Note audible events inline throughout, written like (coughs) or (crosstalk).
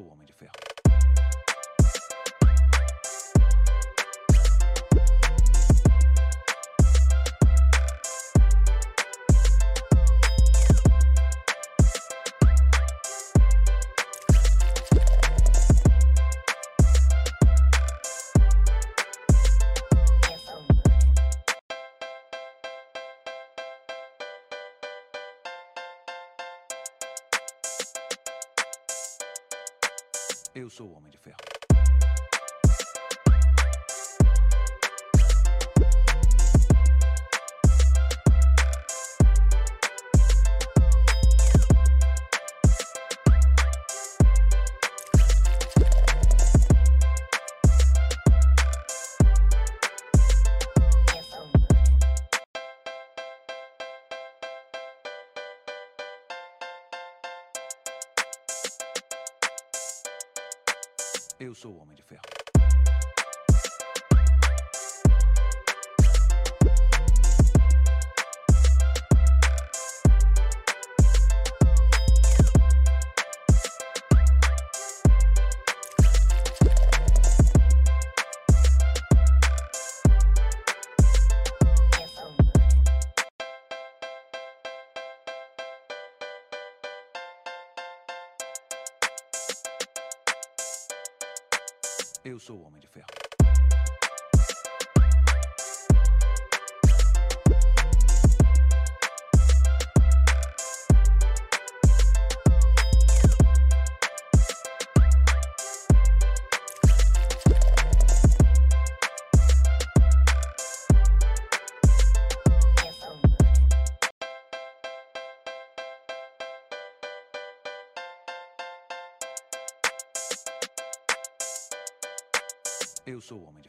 en suomi.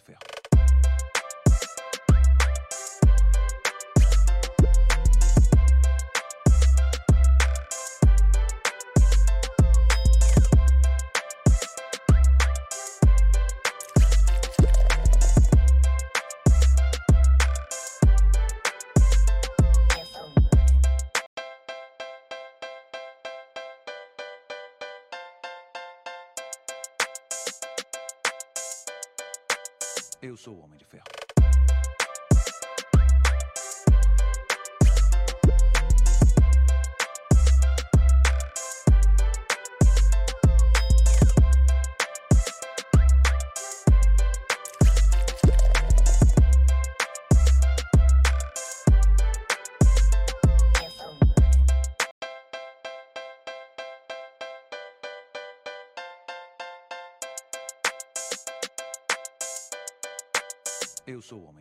是我们。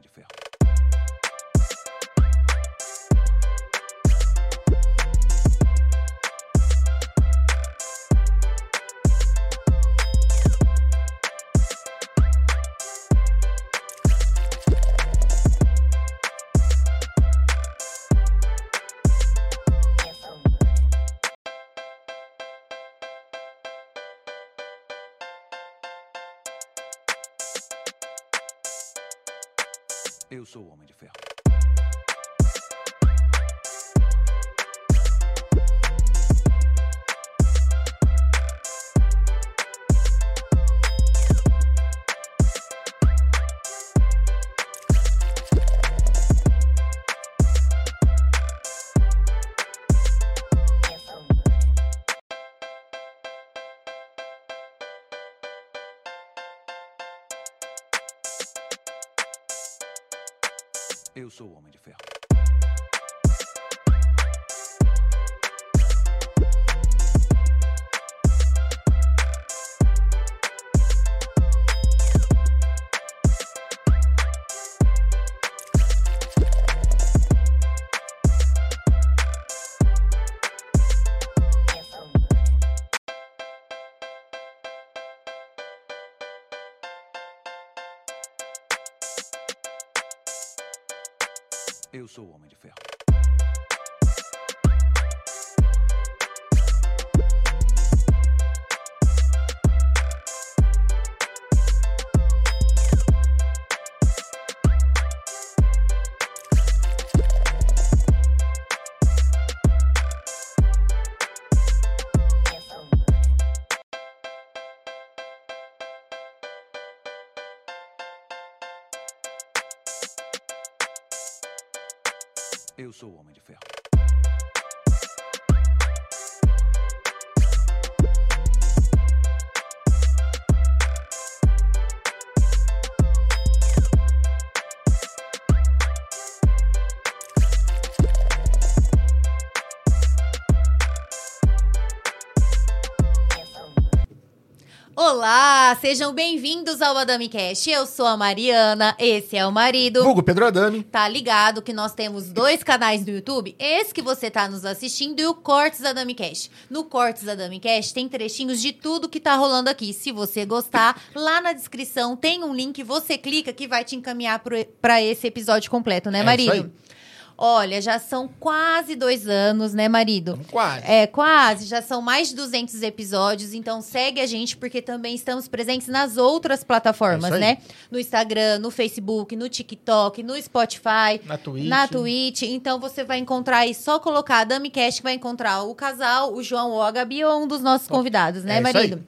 做我们。Eu sou Olá, sejam bem-vindos ao Adami Cast. Eu sou a Mariana, esse é o marido. Vulgo Pedro Adami. Tá ligado que nós temos dois canais no YouTube, esse que você tá nos assistindo e o Cortes Adami Cash. No Cortes Adami Cash tem trechinhos de tudo que tá rolando aqui. Se você gostar, lá na descrição tem um link, você clica que vai te encaminhar pra esse episódio completo, né, É marido? isso aí. Olha, já são quase dois anos, né, marido? Quase. É, quase. Já são mais de 200 episódios. Então segue a gente, porque também estamos presentes nas outras plataformas, É né? No Instagram, no Facebook, no TikTok, no Spotify. Na Twitch. Na Twitch. Então você vai encontrar aí, só colocar a DamiCast, que vai encontrar o casal, o João ou a Gabi ou um dos nossos convidados, né, É marido?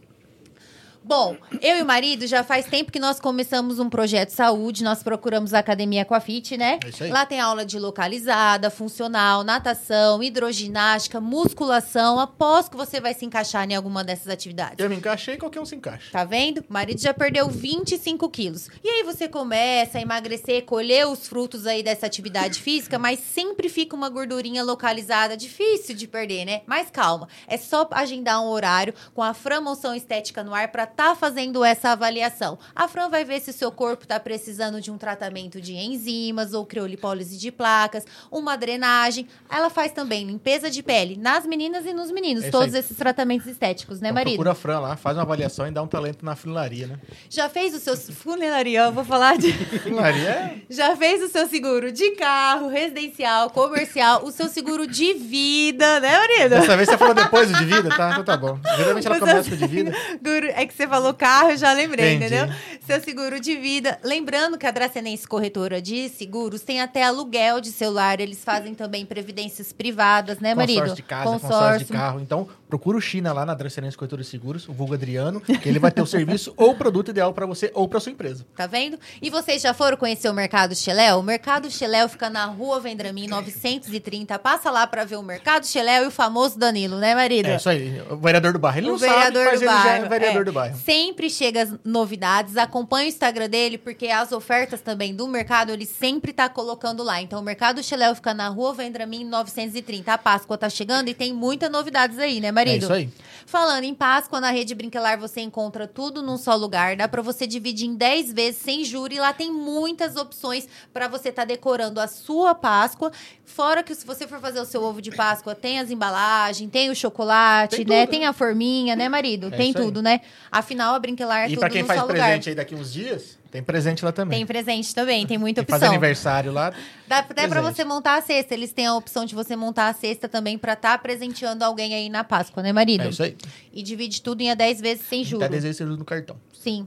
Bom, eu e o marido já faz tempo que nós começamos um projeto de saúde, nós procuramos a Academia Aquafit, né? É isso aí. Lá tem aula de localizada, funcional, natação, hidroginástica, musculação. Aposto que você vai se encaixar em alguma dessas atividades. Eu me encaixei, qualquer um se encaixa. Tá vendo? O marido já perdeu 25 quilos. E aí você começa a emagrecer, colher os frutos aí dessa atividade física, mas sempre fica uma gordurinha localizada, difícil de perder, né? Mas calma, é só agendar um horário com a Fran Moção Estética no ar pra tá fazendo essa avaliação. A Fran vai ver se o seu corpo tá precisando de um tratamento de enzimas ou criolipólise de placas, uma drenagem. Ela faz também limpeza de pele nas meninas e nos meninos, É todos aí. esses tratamentos estéticos, né, Então marido? procura a Fran lá, faz uma avaliação e dá um talento na funilaria, né? Já fez o seu (laughs) funelaria, eu vou falar de. (laughs) Funilaria é... Já fez o seu seguro de carro, residencial, comercial, o seu seguro de vida, né, marido? Dessa vez você falou depois do de vida, tá? Então tá bom. Geralmente ela começa com o de vida. seguro- É que você falou carro, eu já lembrei, Entendi. entendeu? Seu seguro de vida. Lembrando que a Dracenense Corretora de Seguros tem até aluguel de celular, eles fazem também previdências privadas, né, marido? Consórcio de casa, consórcio. de carro. Então, procura o China lá na Dracenense Corretora de Seguros, o vulgo Adriano, que ele vai ter o serviço ou o produto ideal pra você ou pra sua empresa. Tá vendo? E vocês já foram conhecer o Mercado Cheléu? O Mercado Cheléu fica na rua Vendramin 930. Passa lá pra ver o Mercado Cheléu e o famoso Danilo, né, marido? É isso aí. O vereador do bairro. Ele o não vereador sabe, mas ele já bairro. é vereador é. do bairro. Sempre chega as novidades. Acompanhe o Instagram dele, porque as ofertas também do mercado, ele sempre tá colocando lá. Então, o Mercado Cheléu fica na rua Vendramin 930. A Páscoa tá chegando e tem muitas novidades aí, né, marido? É isso aí. Falando em Páscoa, na Rede Brinquelar você encontra tudo num só lugar. Dá pra você dividir em 10 vezes sem juros. E lá tem muitas opções pra você estar decorando a sua Páscoa. Fora que se você for fazer o seu ovo de Páscoa, tem as embalagens, tem o chocolate, Tem né? tudo, Tem né? a forminha, né, marido? É tem isso aí. tudo, né? Afinal, a Brinquelar é E tudo pra quem faz presente lugar. aí daqui uns dias, tem presente lá também. Tem presente também, tem muita opção. aniversário lá, Dá até pra presente. você montar a cesta. Eles têm a opção de você montar a cesta também pra estar presenteando alguém aí na Páscoa, né, marido? é isso aí. E divide tudo em a 10 vezes sem Até juros. desejo no cartão. Sim.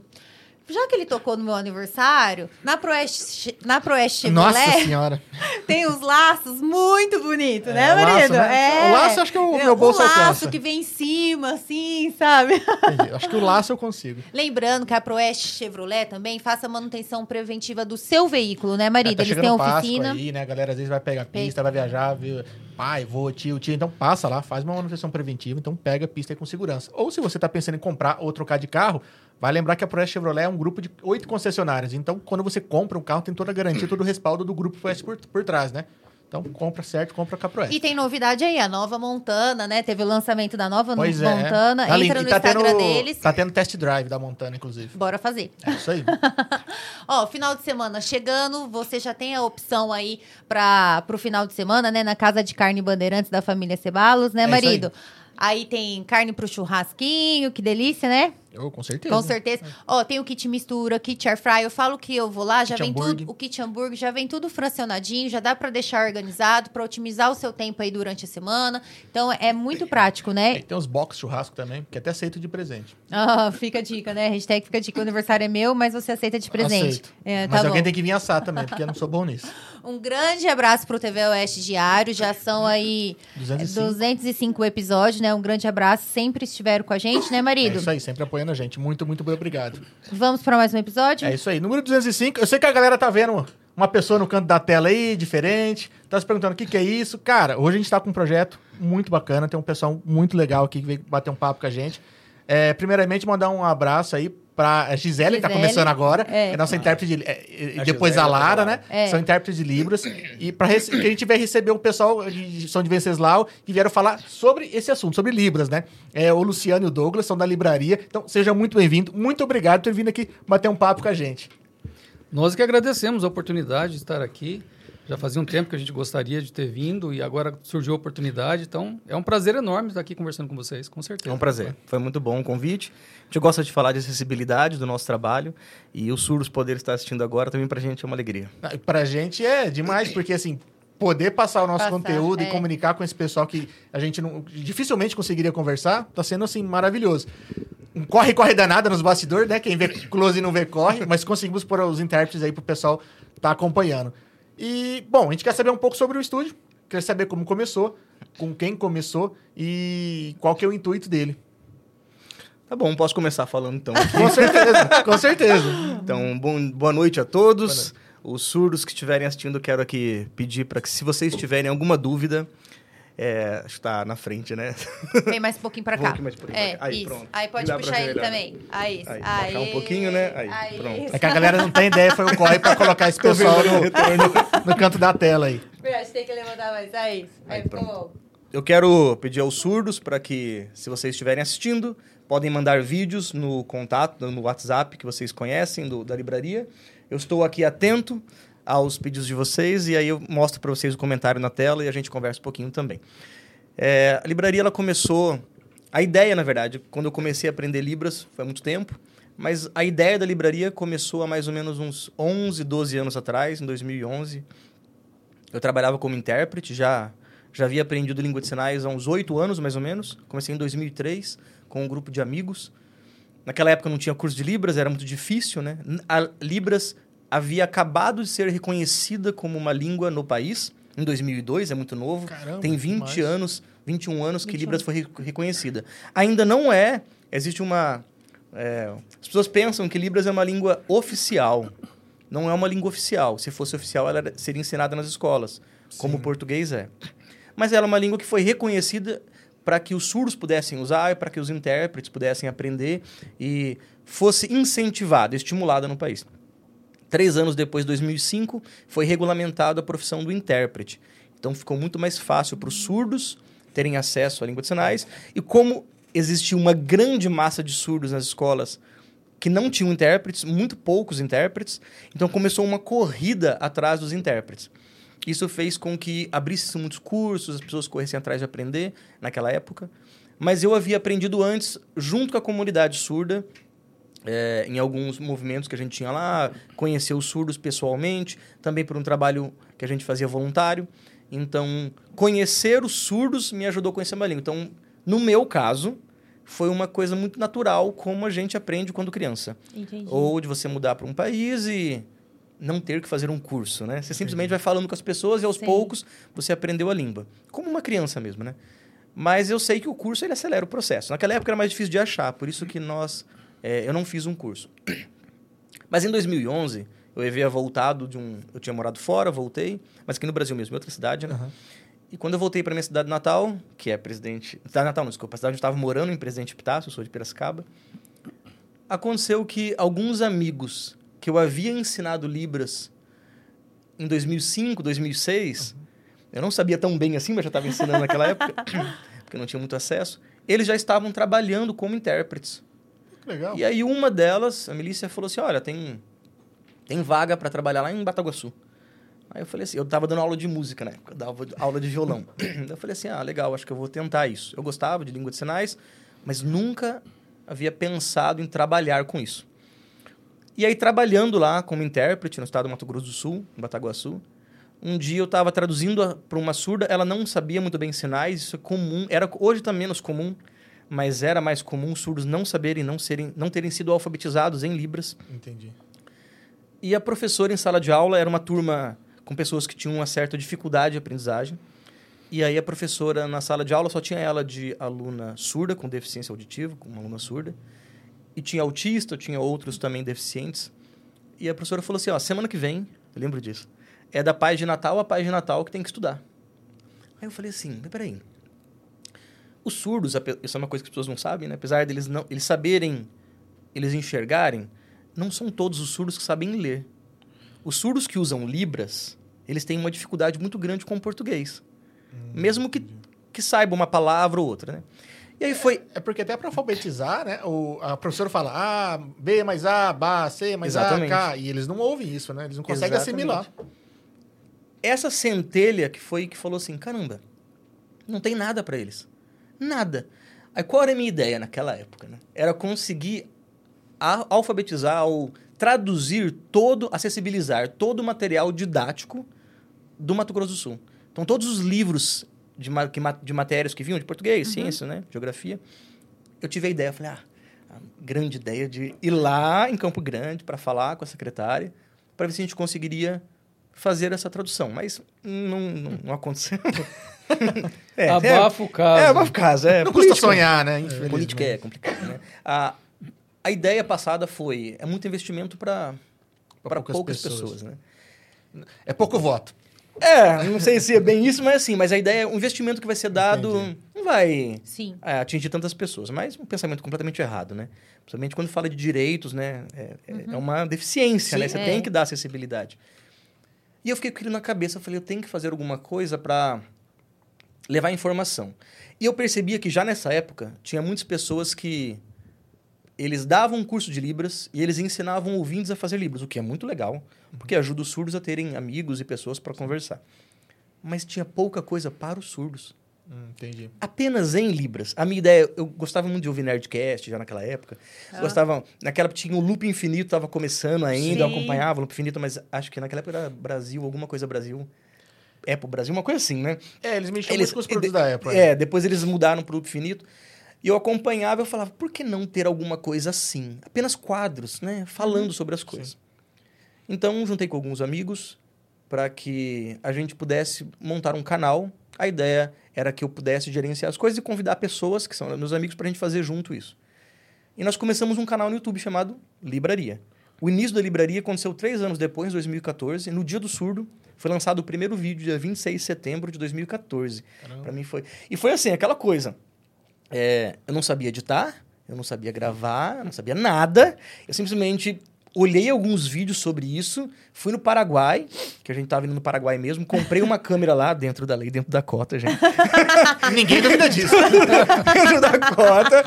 Já que ele tocou no meu aniversário, na Proeste, na Proeste Nossa Chevrolet senhora. (laughs) tem uns laços muito bonitos, né, É, laço, marido? né? O laço acho que o meu bolso O laço alcança. que vem em cima, assim, sabe? Entendi. Acho que o laço eu consigo. (laughs) Lembrando que a Proeste Chevrolet também faça manutenção preventiva do seu veículo, né, marido? É, tá Eles têm oficina. aí, né? A galera às vezes vai pegar pista, vai viajar, viu? pai, vô, tio, tia. Então passa lá, faz uma manutenção preventiva, então pega a pista aí com segurança. Ou se você tá pensando em comprar ou trocar de carro, vai lembrar que a Proeste Chevrolet é um grupo de oito concessionárias. Então, quando você compra um carro, tem toda a garantia, todo o respaldo do grupo Proeste por, por trás, né? Então, compra certo, compra com a Proeste. E tem novidade aí, a nova Montana, né? Teve o lançamento da nova Pois é. Montana. Tá Entra no tá Instagram tendo, deles. Tá tendo test drive da Montana, inclusive. Bora fazer. É isso aí. (laughs) Ó, final de semana chegando, você já tem a opção aí para pro final de semana, né? Na Casa de Carne Bandeirantes da família Cebalos, né, É isso aí. Aí tem carne pro churrasquinho, que delícia, né? Eu, com certeza. Com certeza. Ó, tem o kit mistura, kit air fry. Eu falo que eu vou lá, já Kit vem hambúrguer. tudo, o kit hambúrguer já vem tudo fracionadinho, já dá pra deixar organizado, pra otimizar o seu tempo aí durante a semana. Então é muito prático, né? E tem uns box churrasco também, que é até aceito de presente. Ah, fica a dica, né? Hashtag fica a dica. O aniversário é meu, mas você aceita de presente. Aceito. É, tá Mas bom. alguém tem que vir assar também, porque eu não sou bom nisso. Um grande abraço pro TV Oeste Diário. Já são aí 205. 205 episódios, né? Um grande abraço. Sempre estiveram com a gente, né, É marido? isso aí, sempre apoiando a gente. Muito, muito obrigado. Vamos para mais um episódio? É isso aí. Número 205. Eu sei que a galera tá vendo uma pessoa no canto da tela aí, diferente, tá se perguntando o que, que é isso. Cara, hoje a gente tá com um projeto muito bacana, tem um pessoal muito legal aqui que veio bater um papo com a gente. É, primeiramente, mandar um abraço aí pra Gisele, que tá começando agora. é. É nossa intérprete de. é, e depois Gisele a Lara, tá né? É. São intérpretes de Libras. E para que a gente vai receber o pessoal de São de Venceslau que vieram falar sobre esse assunto, sobre Libras, né? É, o Luciano e o Douglas são da livraria. Então, seja muito bem-vindo. Muito obrigado por ter vindo aqui bater um papo com a gente. Nós que agradecemos a oportunidade de estar aqui. Já fazia um tempo que a gente gostaria de ter vindo e agora surgiu a oportunidade. Então, é um prazer enorme estar aqui conversando com vocês, com É certeza. um prazer. Foi muito bom o convite. A gente gosta de falar de acessibilidade do nosso trabalho e os surdos poder estar assistindo agora também pra gente é uma alegria. Ah, Pra gente é demais, (clears throat) porque assim, poder passar o nosso Passar, conteúdo é. e comunicar com esse pessoal que a gente não, dificilmente conseguiria conversar, tá sendo assim maravilhoso. Um corre, corre danada nos bastidores, né? Quem vê close não vê corre, mas conseguimos pôr os intérpretes aí pro pessoal tá acompanhando. E, bom, a gente quer saber um pouco sobre o estúdio, quer saber como começou, com quem começou e qual que é o intuito dele. Tá bom, posso começar falando então. Com certeza, com certeza. Então, bom- boa noite a todos. Os surdos que estiverem assistindo, eu quero aqui pedir para que, se vocês tiverem alguma dúvida, é, acho que tá na frente, né? Vem mais um pouquinho pra Vou cá. mais um pouquinho é, pra cá. Aí, isso. pronto. Aí pode puxar ele melhor. também. Aí, Aí, aí. baixar um pouquinho, né? Aí, pronto. É que a galera não tem ideia, foi o corre pra colocar esse (laughs) pessoal no, no canto da tela aí. Verdade, tem que levantar mais. Aí, aí, Aí, ficou pronto. bom. Eu quero pedir aos surdos para que, se vocês estiverem assistindo, podem mandar vídeos no contato, no WhatsApp que vocês conhecem do- da livraria. Eu estou aqui atento aos pedidos de vocês e aí eu mostro para vocês o comentário na tela e a gente conversa um pouquinho também. É, a livraria ela começou, a ideia na verdade, quando eu comecei a aprender libras foi há muito tempo, mas a ideia da livraria começou há mais ou menos uns 11, 12 anos atrás, em 2011. Eu trabalhava como intérprete, já já havia aprendido língua de sinais há uns oito anos, mais ou menos. Comecei em 2003 com um grupo de amigos. Naquela época não tinha curso de Libras, era muito difícil, né? A Libras havia acabado de ser reconhecida como uma língua no país, em 2002, é muito novo. Caramba, Tem 20 demais. anos, 21 anos que 21 Libras foi re- reconhecida. Ainda não é, existe uma... é, as pessoas pensam que Libras é uma língua oficial. Não é uma língua oficial. Se fosse oficial, ela seria ensinada nas escolas, como o português é. Mas ela é uma língua que foi reconhecida para que os surdos pudessem usar e para que os intérpretes pudessem aprender e fosse incentivada, estimulada no país. Três anos depois, 2005, foi regulamentada a profissão do intérprete. Então ficou muito mais fácil para os surdos terem acesso à língua de sinais. E como existia uma grande massa de surdos nas escolas que não tinham intérpretes, muito poucos intérpretes, então começou uma corrida atrás dos intérpretes. Isso fez com que abrisse muitos cursos, as pessoas corressem atrás de aprender naquela época. Mas eu havia aprendido antes, junto com a comunidade surda, é, em alguns movimentos que a gente tinha lá, conhecer os surdos pessoalmente, também por um trabalho que a gente fazia voluntário. Então, conhecer os surdos me ajudou a conhecer uma língua. Então, no meu caso, foi uma coisa muito natural, como a gente aprende quando criança. Entendi. Ou de você mudar para um país e não ter que fazer um curso, né? Você simplesmente vai falando com as pessoas e aos Sim. poucos você aprendeu a língua. Como uma criança mesmo, né? Mas eu sei que o curso ele acelera o processo. Naquela época era mais difícil de achar, por isso que nós é, eu não fiz um curso. Mas em 2011 eu havia voltado de um, eu tinha morado fora, voltei, mas aqui no Brasil mesmo, em outra cidade, né? Aham. E quando eu voltei para minha cidade natal, que é Presidente, cidade natal, não, desculpa, a cidade onde eu estava morando em Presidente Epitácio, eu sou de Piracicaba, aconteceu que alguns amigos que eu havia ensinado Libras em 2005, 2006, eu não sabia tão bem assim, mas já estava ensinando naquela época, (coughs) porque não tinha muito acesso, eles já estavam trabalhando como intérpretes. Legal. E aí uma delas, a Melícia, falou assim, olha, tem, tem vaga para trabalhar lá em Bataguaçu. Aí eu falei assim, eu tava dando aula de música na época, eu dava aula de violão. (coughs) Eu falei assim, ah, legal, acho que eu vou tentar isso. Eu gostava de língua de sinais, mas nunca havia pensado em trabalhar com isso. E aí, trabalhando lá como intérprete no estado do Mato Grosso do Sul, em Bataguaçu, um dia eu estava traduzindo para uma surda, ela não sabia muito bem sinais, isso é comum, era hoje está menos comum, mas era mais comum os surdos não saberem, não serem, não terem sido alfabetizados em libras. Entendi. E a professora em sala de aula era uma turma com pessoas que tinham uma certa dificuldade de aprendizagem. E aí a professora na sala de aula só tinha ela de aluna surda, com deficiência auditiva, com uma aluna surda. E tinha autista, tinha outros também deficientes. E a professora falou assim, ó, semana que vem Eu lembro disso. É da paz de Natal a paz de Natal que tem que estudar. Aí eu falei assim, peraí. Os surdos, isso é uma coisa que as pessoas não sabem, né? Apesar deles não, eles saberem, eles enxergarem, não são todos os surdos que sabem ler. Os surdos que usam libras, eles têm uma dificuldade muito grande com o português. Mesmo que, que saiba uma palavra ou outra, né? E aí foi... É porque até para alfabetizar, né? O, a professora fala A, B mais A, Bá, C mais Exatamente. A, K. E eles não ouvem isso, né? Eles não conseguem Exatamente. assimilar. essa centelha que foi que falou assim, caramba, não tem nada para eles. Nada. Aí qual era a minha ideia naquela época, né? Era conseguir alfabetizar ou traduzir todo, acessibilizar todo o material didático do Mato Grosso do Sul. Então todos os livros de, ma- que de matérias que vinham de português, ciência, né, geografia, eu tive a ideia, falei, ah, a grande ideia de ir lá em Campo Grande para falar com a secretária, para ver se a gente conseguiria fazer essa tradução, mas não, não, não aconteceu. (laughs) é, Abafa o caso. É, abafa o caso. É, não custa política. sonhar, né? Política é complicado, né? A, a ideia passada foi, é muito investimento para poucas, poucas pessoas. pessoas. né? É pouco voto. É, não sei se é bem isso, mas assim, mas a ideia, o investimento que vai ser dado Entendi. não vai Sim. é, atingir tantas pessoas, mas um pensamento completamente errado, né? Principalmente quando fala de direitos, né? É, é- é uma deficiência, Sim. né? Você É. tem que dar acessibilidade. E eu fiquei com aquilo na cabeça, eu falei, eu tenho que fazer alguma coisa para levar informação. E eu percebia que já nessa época tinha muitas pessoas que eles davam um curso de Libras e eles ensinavam ouvintes a fazer Libras, o que é muito legal, porque ajuda os surdos a terem amigos e pessoas para conversar. Mas tinha pouca coisa para os surdos Hum, entendi. apenas em Libras. A minha ideia, eu gostava muito de ouvir Nerdcast já naquela época. Ah. Gostava, naquela época tinha o Loop Infinito, tava começando ainda, eu Sim. acompanhava o Loop Infinito, mas acho que naquela época era Brasil, alguma coisa Brasil. Apple Brasil, uma coisa assim, né? É, eles mexiam Eles- muito com os produtos da Apple. É, depois eles mudaram pro Loop Infinito. E eu acompanhava, eu falava, por que não ter alguma coisa assim? Apenas quadros, né? Falando sobre as coisas. Então, juntei com alguns amigos para que a gente pudesse montar um canal. A ideia era que eu pudesse gerenciar as coisas e convidar pessoas, que são meus amigos, para a gente fazer junto isso. E nós começamos um canal no YouTube chamado Libraria. O início da Libraria aconteceu três anos depois, em 2014, no Dia do Surdo. Foi lançado o primeiro vídeo, dia 26 de setembro de 2014. Para mim foi... E foi assim, aquela coisa. É, eu não sabia editar, eu não sabia gravar, eu não sabia nada. Eu simplesmente olhei alguns vídeos sobre isso, fui no Paraguai, que a gente tava indo no Paraguai mesmo, comprei uma câmera lá dentro da lei, dentro da cota, gente. (laughs) Ninguém duvida disso. (laughs) dentro da cota.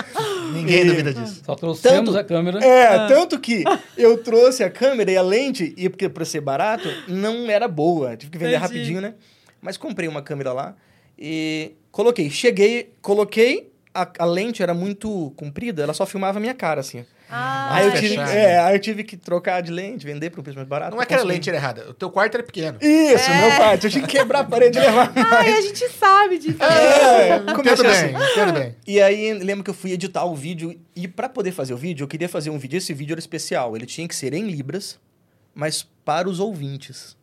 Ninguém E- duvida disso. Só trouxemos Tanto- a câmera. É, tanto que eu trouxe a câmera e a lente, e porque pra ser barato, não era boa. Tive que vender Entendi. rapidinho, né? Mas comprei uma câmera lá e coloquei. Cheguei, coloquei, a, a lente era muito comprida, ela só filmava a minha cara, assim. Ah, aí, eu tive, é, aí eu tive que trocar de lente, vender por um preço mais barato. Não é que a conseguir- lente era errada. O teu quarto era pequeno. Isso, meu quarto. Eu tinha que quebrar a parede e levar. (laughs) Ai, a gente sabe disso. É, Entendo comecei bem, assim. entendo bem. E aí, lembro que eu fui editar o vídeo. E pra poder fazer o vídeo, eu queria fazer um vídeo. Esse vídeo era especial. Ele tinha que ser em Libras, mas para os ouvintes.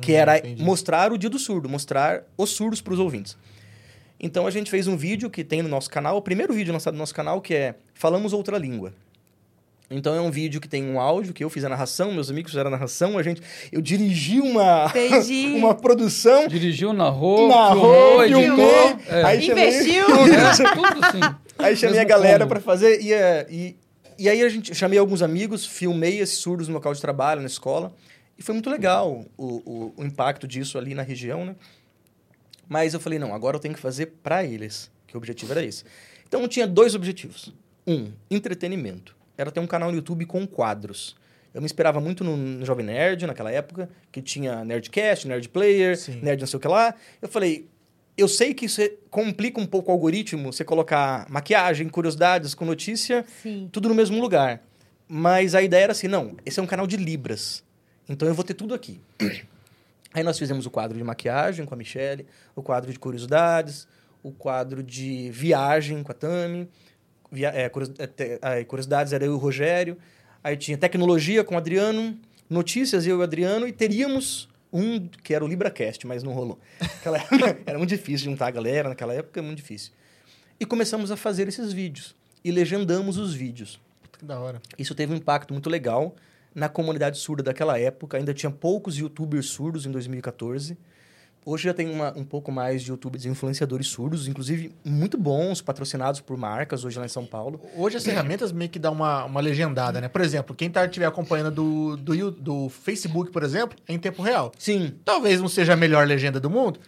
que Hum, era entendi. mostrar o dia do surdo, mostrar os surdos para os ouvintes. Então a gente fez um vídeo que tem no nosso canal, o primeiro vídeo lançado no nosso canal, que é Falamos Outra Língua. Então é um vídeo que tem um áudio, que eu fiz a narração, meus amigos fizeram a narração, a gente, eu dirigi uma, Entendi. (laughs) uma produção, Dirigiu, narrou, narrou, filmou. É. aí chamei, Investiu. É, tudo sim. aí chamei a Mesmo galera combo. para fazer, e, é, e, e aí a gente, chamei alguns amigos, filmei esses surdos no local de trabalho, na escola, e foi muito legal o, o, o impacto disso ali na região, né? Mas eu falei, não, agora eu tenho que fazer para eles, que o objetivo era esse. Então eu tinha dois objetivos. Um, entretenimento. Era ter um canal no YouTube com quadros. Eu me inspirava muito no, no Jovem Nerd naquela época, que tinha Nerdcast, Nerd Player, Sim. Nerd não sei o que lá. Eu falei, eu sei que isso é- complica um pouco o algoritmo, você colocar maquiagem, curiosidades com notícia, Sim. tudo no mesmo lugar. Mas a ideia era assim, não, esse é um canal de Libras. Então eu vou ter tudo aqui. (clears throat) Aí nós fizemos o quadro de maquiagem com a Michelle, o quadro de curiosidades, o quadro de viagem com a Tami, via, é, é, curiosidades era eu e o Rogério, aí tinha tecnologia com o Adriano, notícias eu e o Adriano, e teríamos um que era o LibraCast, mas não rolou. (laughs) Época, era muito difícil juntar a galera, naquela época é muito difícil. E começamos a fazer esses vídeos, e legendamos os vídeos. Que da hora. Isso teve um impacto muito legal. na comunidade surda daquela época. Ainda tinha poucos youtubers surdos em 2014. Hoje já tem uma- um pouco mais de youtubers influenciadores surdos, inclusive muito bons, patrocinados por marcas hoje lá em São Paulo. Hoje as ferramentas meio que dão uma, uma legendada, né? Por exemplo, quem tá, estiver acompanhando do, do, do Facebook, por exemplo, é em tempo real. Sim, Talvez não seja a melhor legenda do mundo,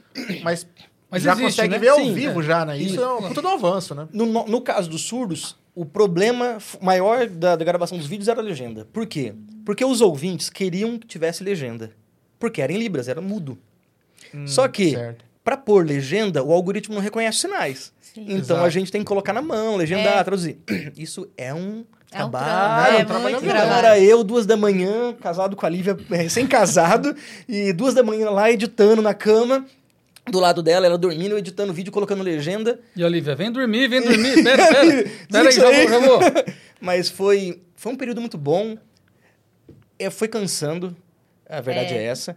mas, Mas já existe, consegue né? ver ao Sim, vivo é. já, né? Isso, Isso. é um puta de um avanço, né? No, no, no caso dos surdos, o problema maior da, da gravação dos vídeos era a legenda. Por quê? Porque os ouvintes queriam que tivesse legenda. Porque era em Libras, era mudo. Só que, para pôr legenda, o algoritmo não reconhece sinais. Sim. Então Exato. a gente tem que colocar na mão, legendar, É. traduzir. (clears throat) Isso é um É um trabalho. é um muito trabalho trabalho. Era eu, duas da manhã, casado com a Lívia, é, recém-casado, (laughs) e duas da manhã lá editando na cama. Do lado dela, ela dormindo, eu editando vídeo, colocando legenda. E a Olivia, vem dormir, vem (laughs) dormir. Pera, pera. Pera aí, já vou, já vou. (laughs) Mas foi, foi um período muito bom. É, foi cansando, a verdade é. É. essa.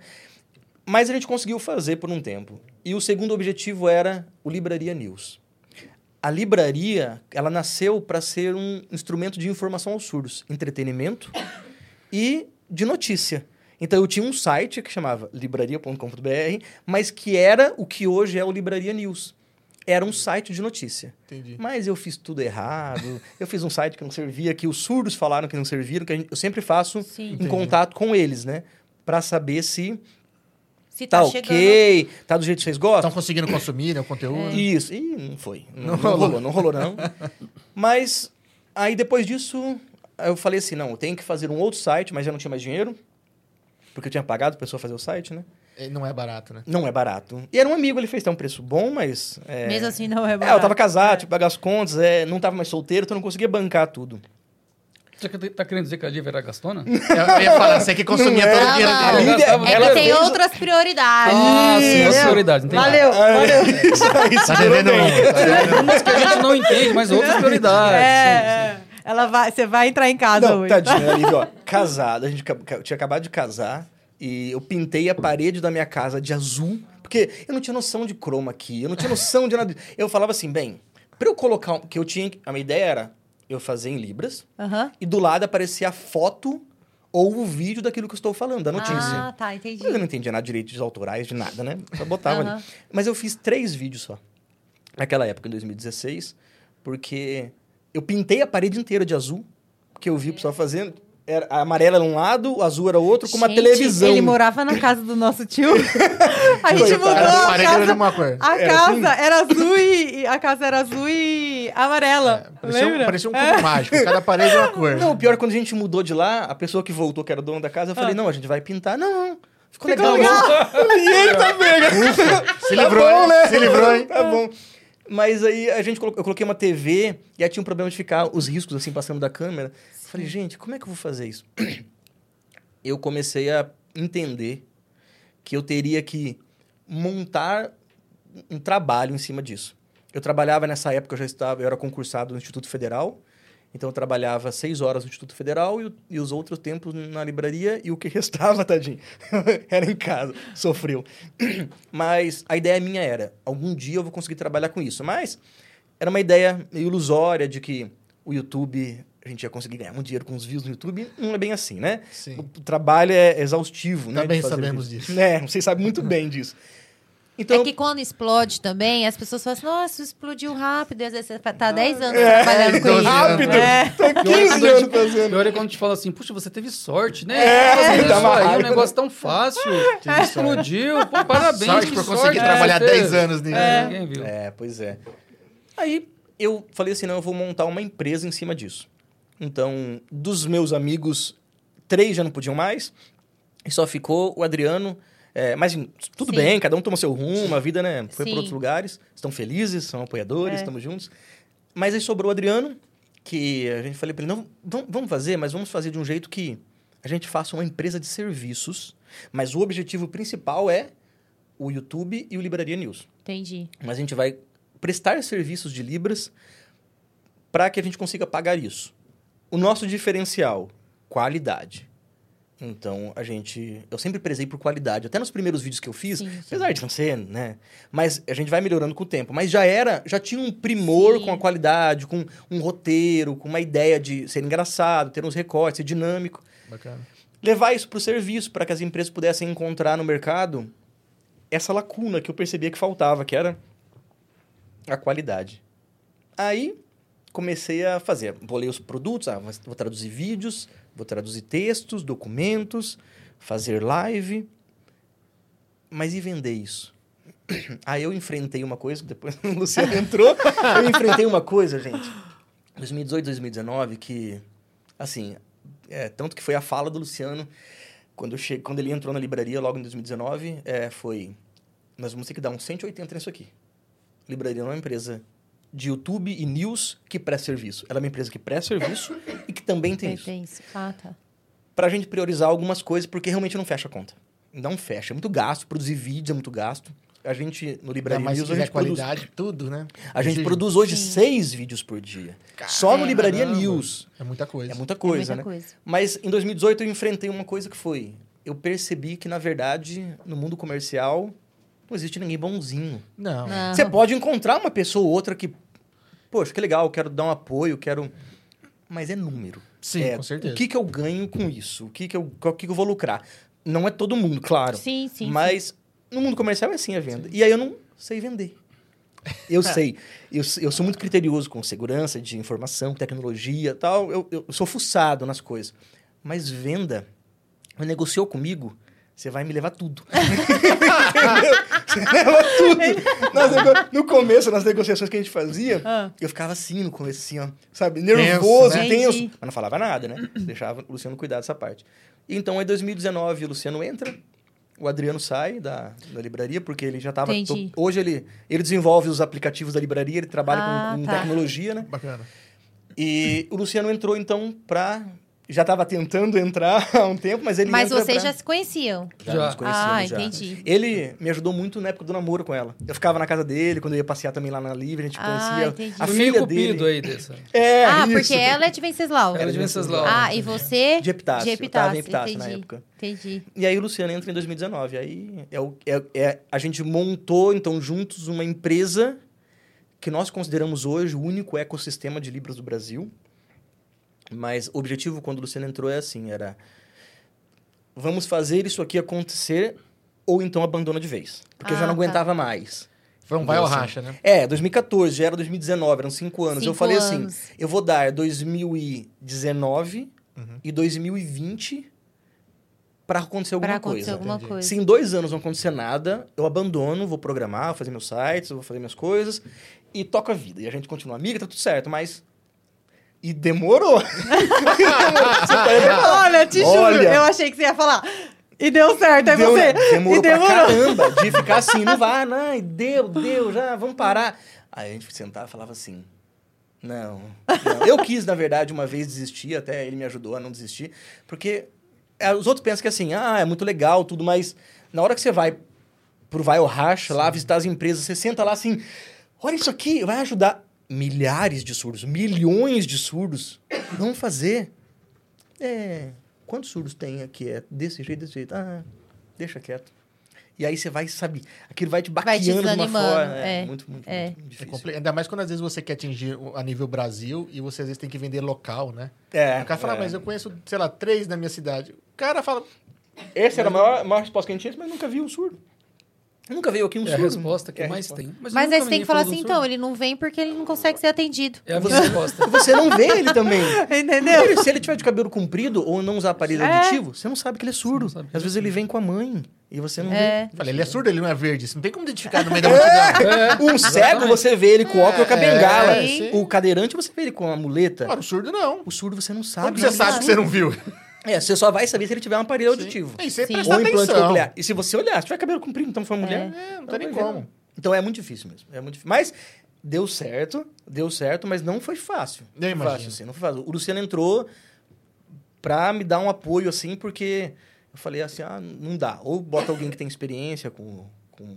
Mas a gente conseguiu fazer por um tempo. E o segundo objetivo era o Libraria News. A livraria, ela nasceu para ser um instrumento de informação aos surdos, entretenimento e de notícia. Então eu tinha um site que chamava libraria.com.br, mas que era o que hoje é o Libraria News. Era um site de notícia. Entendi. Mas eu fiz tudo errado. eu fiz um site que não servia, que os surdos falaram que não serviram, que gente- eu sempre faço Sim. em Entendi. contato com eles, né? Pra saber se Se tá, tá, chegando. ok, tá do jeito que vocês gostam. Estão conseguindo consumir né, o conteúdo? Isso. Ih, não foi. Não, Não rolou. rolou, não rolou, não. (laughs) Mas aí depois disso, eu falei assim: não, eu tenho que fazer um outro site, mas já não tinha mais dinheiro. Porque eu tinha pagado a pessoa fazer o site, né? É, Não é barato, né? Não é barato. E era um amigo, ele fez até um preço bom, mas. É... Mesmo assim, não é É, barato. eu tava casado, tinha que pagar as contas, é, não tava mais solteiro, então eu não conseguia bancar tudo. Você tá querendo dizer que a Lívia era gastona? (laughs) Eu ia falar, você que consumia Não é. todo o Não, dinheiro não. dele. Lívia- É que ela tem fez- outras prioridades. Ah, sim, outras Isso. prioridades. Entendi. Valeu, valeu. (laughs) Isso aí, Tá devendo bem. um. tá devendo um. Umas que a gente não entende, mas outras prioridades. É, sim, sim. é. Ela vai, você vai entrar em casa Não, hoje. tadinha, (laughs) ali, ó, casado, a gente ca- ca- tinha acabado de casar e eu pintei a parede da minha casa de azul, porque eu não tinha noção de croma aqui, eu não tinha noção de nada. Eu falava assim, bem, pra eu colocar, um- que eu tinha, a minha ideia era eu fazer em libras Aham. e do lado aparecia a foto ou o vídeo daquilo que eu estou falando, da notícia. Ah, tá, entendi. Mas eu não entendia nada de direitos autorais, de nada, né? Só botava Aham. ali. Mas eu fiz três vídeos só. Naquela época, em 2016, porque eu pintei a parede inteira de azul, que eu vi o pessoal fazendo. Era, a amarela era um lado, o azul era outro, com uma Gente, televisão. Ele morava na casa do nosso tio. (laughs) a gente mudou a parede era de casa. uma cor. A Era casa assim? era azul e, a casa era azul e amarela. Parecia um, lembra? parecia um cubo mágico. Cada parede é uma cor. Não, o pior é quando a gente mudou de lá, a pessoa que voltou, que era dona da casa, eu falei, não, a gente vai pintar. Não, não. Ficou, Ficou legal. legal. (laughs) e ele tá vendo. Se Tá livrou, bom, hein? né? Se livrou, hein? Tá bom. Mas aí a gente colo- eu coloquei uma TV e aí tinha um problema de ficar os riscos assim passando da câmera. Eu falei, gente, como é que eu vou fazer isso? (clears throat) Eu comecei a entender que eu teria que montar um trabalho em cima disso. Eu trabalhava nessa época, eu já estava, eu era concursado no Instituto Federal, então eu trabalhava seis horas no Instituto Federal e, e os outros tempos na livraria e o que (laughs) restava, tadinho, (laughs) era em casa, sofreu. (clears throat) Mas a ideia minha era, algum dia eu vou conseguir trabalhar com isso. Mas era uma ideia meio ilusória de que o YouTube, a gente ia conseguir ganhar um dinheiro com os views no YouTube. Não é bem assim, né? Sim. O trabalho é exaustivo, né? Também fazer sabemos vídeo. disso. É, vocês sabem muito bem (laughs) disso. Então, É que quando explode também, as pessoas falam assim, nossa, explodiu rápido. E às vezes você tá 10 anos É, trabalhando com 12 isso. rápido. É. Tô 15 anos fazendo. Pior é quando te fala assim, puxa, você teve sorte, né? É, isso uma aí, um negócio tão fácil. Explodiu, pô, parabéns. Sorte que por sorte conseguir trabalhar você teve. 10 anos nisso. É, ninguém viu. É, pois é. Aí eu falei assim, não, eu vou montar uma empresa em cima disso. Então, dos meus amigos, três já não podiam mais, e só ficou o Adriano. É, mas tudo Sim. bem, cada um tomou seu rumo, a vida, né, foi para outros lugares. Estão felizes, são apoiadores, É. estamos juntos. Mas aí sobrou o Adriano, que a gente falei para ele, não, vamos fazer, mas vamos fazer de um jeito que a gente faça uma empresa de serviços, mas o objetivo principal é o YouTube e o Libraria News. Entendi. Mas a gente vai prestar serviços de Libras para que a gente consiga pagar isso. O nosso diferencial, qualidade. Então, a gente... Eu sempre prezei por qualidade. Até nos primeiros vídeos que eu fiz, Sim, sim. apesar de não ser, né? Mas a gente vai melhorando com o tempo. Mas já era... Já tinha um primor Sim. com a qualidade, com um roteiro, com uma ideia de ser engraçado, ter uns recortes, ser dinâmico. Bacana. levar isso para o serviço, para que as empresas pudessem encontrar no mercado essa lacuna que eu percebia que faltava, que era a qualidade. Aí comecei a fazer, vou ler os produtos, ah, vou traduzir vídeos, vou traduzir textos, documentos, fazer live, mas e vender isso? (clears throat) Aí eu enfrentei uma coisa, depois (laughs) o Luciano entrou, eu enfrentei uma coisa, gente, 2018, 2019, que, assim, é, tanto que foi a fala do Luciano, quando, che... quando ele entrou na livraria logo em 2019, é, foi, nós vamos ter que dar um 180 nisso aqui. Livraria não é uma empresa de YouTube e news que presta serviço. Ela é uma empresa que presta serviço e que também tem isso. Tem isso. Ah, tá. Pra gente priorizar algumas coisas, porque realmente não fecha a conta. Não fecha. É muito gasto. Produzir vídeos é muito gasto. A gente, no mais se News, a gente produz qualidade, tudo, né? a gente Sim. produz hoje Sim. seis vídeos por dia. Só no Caramba. Livraria News. É muita coisa. É muita coisa, é muita né? coisa. Mas em 2018 eu enfrentei uma coisa que foi... Eu percebi que, na verdade, no mundo comercial, não existe ninguém bonzinho. Não. Não. Você pode encontrar uma pessoa ou outra que... Poxa, que legal, quero dar um apoio, quero... Mas é número. Sim, É, com certeza. O que, que eu ganho com isso? O que, que, eu, o que, que eu vou lucrar? Não é todo mundo, claro. Sim, sim. Mas no mundo comercial é assim a venda. E aí eu não sei vender. Eu (laughs) sei. Eu, eu sou muito criterioso com segurança de informação, tecnologia tal. Eu, eu sou fuçado nas coisas. Mas venda, negociou comigo, você vai me levar tudo. Entendeu? (laughs) Você leva tudo. Nas nego- No começo, nas negociações que a gente fazia, Ah. eu ficava assim no começo, assim, ó, sabe? Nervoso, né? tenso. Entendi. Mas não falava nada, né? (clears throat) Deixava o Luciano cuidar dessa parte. Então, em 2019, o Luciano entra, o Adriano sai da, da livraria, porque ele já estava... Entendi. Hoje ele, ele desenvolve os aplicativos da livraria, ele trabalha Ah, com, com tá. tecnologia, né? Bacana. E o Luciano entrou, então, pra... Já estava tentando entrar (laughs) há um tempo, mas ele Mas vocês pra- já se conheciam. já, Já. nos conhecíamos Ah, já. entendi. Ele me ajudou muito na época do namoro com ela. Eu ficava na casa dele, quando eu ia passear também lá na Livre, a gente Ah, conhecia entendi. a meio filha cupido dele. aí dessa. É, ah, isso. porque ela é de Venceslau. Ela é de Venceslau. Ah, e você? De Epitácio. De Eu tava em Epitácio, Epitácio na entendi. época. Entendi. E aí o Luciano entra em 2019. Aí é o, é, é- a gente montou, então, juntos uma empresa que nós consideramos hoje o único ecossistema de Libras do Brasil. Mas o objetivo, quando o Luciano entrou, é assim, era... Vamos fazer isso aqui acontecer ou então abandona de vez. Porque eu já Ah, não tá. aguentava mais. Foi um vai ou Assim. racha, né? É, 2014, já era 2019, eram cinco anos. eu Cinco falei anos. assim, eu vou dar 2019 Uhum. e 2020 para acontecer alguma Pra acontecer coisa. alguma Entendi. coisa. Se em dois anos não acontecer nada, eu abandono, vou programar, vou fazer meus sites, vou fazer minhas coisas e toco a vida. E a gente continua amiga, tá tudo certo, mas... E demorou. (laughs) demorou. Tá. Olha, te juro, Olha. eu achei que você ia falar. E deu certo, aí Deu- você. Demorou e demorou. caramba de (laughs) ficar assim, não vai, não, e deu, deu, já, vamos parar. Aí a gente sentava e falava assim, não, não. Eu quis, na verdade, uma vez desistir, até ele me ajudou a não desistir, porque é, os outros pensam que assim, ah, é muito legal, tudo, mas na hora que você vai pro Vai ou Racha, lá visitar as empresas, você senta lá assim, olha isso aqui, vai ajudar milhares de surdos, milhões de surdos. Vamos fazer. É, quantos surdos tem aqui? É desse jeito, desse jeito. Ah, deixa quieto. E aí você vai, sabe, aquilo vai te Vai te baqueando de uma forma. É, é, muito, muito, é. muito É difícil. compli- Ainda mais quando às vezes você quer atingir a nível Brasil e você às vezes tem que vender local, né? É, o cara fala, é. mas eu conheço, sei lá, três na minha cidade. O cara fala, Essa era a maior, maior resposta que a gente tinha, mas nunca vi um surdo. Nunca veio aqui um É a surdo. resposta que É a mais resposta. tem. Mas nunca aí você tem que falar assim, então, ele não vem porque ele não consegue ser atendido. É a minha (laughs) resposta. (laughs) Você não vê ele também. (laughs) Entendeu? Ele- se ele tiver de cabelo comprido ou não usar aparelho É. auditivo, você não sabe que ele é surdo. Às é vezes ele vem com a mãe e você não É. falei, ele é surdo, ele não é verde. Você não tem como identificar no meio da multidão. vê. Um cego, você vê ele com óculos e com a É, bengala. sim. O cadeirante, você vê ele com a muleta. Agora, o surdo não. O surdo, você não Como sabe. que você é sabe que você não viu? É, você só vai saber se ele tiver um aparelho auditivo. E você Sim. presta Ou implante atenção. coclear. E se você olhar, se tiver cabelo comprido, então foi mulher. É, não tem nem ver, como. não. Então é muito difícil mesmo. É muito difícil. Mas deu certo, deu certo, mas não foi fácil. Eu Não fácil, assim, não foi fácil. O Luciano entrou pra me dar um apoio, assim, porque eu falei assim, ah, não dá. Ou bota alguém que tem experiência com, com,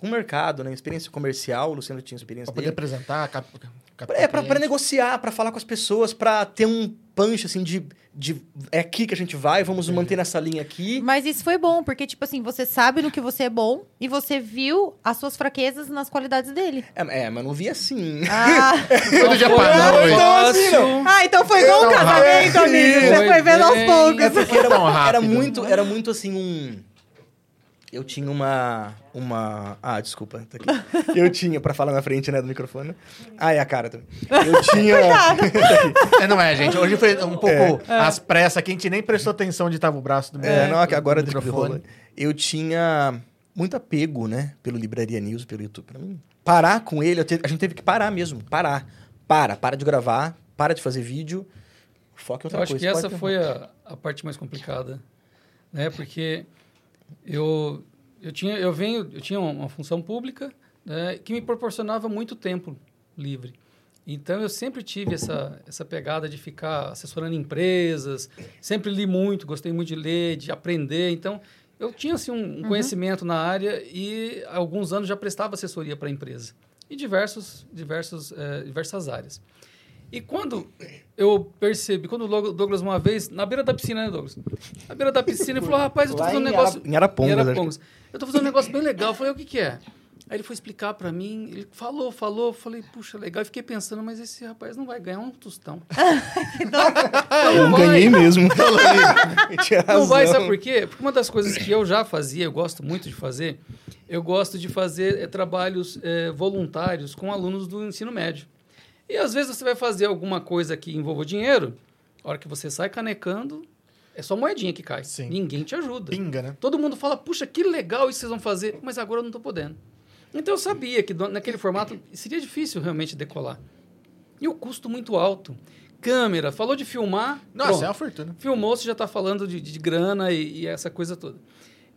com o mercado, né? Experiência comercial, o Luciano tinha experiência Pra poder dele. apresentar, cap, captar É, pra, pra cliente. negociar, pra falar com as pessoas, pra ter um punch, assim, de, de é aqui que a gente vai, vamos nos manter nessa linha aqui. Mas isso foi bom, porque, tipo assim, você sabe no que você é bom e você viu as suas fraquezas nas qualidades dele. É, é, mas não vi assim. Ah, (laughs) Foi do dia noite. Fácil. Ah, então foi igual um Não, casamento, amigo. Você Foi vendo aos poucos. É porque era, era muito, era muito assim um. Eu tinha uma. Uma. Ah, desculpa. Tá aqui. Eu tinha, pra falar na frente, né, do microfone. Ah, é a cara também. Eu tinha. (laughs) (laughs) É, não é, gente. Hoje foi um pouco às pressas aqui, a gente nem prestou atenção onde tava o braço do É, não, do agora microfone. Eu tinha muito apego, né, pelo Libraria News, pelo YouTube. Pra mim, parar com ele, eu te- a gente teve que parar mesmo. Parar. Para, para de gravar, para de fazer vídeo. Foca em outra Eu acho coisa. que essa Pode- foi a, a parte mais complicada, né? Porque eu eu tinha eu venho eu tinha uma, função pública né, que me proporcionava muito tempo livre. Então eu sempre tive essa essa pegada de ficar assessorando empresas, sempre li muito, gostei muito de ler, de aprender. Então eu tinha assim um, um conhecimento na área e há alguns anos já prestava assessoria para a empresa e diversos diversos eh, diversas áreas. E quando eu percebi, quando o Douglas uma vez, na beira da piscina, né, Douglas? Na beira da piscina, ele falou, rapaz, eu tô Lá fazendo um negócio... Em Arapongas, Em que- Arapongas. Eu tô fazendo um negócio bem legal. Eu falei, o que que é? Aí ele foi explicar pra mim, ele falou, falou, eu falei, puxa, legal. Eu fiquei pensando, mas esse rapaz não vai ganhar um tostão. (laughs) Eu Não ganhei mesmo. (laughs) Não vai, sabe por quê? Porque uma das coisas que eu já fazia, eu gosto muito de fazer, eu gosto de fazer eh, trabalhos eh, voluntários com alunos do ensino médio. E às vezes você vai fazer alguma coisa que envolva dinheiro, a hora que você sai canecando, é só moedinha que cai. Sim. Ninguém te ajuda. Pinga, né? Todo mundo fala, puxa, que legal isso que vocês vão fazer, mas agora eu não estou podendo. Então eu sabia que naquele formato seria difícil realmente decolar. E o custo muito alto. Câmera, falou de filmar. Nossa, pronto. é uma fortuna. Filmou, você já está falando de, de grana e, e essa coisa toda.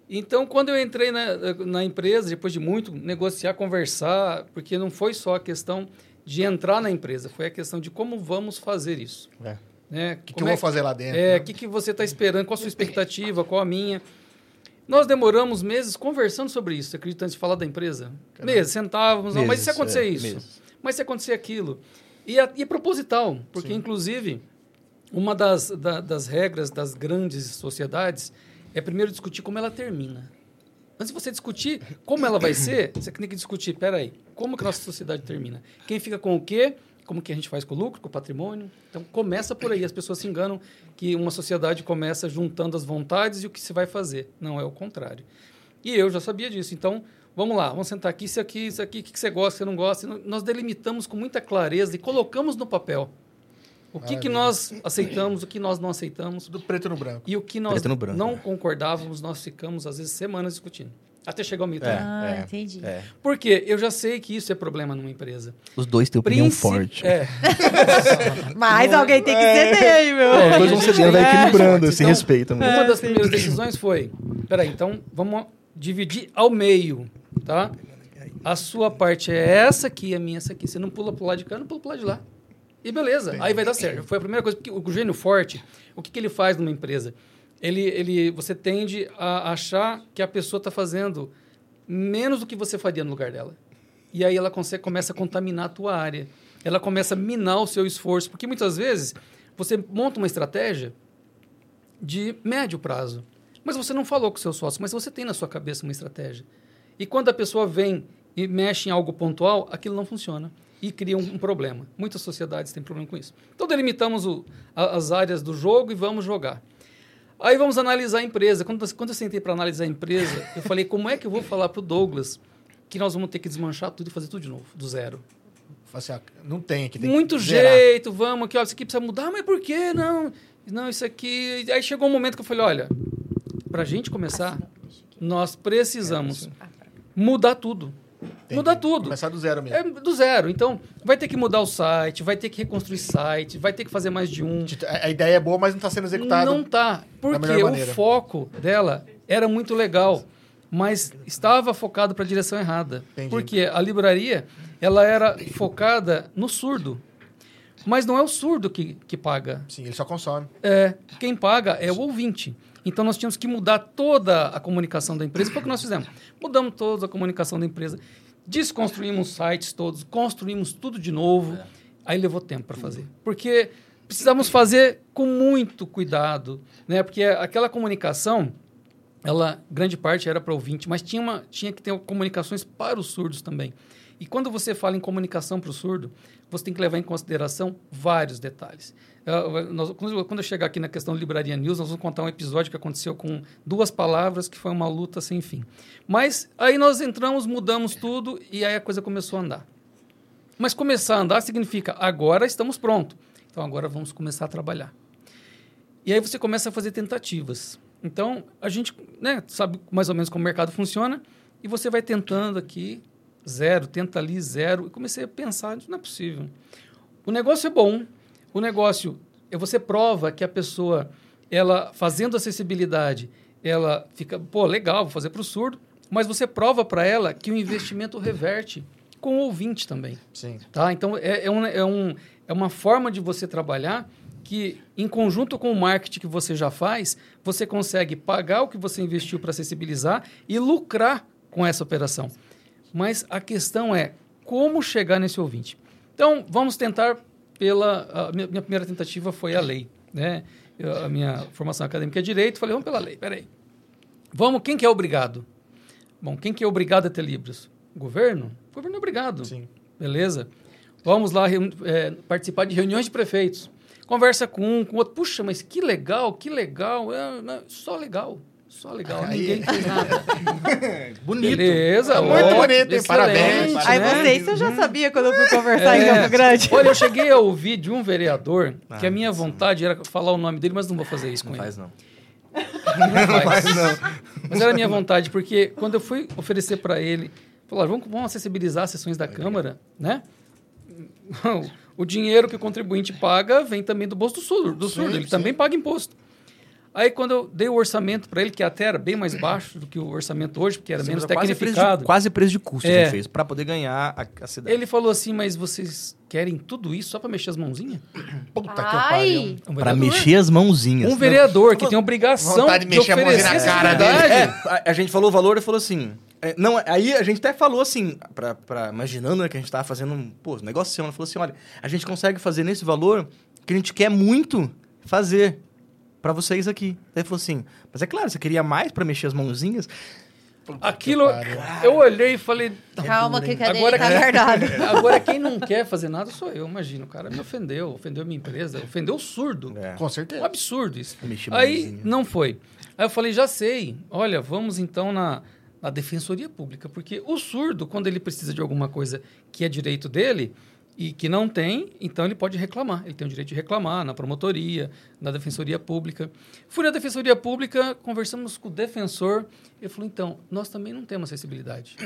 Então, quando eu entrei na, na empresa, depois de muito negociar, conversar, porque não foi só a questão de entrar na empresa, foi a questão de como vamos fazer isso. É. Né? O que, que eu é vou fazer lá dentro? é, né? o que, que você está esperando? Qual a sua expectativa? Qual a minha? Nós demoramos meses conversando sobre isso, acreditando de falar da empresa. Meses, sentávamos, não, mas se Meses, acontecer é, isso? meses. Mas se acontecer aquilo? E é, e é proposital, porque, inclusive, uma das, da- das regras das grandes sociedades é primeiro discutir como ela termina. Antes de você discutir como ela vai ser, você tem que discutir, peraí, como que a nossa sociedade termina? Quem fica com o quê? Como que a gente faz com o lucro, com o patrimônio? Então, começa por aí. As pessoas se enganam que uma sociedade começa juntando as vontades e o que se vai fazer. Não, é o contrário. E eu já sabia disso. Então, vamos lá, vamos sentar aqui, isso aqui, isso aqui, o que você gosta, o que você não gosta. Nós delimitamos com muita clareza e colocamos no papel o que, que nós aceitamos, o que nós não aceitamos. Do preto no branco. E o que nós branco, não né? concordávamos, nós ficamos, às vezes, semanas discutindo. Até chegar ao meio termo. ah, é, entendi. É. Porque eu já sei que isso é problema numa empresa. Os dois têm opinião Princi- forte. É. (laughs) Mas Não- alguém tem que ceder aí, meu. É, Os dois vão a gente cedendo, vai é equilibrando, forte. se Então, respeitam. né? Uma das sim. primeiras decisões foi: peraí, então vamos dividir ao meio, tá? A sua parte é essa aqui, a minha é essa aqui. Você não pula pro lado de cá, não pula pro lado de lá. E beleza, aí vai dar certo. Foi a primeira coisa. Porque o gênio forte, o que, que ele faz numa empresa? Ele, ele, você tende a achar que a pessoa está fazendo menos do que você faria no lugar dela. E aí ela consegue, começa a contaminar a tua área. Ela começa a minar o seu esforço. Porque muitas vezes você monta uma estratégia de médio prazo. Mas você não falou com o seu sócio, mas você tem na sua cabeça uma estratégia. E quando a pessoa vem e mexe em algo pontual, aquilo não funciona e cria um, um problema. Muitas sociedades têm problema com isso. Então delimitamos o- a- as áreas do jogo e vamos jogar. Aí vamos analisar a empresa. Quando, quando eu sentei para analisar a empresa, eu falei, como é que eu vou falar para o Douglas que nós vamos ter que desmanchar tudo e fazer tudo de novo, do zero? Assim, ah, não tem aqui. Tem Muito que jeito, vamos aqui, ó, isso aqui precisa mudar, mas por que não? Não, isso aqui. Aí chegou um momento que eu falei: olha, para a gente começar, nós precisamos mudar tudo. Entendi. Mudar tudo. Começar do zero mesmo. É do zero. Então, vai ter que mudar o site, vai ter que reconstruir site, vai ter que fazer mais de um. A ideia é boa, mas não está sendo executada. Não tá. Porque o foco dela era muito legal, mas estava focado para a direção errada. Entendi. Porque a livraria, ela era focada no surdo. Mas não é o surdo que, que paga. Sim, ele só consome. É, quem paga é o ouvinte. Então nós tínhamos que mudar toda a comunicação da empresa. Foi o que nós fizemos. Mudamos toda a comunicação da empresa, desconstruímos sites todos, construímos tudo de novo. Aí levou tempo para fazer. Porque precisamos fazer com muito cuidado, né? Porque aquela comunicação, ela grande parte era para ouvinte, mas tinha, uma, tinha que ter comunicações para os surdos também. E quando você fala em comunicação para o surdo, você tem que levar em consideração vários detalhes. Nós, quando, quando eu chegar aqui na questão Livraria News, nós vamos contar um episódio que aconteceu com duas palavras, que foi uma luta sem fim. Mas aí nós entramos, mudamos tudo e aí a coisa começou a andar. Mas começar a andar significa agora estamos prontos. Então agora vamos começar a trabalhar. E aí você começa a fazer tentativas. Então a gente né, sabe mais ou menos como o mercado funciona e você vai tentando aqui, zero, tenta ali, zero. E comecei a pensar, não é possível. O negócio é bom, o negócio, é você prova que a pessoa, ela fazendo acessibilidade, ela fica, pô, legal, vou fazer para o surdo, mas você prova para ela que o investimento reverte com o ouvinte também. Sim. Tá? Então, é, é, um, é, um, é uma forma de você trabalhar que, em conjunto com o marketing que você já faz, você consegue pagar o que você investiu para acessibilizar e lucrar com essa operação. Mas a questão é como chegar nesse ouvinte. Então, vamos tentar pela... Minha, minha primeira tentativa foi a lei. Né? Eu, a minha formação acadêmica é direito. Falei, vamos pela lei. Peraí. Vamos, quem que é obrigado? Bom, quem que é obrigado a ter livros? O governo? O governo é obrigado. Sim. Beleza? Vamos lá é, participar de reuniões de prefeitos. Conversa com um, com outro. Puxa, mas que legal, que legal. É, né, só legal. Só legal. Aí. Ninguém fez nada. (laughs) Bonito. Beleza. É muito ó, bonito, hein? excelente, Parabéns. Aí né? você, isso eu já sabia quando eu fui conversar em É. Campo Grande. Olha, eu cheguei a ouvir de um vereador que Ah, a minha sim. vontade era falar o nome dele, mas não vou fazer isso Não com faz, ele. não. Não faz. Mas era a minha vontade, porque quando eu fui oferecer para ele, falaram, vamos, vamos acessibilizar as sessões da Câmara, né? (laughs) O dinheiro que o contribuinte paga vem também do bolso do surdo. Do surdo. Ele sim. também paga imposto. Aí, quando eu dei o orçamento para ele, que até era bem mais baixo do que o orçamento hoje, porque era Sim, menos mas quase preço, tecnificado, de, quase preço de custo É. ele fez, para poder ganhar a, a cidade. ele falou assim, mas vocês querem tudo isso só para mexer as mãozinhas? Puta que Ai, pariu. Um Para mexer as mãozinhas. Um vereador que tem obrigação Vontade de mexer a mãozinha oferecer na cara dele. É, a, a gente falou o valor e falou assim. é, não, aí a gente até falou assim, pra, pra- imaginando né, que a gente tava fazendo um pô, um negócio seu, ela falou assim: olha, a gente consegue fazer nesse valor que a gente quer muito fazer pra vocês aqui. Ele falou assim: mas é claro, você queria mais pra mexer as mãozinhas? Aquilo, Que pariu. eu olhei e falei, calma que cadê Agora tá guardado. (laughs) agora quem não quer fazer nada sou eu, imagina. O cara me ofendeu, ofendeu a minha empresa, ofendeu o surdo. É. Com Um certeza. absurdo isso. Aí mãozinha. não foi. Aí eu falei, já sei. Olha, vamos então na, na defensoria pública, porque o surdo, quando ele precisa de alguma coisa que é direito dele e que não tem, então ele pode reclamar. Ele tem o direito de reclamar na promotoria, na defensoria pública. Fui na defensoria pública, conversamos com o defensor. Ele falou, então, nós também não temos acessibilidade. (coughs) Eu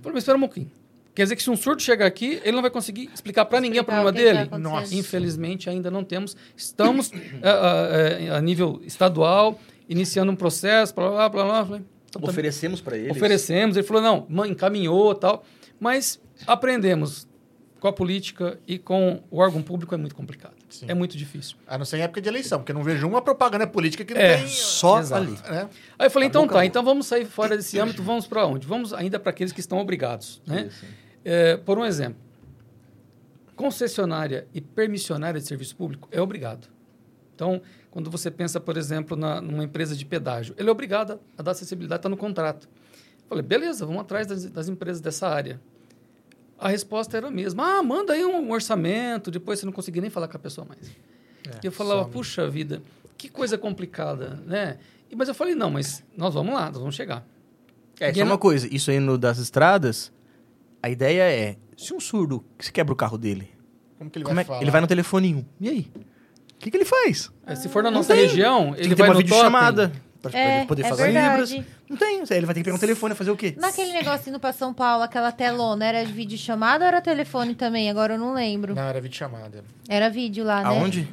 falei, mas espera um pouquinho. Quer dizer que se um surdo chegar aqui, ele não vai conseguir explicar para ninguém o problema o que que tá dele? acontecendo. Nossa. Infelizmente, ainda não temos. Estamos a, a- a- a nível estadual, iniciando um processo, blá, blá, blá, blá. Falei, então, também- Oferecemos pra ele. oferecemos. Ele falou, não, encaminhou tal. Mas aprendemos com a política e com o órgão público é muito complicado. Sim. É muito difícil. A não ser em época de eleição, porque eu não vejo uma propaganda política que não É, tem. Só Exato. ali. né? Aí eu falei, então Acabou, tá, então vamos sair fora desse âmbito, vamos para onde? Vamos ainda para aqueles que estão obrigados, né? É, por um exemplo, concessionária e permissionária de serviço público é obrigado. Então, quando você pensa, por exemplo, na, numa empresa de pedágio, ele é obrigado a dar acessibilidade, está no contrato. Falei, beleza, vamos atrás das, das empresas dessa área. A resposta era a mesma. Ah, manda aí um orçamento, depois você não conseguia nem falar com a pessoa mais. É, e eu falava, some. puxa vida, que coisa complicada, né? E, mas eu falei, não, mas nós vamos lá, nós vamos chegar. É, E só uma coisa, isso aí no das estradas, a ideia é, se um surdo, se quebra o carro dele, Como que ele como vai é- falar? ele vai no telefoninho, e aí? O que, que ele faz? É, Se for na Não nossa tem. região, Tem ele que ter vai uma no videochamada pra É, ele poder é fazer verdade. libras. Não tem, ele vai ter que pegar um telefone e fazer o quê? Naquele negócio indo pra São Paulo, aquela telona, era de vídeo chamada ou era telefone também? Agora eu não lembro. Não, era vídeo chamada. Era vídeo lá, né? Aonde?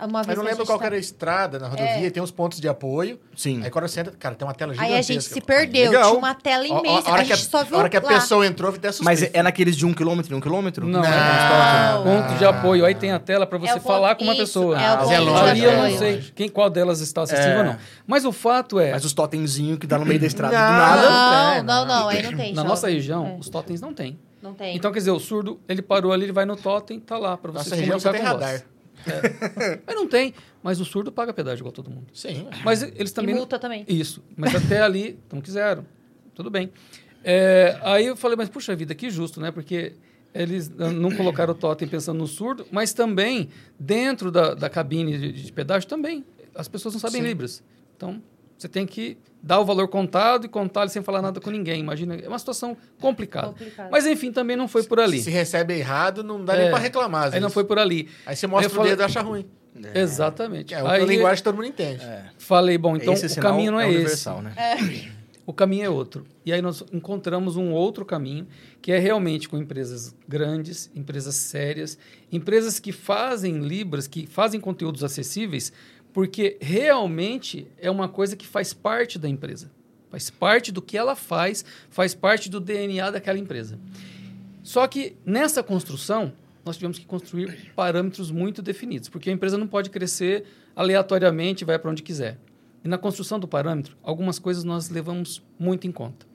Uma vez Mas não a lembro qual tá- era a estrada na rodovia, É. tem uns pontos de apoio. Sim. Aí quando você entra, cara, tem uma tela gigantesca. Aí a gente se perdeu. Legal. Tinha uma tela imensa. a hora a que gente só viu a hora que a lá. pessoa entrou, até assustei. Mas é naqueles de um quilômetro em um quilômetro? Não, Não. é ponto de apoio. Aí tem a tela para você É o ponto- falar com uma isso, pessoa. é o ponto Ali de eu não apoio. sei quem, qual delas está acessível É. ou não. Mas o fato é, Mas os totemzinhos que dá no meio da estrada Não. do nada. Não, É, não, não. não. Aí não tem. na nossa região, É. os totens não tem. Não tem. Então, quer dizer, o surdo, ele parou ali, ele vai no totem, tá lá para você Nossa região comunicar você tem radar. voz. Mas não tem. Mas o surdo paga pedágio igual todo mundo. Sim. Mas eles também. E multa também. Isso. Mas até (laughs) ali, então quiseram. Tudo bem. É, aí eu falei, mas puxa vida, que justo, né? Porque eles não colocaram o totem pensando no surdo, mas também dentro da, da cabine de, de pedágio também. As pessoas não sabem Sim. Libras. Então, você tem que dar o valor contado e contar sem falar nada com ninguém. Imagina, é uma situação complicada. Complicado. Mas enfim, também não foi por ali. Se recebe errado, não dá É. nem pra reclamar. Aí não foi por ali. Aí você mostra Eu o falei- dedo e acha ruim. Exatamente. É, Aí a linguagem todo mundo entende. falei, bom, então Esse o caminho não é, esse. universal, né? O caminho é outro. E aí nós encontramos um outro caminho, que é realmente com empresas grandes, empresas sérias, empresas que fazem libras, que fazem conteúdos acessíveis, porque realmente é uma coisa que faz parte da empresa. Faz parte do que ela faz, faz parte do DNA daquela empresa. Só que nessa construção, nós tivemos que construir parâmetros muito definidos, porque a empresa não pode crescer aleatoriamente vai para onde quiser. E na construção do parâmetro, algumas coisas nós levamos muito em conta.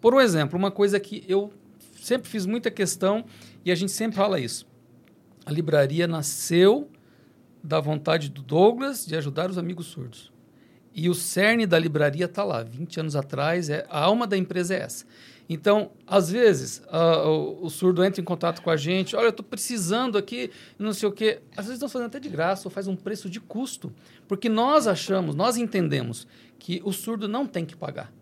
Por um exemplo, uma coisa que eu sempre fiz muita questão e a gente sempre fala isso. A livraria nasceu da vontade do Douglas de ajudar os amigos surdos. E o cerne da livraria está lá, 20 anos atrás, é, a alma da empresa é essa. Então, às vezes, o, o surdo entra em contato com a gente, olha, eu estou precisando aqui, não sei o quê. Às vezes nós fazemos até de graça, ou faz um preço de custo, porque nós achamos, nós entendemos que o surdo não tem que pagar.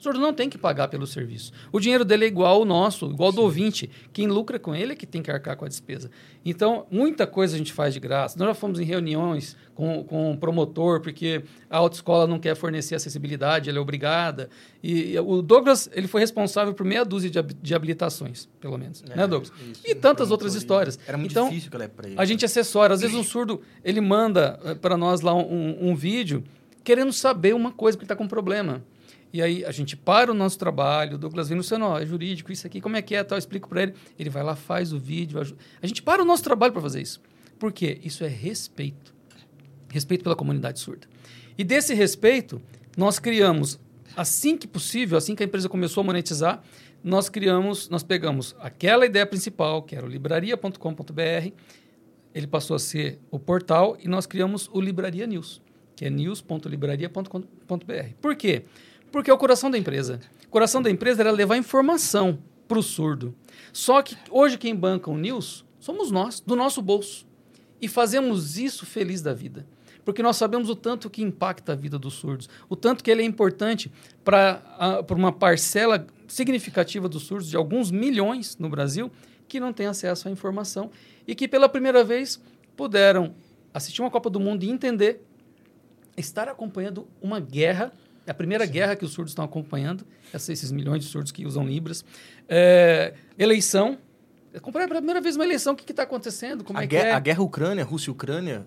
O surdo não tem que pagar pelo serviço. O dinheiro dele é igual ao nosso, igual ao do ouvinte. Quem lucra com ele é que tem que arcar com a despesa. Então, muita coisa a gente faz de graça. Nós já fomos em reuniões com, com o promotor, porque a autoescola não quer fornecer acessibilidade, ela é obrigada. E, e o Douglas, ele foi responsável por meia dúzia de, de habilitações, pelo menos. né, Douglas? É, Isso, e tantas outras histórias. Era muito então, difícil aquela época pra ele. a gente assessora. Às vezes um surdo, ele manda para nós lá um, um vídeo querendo saber uma coisa, porque ele está com um problema. E aí a gente para o nosso trabalho, o Douglas vem no não, é jurídico, isso aqui, como é que é, tal, eu explico para ele. Ele vai lá, faz o vídeo. A gente para o nosso trabalho para fazer isso. Por quê? Isso é respeito. Respeito pela comunidade surda. E desse respeito, nós criamos, assim que possível, assim que a empresa começou a monetizar, nós criamos, nós pegamos aquela ideia principal, que era o libraria.com.br, ele passou a ser o portal e nós criamos o Libraria News, que é news.libraria.com.br. Por quê? Porque é o coração da empresa. O coração da empresa era levar informação para o surdo. Só que hoje quem banca o News somos nós, do nosso bolso. E fazemos isso feliz da vida. Porque nós sabemos o tanto que impacta a vida dos surdos, o tanto que ele é importante para uma parcela significativa dos surdos, de alguns milhões no Brasil, que não tem acesso à informação e que pela primeira vez puderam assistir uma Copa do Mundo e entender, estar acompanhando uma guerra, é a primeira guerra que os surdos estão acompanhando, essa- esses milhões de surdos que usam Libras, É, eleição, acompanhar pela primeira vez uma eleição, o que está acontecendo, como a, é guerra, que é. a guerra Ucrânia, Rússia e Ucrânia,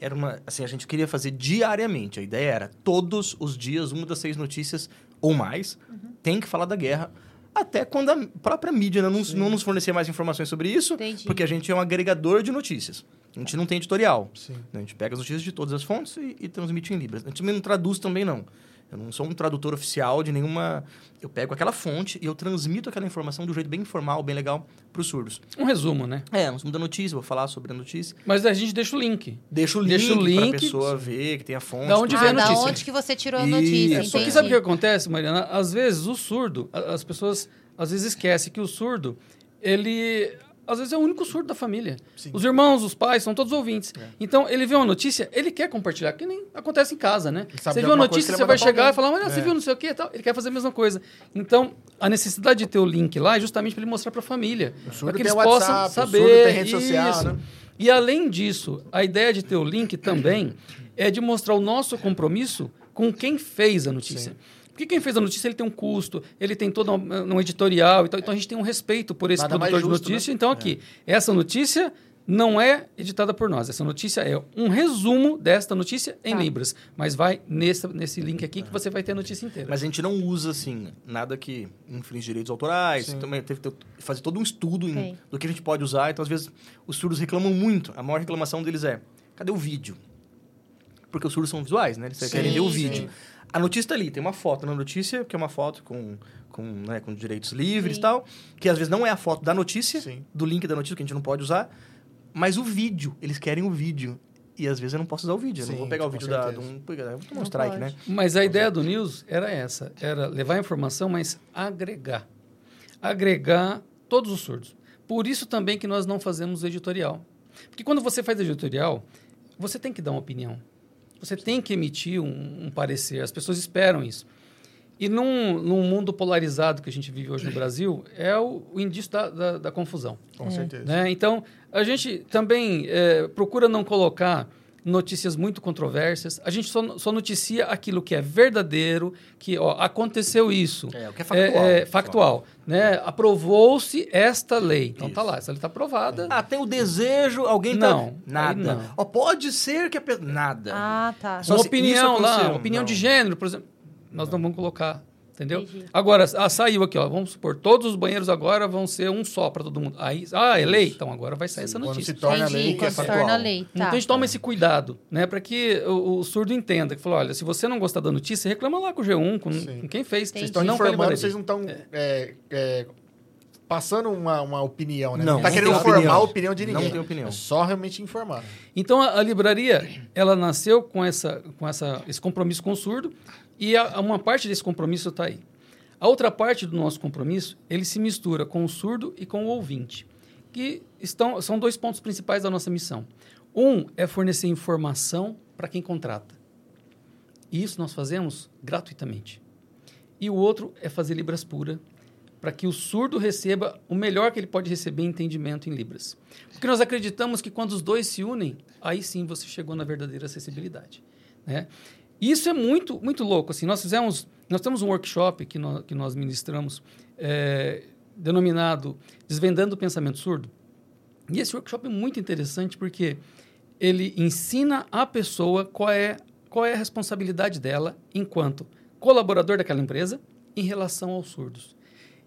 era uma. Assim, a gente queria fazer diariamente. A ideia era todos os dias, uma das seis notícias ou mais, tem que falar da guerra. Até quando a própria mídia não, nos- não nos fornecer mais informações sobre isso, Entendi. porque a gente é um agregador de notícias. A gente não tem editorial. Sim. A gente pega as notícias de todas as fontes e, e transmite em Libras. A gente também não traduz também, não. Eu não sou um tradutor oficial de nenhuma... Eu pego aquela fonte e eu transmito aquela informação de um jeito bem informal, bem legal para os surdos. Um resumo, né? É, nós muda a notícia, vou falar sobre a notícia. Mas a gente deixa o link. Deixa o link, Deixa o link. pra pessoa ver que tem a fonte. Da onde tudo. vem a Ah, da notícia. onde que você tirou a Isso. notícia, Só que entendi. sabe o que acontece, Mariana? Às vezes o surdo, a- as pessoas às vezes esquecem que o surdo, ele às vezes é o único surdo da família. Sim. Os irmãos, os pais, são todos ouvintes. Então, ele vê uma notícia, ele quer compartilhar, que nem acontece em casa, né? Você de viu a alguma coisa notícia, você vai chegar e falar, mas você É. viu não sei o que e tal. Ele quer fazer a mesma coisa. Então, a necessidade de ter o link lá é justamente para ele mostrar para a família. O Para que eles WhatsApp, possam o saber. surdo tem rede social, isso. né? E além disso, a ideia de ter o link também é de mostrar o nosso compromisso com quem fez a notícia. Porque quem fez a notícia ele tem um custo, ele tem todo um, um editorial, então, então a gente tem um respeito por esse Nada produtor justo, de notícia. né? Então aqui, essa notícia não é editada por nós. Essa notícia é um resumo desta notícia em Tá. Libras. Mas vai nesse, nesse link aqui que você vai ter a notícia inteira. Mas a gente não usa, assim, nada que infringe direitos autorais. Sim. Também teve que fazer todo um estudo em- do que a gente pode usar. Então, às vezes, os surdos reclamam muito. A maior reclamação deles é, cadê o vídeo? Porque os surdos são visuais, né? Eles Sim, querem ver o sim. A notícia tá ali, tem uma foto na notícia, que é uma foto com, com, né, com direitos livres e Sim. tal, que às vezes não é a foto da notícia, Sim. do link da notícia, que a gente não pode usar. Mas o vídeo, eles querem o vídeo. E às vezes eu não posso usar o vídeo. eu não Sim, vou pegar o vídeo da, de um. Eu vou tomar um strike, né? Mas a ideia do News era essa, era levar informação, mas agregar. Agregar todos os surdos. Por isso também que nós não fazemos editorial. Porque quando você faz editorial, você tem que dar uma opinião. Você tem que emitir um, um parecer. As pessoas esperam isso. E num, num mundo polarizado que a gente vive hoje no Brasil, é o, o indício da, da- da confusão. Com certeza. Né? Então, a gente também eh, procura não colocar notícias muito controversas. A gente só, só noticia aquilo que é verdadeiro, que ó, aconteceu isso. É, o que é factual. É, é, factual. Né? Aprovou-se esta lei. Então tá Isso. lá, essa lei está aprovada. Ah, tem o desejo, alguém tá. Não, Nada. aí não. Ó, pode ser que a pessoa. Nada. Ah, tá. Só Uma se- opinião lá, opinião de Não. gênero, por exemplo. Nós não vamos colocar. Entendeu? Entendi. Agora, ah, saiu aqui, ó. Vamos supor, todos os banheiros agora vão ser um só para todo mundo. Aí, ah, é lei? Então agora vai sair essa Quando notícia. se torna Entendi, lei, que é quando se torna lei. Tá. Então a gente toma esse cuidado, né? Para que o, o surdo entenda. Que falou, olha, se você não gostar da notícia, reclama lá com o G1, com, Sim. com quem fez. Vocês Vocês estão não informando, vocês não estão é, é, passando uma, uma opinião, né? Não, Não tá não querendo tem formar opinião. a opinião de Não ninguém. tem opinião. É só realmente informar. Então a, a livraria, ela nasceu com, essa, com essa, esse compromisso com o surdo e a- uma parte desse compromisso está aí. A outra parte do nosso compromisso, ele se mistura com o surdo e com o ouvinte, que estão, são dois pontos principais da nossa missão. Um é fornecer informação para quem contrata. E isso nós fazemos gratuitamente. E o outro é fazer Libras pura, para que o surdo receba o melhor que ele pode receber em entendimento em Libras. Porque nós acreditamos que quando os dois se unem, aí sim você chegou na verdadeira acessibilidade. Né? E isso é muito, muito louco. Assim, nós fizemos, nós temos um workshop que nós, que nós ministramos, é, denominado Desvendando o Pensamento Surdo. E esse workshop é muito interessante porque ele ensina a pessoa qual é, qual é a responsabilidade dela enquanto colaborador daquela empresa em relação aos surdos.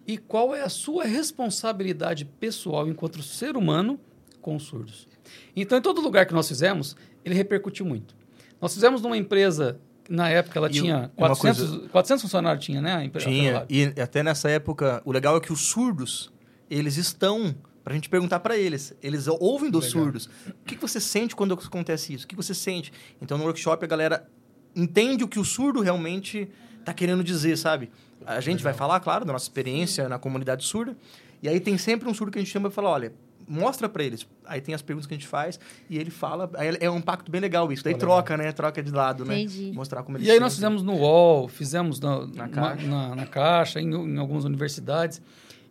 E qual é a sua responsabilidade pessoal enquanto ser humano com os surdos. Então, em todo lugar que nós fizemos, ele repercutiu muito. Nós fizemos numa empresa, na época ela E tinha uma 400, coisa- 400 funcionários, tinha, né? a a Tinha. E até nessa época, o legal é que os surdos, eles estão pra gente perguntar pra eles. Eles ouvem dos Legal. surdos. O que, que você sente quando acontece isso? O que você sente? Então, no workshop, a galera entende o que o surdo realmente tá querendo dizer, sabe? A gente vai falar, claro, da nossa experiência na comunidade surda. E aí tem sempre um surdo que a gente chama e fala, olha, mostra pra eles. Aí tem as perguntas que a gente faz e ele fala. Aí é um impacto bem legal isso. Daí troca, né? Troca de lado, né? Entendi. Mostrar como ele E aí nós fizemos no UOL, fizemos na, Na Caixa. na, na Caixa, em, em algumas universidades.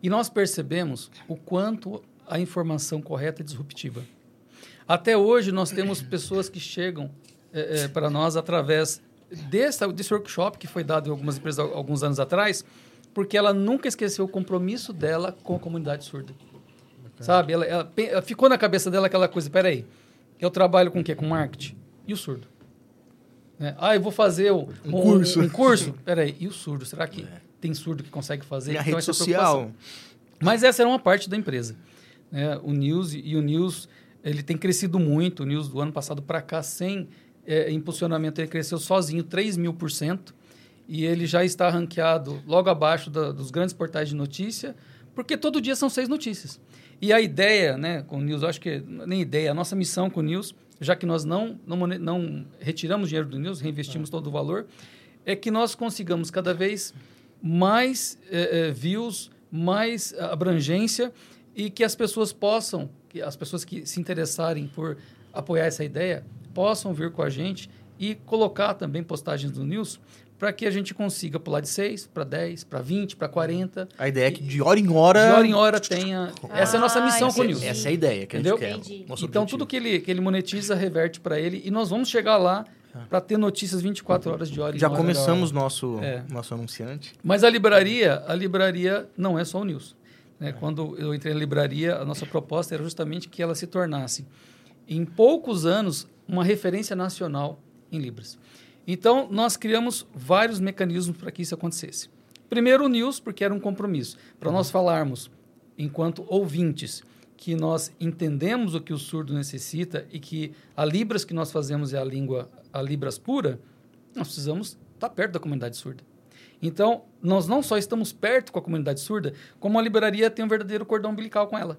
E nós percebemos o quanto a informação correta é disruptiva. Até hoje, nós temos pessoas que chegam eh, eh, para nós através desse, desse workshop que foi dado em algumas empresas há alguns anos atrás, porque ela nunca esqueceu o compromisso dela com a comunidade surda. Sabe? Ela, ela ela ficou na cabeça dela aquela coisa, peraí, eu trabalho com o quê? Com marketing. E o surdo? Né? Ah, eu vou fazer o- Um curso. Um, curso. (laughs) Peraí, e o surdo? Será que tem surdo que consegue fazer? Minha Então, rede essa é a social. Mas essa era uma parte da empresa. né? O News e o News ele tem crescido muito. O News do ano passado para cá, sem eh, impulsionamento, ele cresceu sozinho 3 mil por cento. E ele já está ranqueado logo abaixo da- dos grandes portais de notícia, porque todo dia são seis notícias. E a ideia né, com o News, acho que nem ideia, a nossa missão com o News, já que nós não, não, não retiramos dinheiro do News, reinvestimos todo o valor, é que nós consigamos cada vez mais eh, eh, views, mais abrangência e que as pessoas possam, que as pessoas que se interessarem por apoiar essa ideia, possam vir com a gente e colocar também postagens do News para que a gente consiga pular de 6 para 10, para 20, para 40. A ideia é que de hora em hora. De hora em hora tenha. Essa é a nossa Ah, missa com o. News. Essa é a ideia que Entendeu? a gente quer. Então, objetivo. tudo que ele, que ele monetiza reverte para ele e nós vamos chegar lá para ter notícias 24 horas de hora em Já hora. começamos nosso, É. nosso anunciante. Mas a livraria, a livraria não é só o News. né? Quando eu entrei na livraria, a nossa proposta era justamente que ela se tornasse, em poucos anos, uma referência nacional em Libras. Então, nós criamos vários mecanismos para que isso acontecesse. Primeiro, o News, porque era um compromisso. Para nós falarmos, enquanto ouvintes, que nós entendemos o que o surdo necessita e que a Libras que nós fazemos é a língua, a Libras pura, nós precisamos estar perto da comunidade surda. Então, nós não só estamos perto com a comunidade surda, como a livraria tem um verdadeiro cordão umbilical com ela.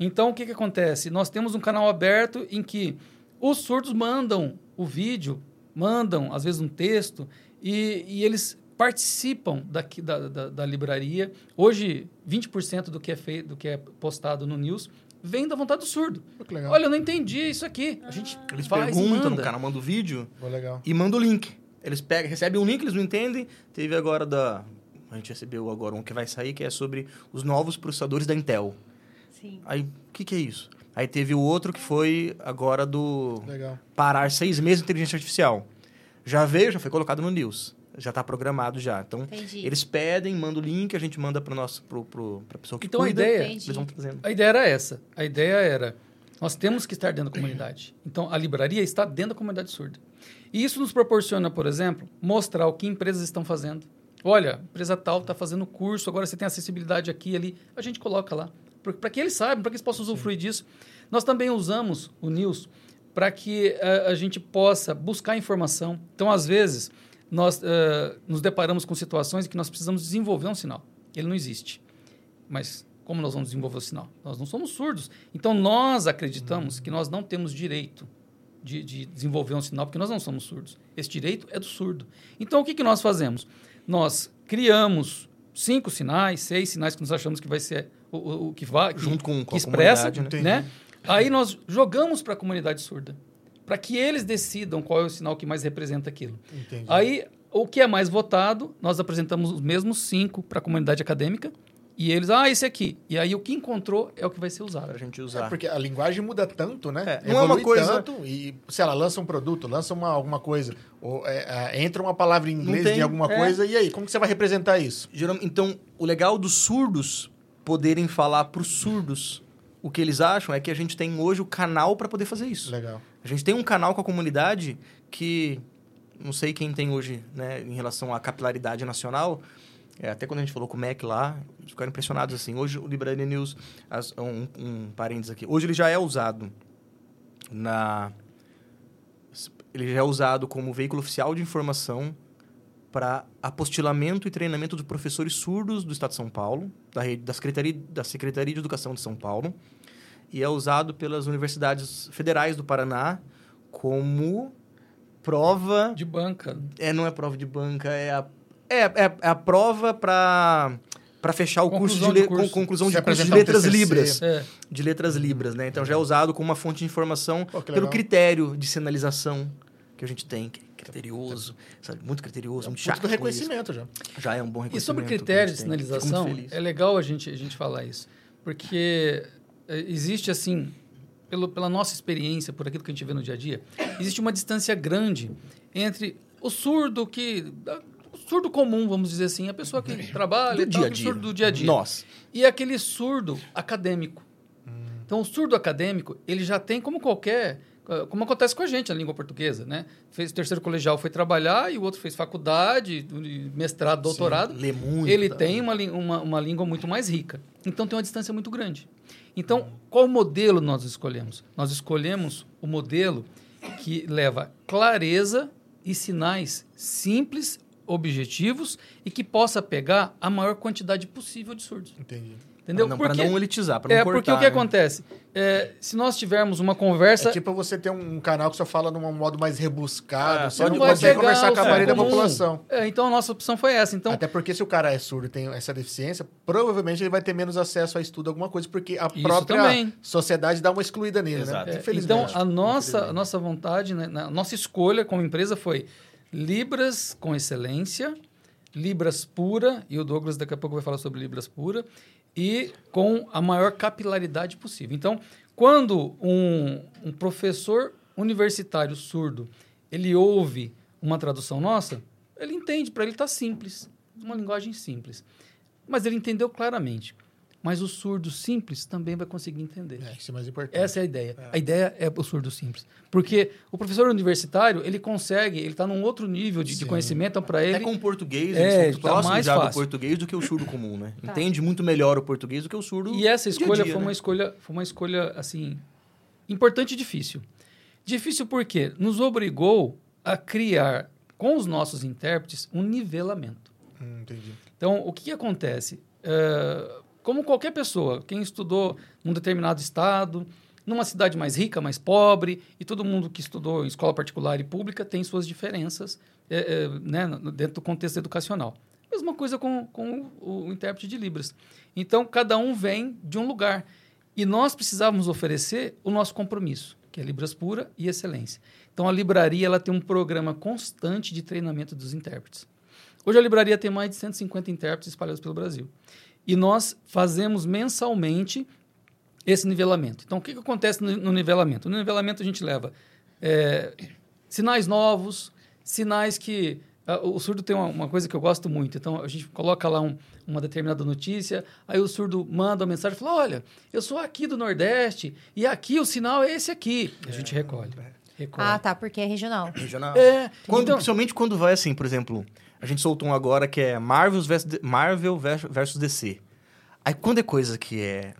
Então, o que, que acontece? Nós temos um canal aberto em que os surdos mandam o vídeo, mandam, às vezes, um texto, e, e eles participam daqui, da, da, da livraria. Hoje, 20% do que, é feito, do que é postado no News vem da vontade do surdo. Pô, que legal. Olha, eu não entendi isso aqui. A gente Eles faz perguntam no manda. canal, manda o vídeo legal. e manda o link. Eles pegam, recebem um link, eles não entendem. Teve agora da. A gente recebeu agora um que vai sair, que é sobre os novos processadores da Intel. Sim. Aí, o que, que é isso? Aí teve o outro que foi agora do Legal. parar seis meses de inteligência artificial. Já veio, já foi colocado no News. Já está programado já. Então, Entendi. eles pedem, mandam o link, a gente manda para nosso pro, pro, pra pessoa que Então, a cuida. ideia- Entendi. Eles vão trazendo. A ideia era essa. A ideia era, nós temos que estar dentro da comunidade. Então, a livraria está dentro da comunidade surda. E isso nos proporciona, por exemplo, mostrar o que empresas estão fazendo. Olha, empresa tal está fazendo curso, agora você tem acessibilidade aqui e ali. A gente coloca lá. Para que eles saibam, para que eles possam usufruir disso. Nós também usamos o News para que eh, a gente possa buscar informação. Então, às vezes, nós eh, nos deparamos com situações em que nós precisamos desenvolver um sinal. Ele não existe. Mas como nós vamos desenvolver o sinal? Nós não somos surdos. Então nós acreditamos que nós não temos direito de, de desenvolver um sinal, porque nós não somos surdos. Esse direito é do surdo. Então o que, que nós fazemos? Nós criamos cinco sinais, seis sinais que nós achamos que vai ser o, o, que vai. que- Junto com, com que a expressa, comunidade, né? Aí nós jogamos para a comunidade surda, para que eles decidam qual é o sinal que mais representa aquilo. Entendi. Aí, o que é mais votado, nós apresentamos os mesmos cinco para a comunidade acadêmica e eles, ah, esse aqui. E aí o que encontrou é o que vai ser usado. Para a gente É usar. porque a linguagem muda tanto, né? É, não é uma coisa- tanto e, sei lá, lança um produto, lança uma, alguma coisa, ou é, é, entra uma palavra em inglês de alguma é. coisa, e aí, como que você vai representar isso? Geral- Então, o legal dos surdos poderem falar para os surdos o que eles acham é que a gente tem hoje o canal para poder fazer isso. Legal. A gente tem um canal com a comunidade que não sei quem tem hoje, né, em relação à capilaridade nacional. É, até quando a gente falou com o Mac lá, eles ficaram impressionados assim. Hoje o Library News, as- um, um parênteses aqui. Hoje ele já é usado na ele já é usado como veículo oficial de informação para apostilamento e treinamento de professores surdos do Estado de São Paulo, da, rede, da, Secretaria, da Secretaria de Educação de São Paulo, e é usado pelas universidades federais do Paraná como prova. De banca. É, não é prova de banca, é a, é, é, é a prova para para fechar o curso de, Conclusão de le- curso. con- conclusão de curso de um letras TCC. libras É. de letras libras, né? Então já é usado como uma fonte de informação Pô, pelo critério de sinalização que a gente tem, que criterioso, sabe? Muito criterioso, muito chato. Muito do com isso. reconhecimento já. Já é um bom E reconhecimento. sobre que a critérios de sinalização, é legal a gente, a gente falar isso. Porque é, existe, assim, pelo, pela nossa experiência, por aquilo que a gente vê no dia a dia, existe uma distância grande entre o surdo que... O surdo comum, vamos dizer assim, a pessoa que trabalha, do e tal, dia a dia. surdo do dia a dia. Nós. E aquele surdo acadêmico. Então, o surdo acadêmico, ele já tem, como qualquer... Como acontece com a gente na língua portuguesa, né? Fez o terceiro colegial, foi trabalhar, e o outro fez faculdade, mestrado, doutorado. Lê muito. Ele tá? tem uma, uma, uma língua muito mais rica. Então, tem uma distância muito grande. Então, qual modelo nós escolhemos? Nós escolhemos o modelo que leva clareza e sinais simples, objetivos e que possa pegar a maior quantidade possível de surdos. Entendi. Entendeu? Para não, pra Porque- não elitizar, para não é, cortar. porque o que né? acontece? É, se nós tivermos uma conversa. É tipo você ter um canal que só fala num modo mais rebuscado, Ah, você não consegue conversar com a maioria da população. É, então a nossa opção foi essa. Então, Até porque se o cara é surdo e tem essa deficiência, provavelmente ele vai ter menos acesso a estudo, alguma coisa, porque a Isso própria também. sociedade dá uma excluída nele, Exato. né? É, Infelizmente. Então, a nossa, a nossa vontade, né, a nossa escolha como empresa foi Libras com excelência, Libras pura, e o Douglas daqui a pouco vai falar sobre Libras pura, e com a maior capilaridade possível. Então, quando um, um professor universitário surdo, ele ouve uma tradução nossa, ele entende, para ele está simples, uma linguagem simples. Mas ele entendeu claramente. Mas o surdo simples também vai conseguir entender. É, isso é mais importante. Essa é a ideia. A ideia é o surdo simples. Porque o professor universitário, ele consegue, ele está num outro nível de, de conhecimento, então para Até ele... com o português, É, eles são muito tá mais já do fácil. português do que o surdo comum, né? Tá. Entende muito melhor o português do que o surdo E essa dia escolha dia, foi, né? uma escolha foi uma escolha, assim, importante e difícil. Difícil porque nos obrigou a criar, com os nossos intérpretes, um nivelamento. Hum, entendi. Então, o que, que acontece? É, como qualquer pessoa, quem estudou num determinado estado, numa cidade mais rica, mais pobre, e todo mundo que estudou em escola particular e pública tem suas diferenças é, é, né, dentro do contexto educacional. Mesma coisa com, com o, o intérprete de Libras. Então, cada um vem de um lugar. E nós precisávamos oferecer o nosso compromisso, que é Libras Pura e Excelência. Então, a livraria ela tem um programa constante de treinamento dos intérpretes. Hoje, a livraria tem mais de 150 intérpretes espalhados pelo Brasil. E nós fazemos mensalmente esse nivelamento. Então, o que, que acontece no, no nivelamento? No nivelamento, a gente leva é, sinais novos, sinais que. ah, o surdo tem uma, uma coisa que eu gosto muito. Então, a gente coloca lá um- uma determinada notícia, aí o surdo manda uma mensagem e fala: Olha, eu sou aqui do Nordeste e aqui o sinal é esse aqui. A gente recolhe. recolhe. Ah, tá, porque é regional. Regional. É, Quando, então- Principalmente quando vai assim, por exemplo, a gente soltou um agora que é Marvel versus, Marvel versus DC. Aí quando é coisa que é,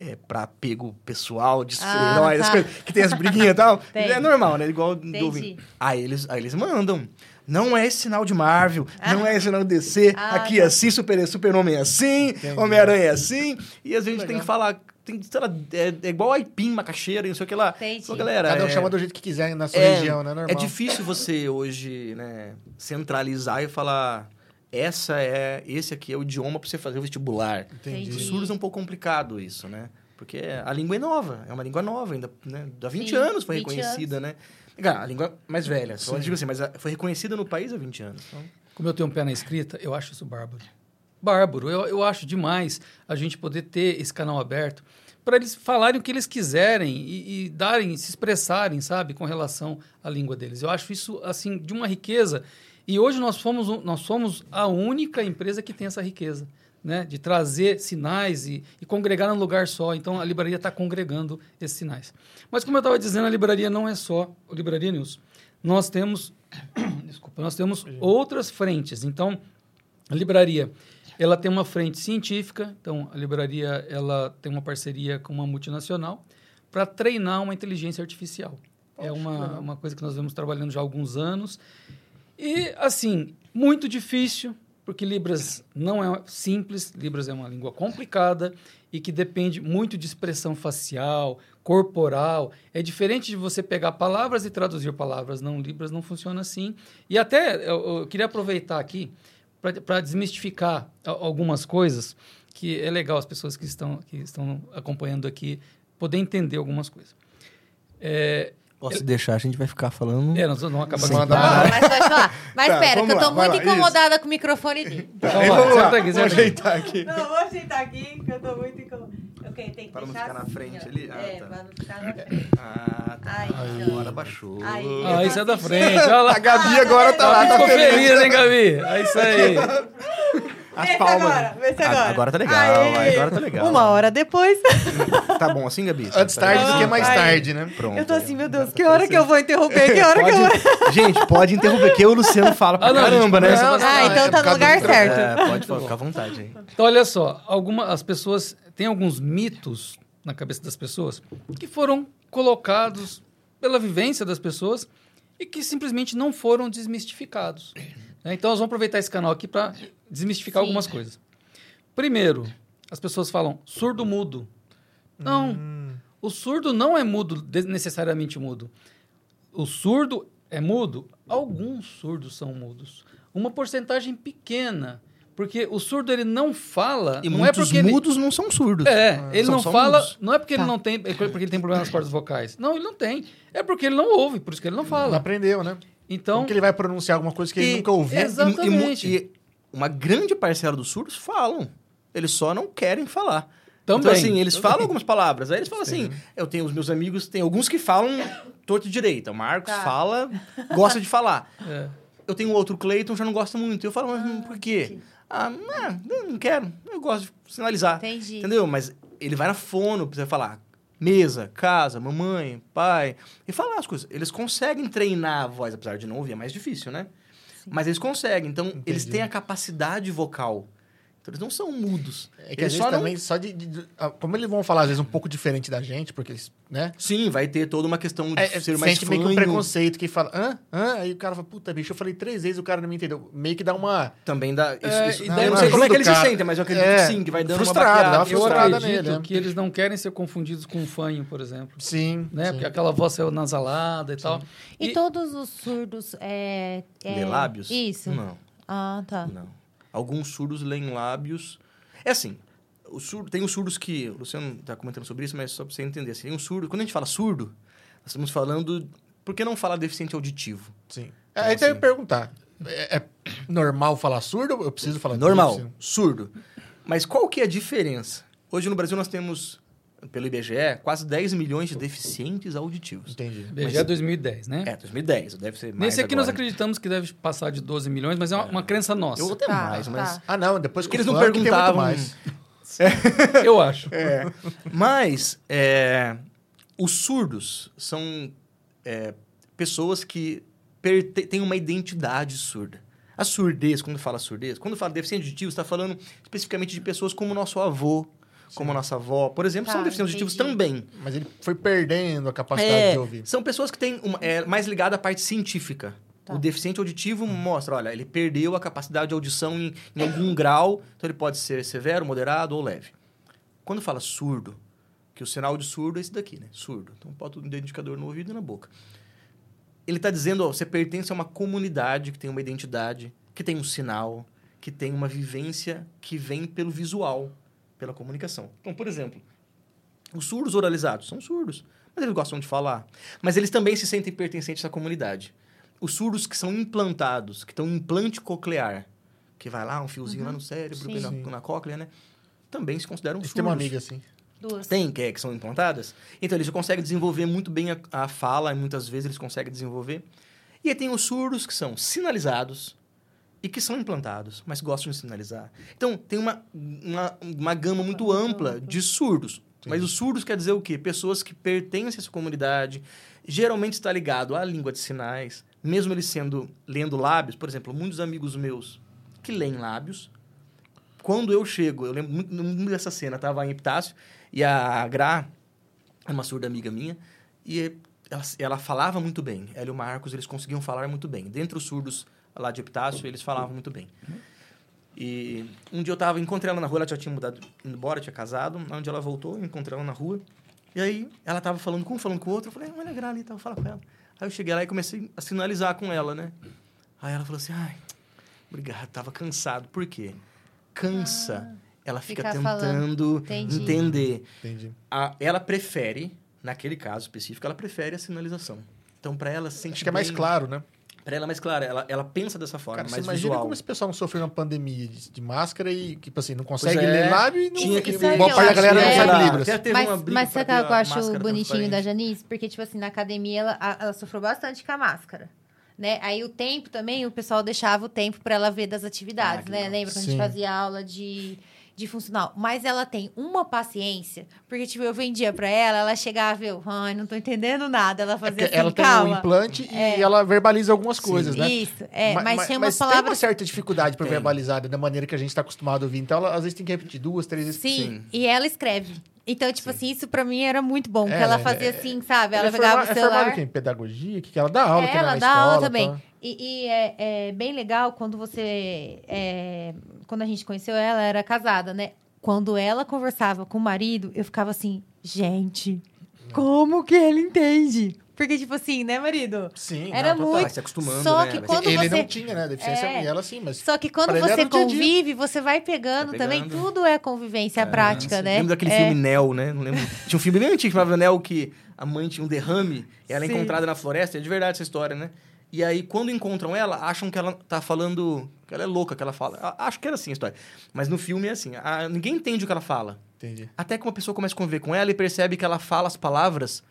é pra apego pessoal, de Ah, super-herói, tá. coisas, que tem as briguinhas e tal, (laughs) Tem. é normal, né? Igual do Entendi. ouvinte. Aí eles, aí eles mandam. Não é esse sinal de Marvel, não é esse sinal de DC, Ah, aqui tá. é assim, super, super-homem é assim, Homem-Aranha é assim, e às vezes a gente tem que falar, tem, sei lá, é, é igual aipim, macaxeira, e não sei o que lá. Entendi. Pô, galera, Cada um é- chama do jeito que quiser na sua é, região, né? Normal. É difícil você hoje, né, centralizar e falar essa é, esse aqui é o idioma para você fazer o vestibular. Entendi. Os Entendi. surdos é um pouco complicado isso, né? Porque a língua é nova, é uma língua nova ainda, né? Há 20 Sim, anos foi 20 reconhecida, né? Cara, a língua mais velha, só digo assim, mas foi reconhecida no país há 20 anos. Então, Como eu tenho um pé na escrita, eu acho isso bárbaro. Bárbaro. Eu, eu acho demais a gente poder ter esse canal aberto para eles falarem o que eles quiserem e, e darem, se expressarem, sabe, com relação à língua deles. Eu acho isso, assim, de uma riqueza. E hoje nós fomos, um- nós somos a única empresa que tem essa riqueza, né? De trazer sinais e, e congregar num lugar só. Então, a livraria está congregando esses sinais. Mas, como eu estava dizendo, a livraria não é só o Livraria News. Nós temos (coughs) desculpa, nós temos outras frentes. Então, a livraria, ela tem uma frente científica. Então, a livraria, ela tem uma parceria com uma multinacional para treinar uma inteligência artificial. é uma, uma coisa que nós vemos trabalhando já há alguns anos. E, assim, muito difícil, porque Libras não é simples, Libras é uma língua complicada e que depende muito de expressão facial, corporal. É diferente de você pegar palavras e traduzir palavras. Não, Libras não funciona assim. E até eu, eu queria aproveitar aqui para desmistificar algumas coisas que é legal as pessoas que estão, que estão acompanhando aqui poder entender algumas coisas. É, Ó, se deixar, a gente vai ficar falando. é, nós vamos acabar com bala. mas pode falar. Mas Tá, pera, que vamos eu tô lá, muito incomodada com o microfone dele. Então, Aí, vai, vamos lá, senta aqui, vamos senta aqui. ajeitar aqui. Não, vou ajeitar aqui, que eu tô muito incomodada. Ok, tem que Para não ficar na assim, frente ó. ali? Ah, é, tá. pra não ficar na frente. Ah, tá. Aí, Agora baixou. Aí. Ah, isso é da frente. Olha lá. A Gabi agora tá lá, tá Ficou feliz. feliz, hein, Gabi? É isso aí. (laughs) As Vê palmas. agora, vê se agora. agora tá legal, Aê. agora tá legal. Uma hora depois, (laughs) Tá bom assim, Gabi? Antes tarde do que mais tarde, né? Pronto. eu tô assim, meu Deus, que hora que eu vou interromper? Que hora que eu vou... Pode- (laughs) Gente, pode interromper, que o Luciano fala pra Ah, não, a gente caramba, né? Não, bastante. Ah, então é tá no lugar do- certo. É, pode falar, fica à vontade aí. Então, olha só, alguma, as pessoas têm alguns mitos na cabeça das pessoas que foram colocados pela vivência das pessoas e que simplesmente não foram desmistificados. né? Então, nós vamos aproveitar esse canal aqui para desmistificar Sim. algumas coisas. Primeiro, as pessoas falam surdo-mudo. Não, Hum. o surdo não é mudo, necessariamente mudo. O surdo é mudo? Alguns surdos são mudos. Uma porcentagem pequena. Porque o surdo ele não fala. E não é porque ele, mudos não são surdos. É, ele São não fala. mudos. Não é porque Tá. ele não tem. é porque ele tem problema nas cordas vocais. Não, ele não tem. É porque ele não ouve, por isso que ele não Não fala. aprendeu, né? Então. Como que ele vai pronunciar alguma coisa que ele E- nunca ouviu? Ex- Exatamente. E, e- e uma grande parcela dos surdos falam. Eles só não querem falar. Também. Então, assim, eles Também. falam algumas palavras. Aí eles falam assim: eu tenho os meus amigos, tem alguns que falam torto e direita. O Marcos Tá. fala, gosta de falar. É. Eu tenho outro, Cleiton, já não gosta muito. Eu falo, mas hum, por quê? Ah, não, não quero. Eu gosto de sinalizar. Entendi. Entendeu? Mas ele vai na fono você falar mesa, casa, mamãe, pai. E falar as coisas. Eles conseguem treinar a voz, apesar de não ouvir, é mais difícil, né? Mas eles conseguem. Então, eles têm a capacidade vocal. Então, eles não são mudos. É que eles às vezes só não- também, só de, de- de- ah, Como eles vão falar, às vezes, um pouco diferente da gente, porque eles, né? Sim, vai ter toda uma questão de É, é, ser mais sente meio que um preconceito que fala, hã? Hã? Aí o cara fala, puta, bicho, eu falei três vezes, o cara não me entendeu. Meio que dá uma. Também dá. Isso, É, isso- e eu daí não não sei como é que eles o se sentem, mas eu acredito É, que sim, que vai dando frustrado, uma dá uma baqueada. Eu frustrada acredito nele, né? que eles não querem ser confundidos com fanho, por exemplo. Sim. Né? sim. Porque aquela voz é nasalada e tal. E, todos os surdos é, é... Ler lábios? Isso. Não, Ah, tá. não. Alguns surdos leem lábios. É assim, o surdo, tem os surdos que... O Luciano está comentando sobre isso, mas só para você entender. Assim, tem um surdo... Quando a gente fala surdo, nós estamos falando... Por que não falar deficiente auditivo? Sim. Então, Aí até eu assim- ia perguntar: é, é normal falar surdo ou eu preciso falar Normal, surdo? surdo. Mas qual que é a diferença? Hoje no Brasil nós temos, pelo IBGE, quase 10 milhões de deficientes auditivos. Entendi. BGE é 2010, né? É, 2010, deve ser mais Nesse aqui nós agora. acreditamos que deve passar de 12 milhões, mas é uma, uma crença nossa. Eu até Tá, mais, mas... tá. Ah, não, depois que eles não perguntavam... mais. (laughs) Eu acho. É. Mas, é, os surdos são é, pessoas que têm uma identidade surda. A surdez, quando fala surdez, quando fala deficiente auditivo, está falando especificamente de pessoas como nosso avô, como nossa avó, por exemplo, Tá, são deficientes auditivos entendi. também. Mas ele foi perdendo a capacidade É, de ouvir. são pessoas que têm uma, é, mais ligada à parte científica. Tá. O deficiente auditivo mostra, olha, ele perdeu a capacidade de audição em, em algum grau, então ele pode ser severo, moderado ou leve. Quando fala surdo, que o sinal de surdo é esse daqui, né? Surdo. Então bota o identificador no ouvido e na boca. Ele está dizendo, ó, você pertence a uma comunidade que tem uma identidade, que tem um sinal, que tem uma vivência que vem pelo visual, pela comunicação. Então, por exemplo, os surdos oralizados são surdos, mas eles gostam de falar. Mas eles também se sentem pertencentes à comunidade. Os surdos que são implantados, que estão em implante coclear, que vai lá um fiozinho lá no cérebro, Sim. na, Sim. na cóclea, né? Também se consideram Tem surdos. uma amiga assim. Duas. Tem, que, é, que são implantadas. Então, eles conseguem desenvolver muito bem a, a fala, e muitas vezes eles conseguem desenvolver. E aí tem os surdos que são sinalizados e que são implantados, mas gostam de sinalizar. Então, tem uma, uma, uma gama muito ampla de surdos. Mas os surdos quer dizer o quê? Pessoas que pertencem a essa comunidade, geralmente está ligado à língua de sinais, mesmo eles sendo lendo lábios. Por exemplo, muitos amigos meus que leem lábios, quando eu chego, eu lembro muito, dessa cena, tava em Epitácio, e a Gra, é uma surda amiga minha, e ela, ela falava muito bem. Ela e o Marcos, eles conseguiam falar muito bem. Dentre os surdos lá de Epitácio, eles falavam muito bem. E um dia eu tava, encontrei ela na rua, ela já tinha mudado, indo embora, tinha casado. Onde ela voltou, eu encontrei ela na rua. E aí, ela tava falando com um, falando com o outro. Eu falei, olha a Gra ali, tava falando com ela. Aí eu cheguei lá e comecei a sinalizar com ela, né? Aí ela falou assim, ai, obrigado, tava cansado. Por quê? Cansa. ela fica tentando Entendi. entender. Entendi. A- ela prefere, naquele caso específico, ela prefere a sinalização. Então, para ela, se sente Acho que é mais bem- claro, né? Pra ela é mais clara. Ela, ela pensa dessa forma, Cara, você mais imagina visual. como esse pessoal não sofreu uma pandemia de, de máscara e, tipo assim, não consegue é, ler lábio e não... tinha que ver. boa parte da galera não é- sabe Libras. Mas, mas sabe o que eu acho bonitinho da. Janice? Porque, tipo assim, na academia ela, ela sofreu bastante com a máscara. Né? Aí o tempo também, o pessoal deixava o tempo para ela ver das atividades, Ah, né? legal. Lembra que a gente fazia aula de, de funcional? Mas ela tem uma paciência, porque, tipo, eu vendia para ela, ela chegava e eu, ai, não tô entendendo nada. Ela É fazia porque assim, ela tem calma. um implante É. e ela verbaliza algumas coisas, né? Isso, é, Ma- mas, ma- tinha umas mas tem uma certa dificuldade para Tem. verbalizar da maneira que a gente está acostumado a ouvir. Então, ela, às vezes tem que repetir duas, três vezes. Sim, Sim. e ela escreve. Então, tipo assim, isso pra mim era muito bom. Porque É, ela ela fazia é- assim, sabe? Ela é pegava forma- o É formada celular. o quê? em pedagogia? Que que ela dá aula É, que ela na dá escola, aula também. tá? E, e é, é bem legal quando você. é, quando a gente conheceu ela, era casada, né? Quando ela conversava com o marido, eu ficava assim, gente, como que ele entende? Porque, tipo assim, né, marido? Sim. Era não, muito. Se acostumando, Só né? que quando Ele você. não tinha, né? Deficiência É. ela sim, mas... Só que quando você no dia convive, você vai pegando também. pegando. Tudo é convivência prática, né? Lembra daquele É. filme Nell, né? Não lembro. Tinha um filme bem antigo que chamava Nell que a mãe tinha um derrame e ela é Sim. encontrada na floresta. É de verdade essa história, né? E aí, quando encontram ela, acham que ela tá falando... Que ela é louca, que ela fala. Acho que era assim a história. Mas no filme é assim. a- ninguém entende o que ela fala. Entendi. Até que uma pessoa começa a conviver com ela e percebe que ela fala as palavras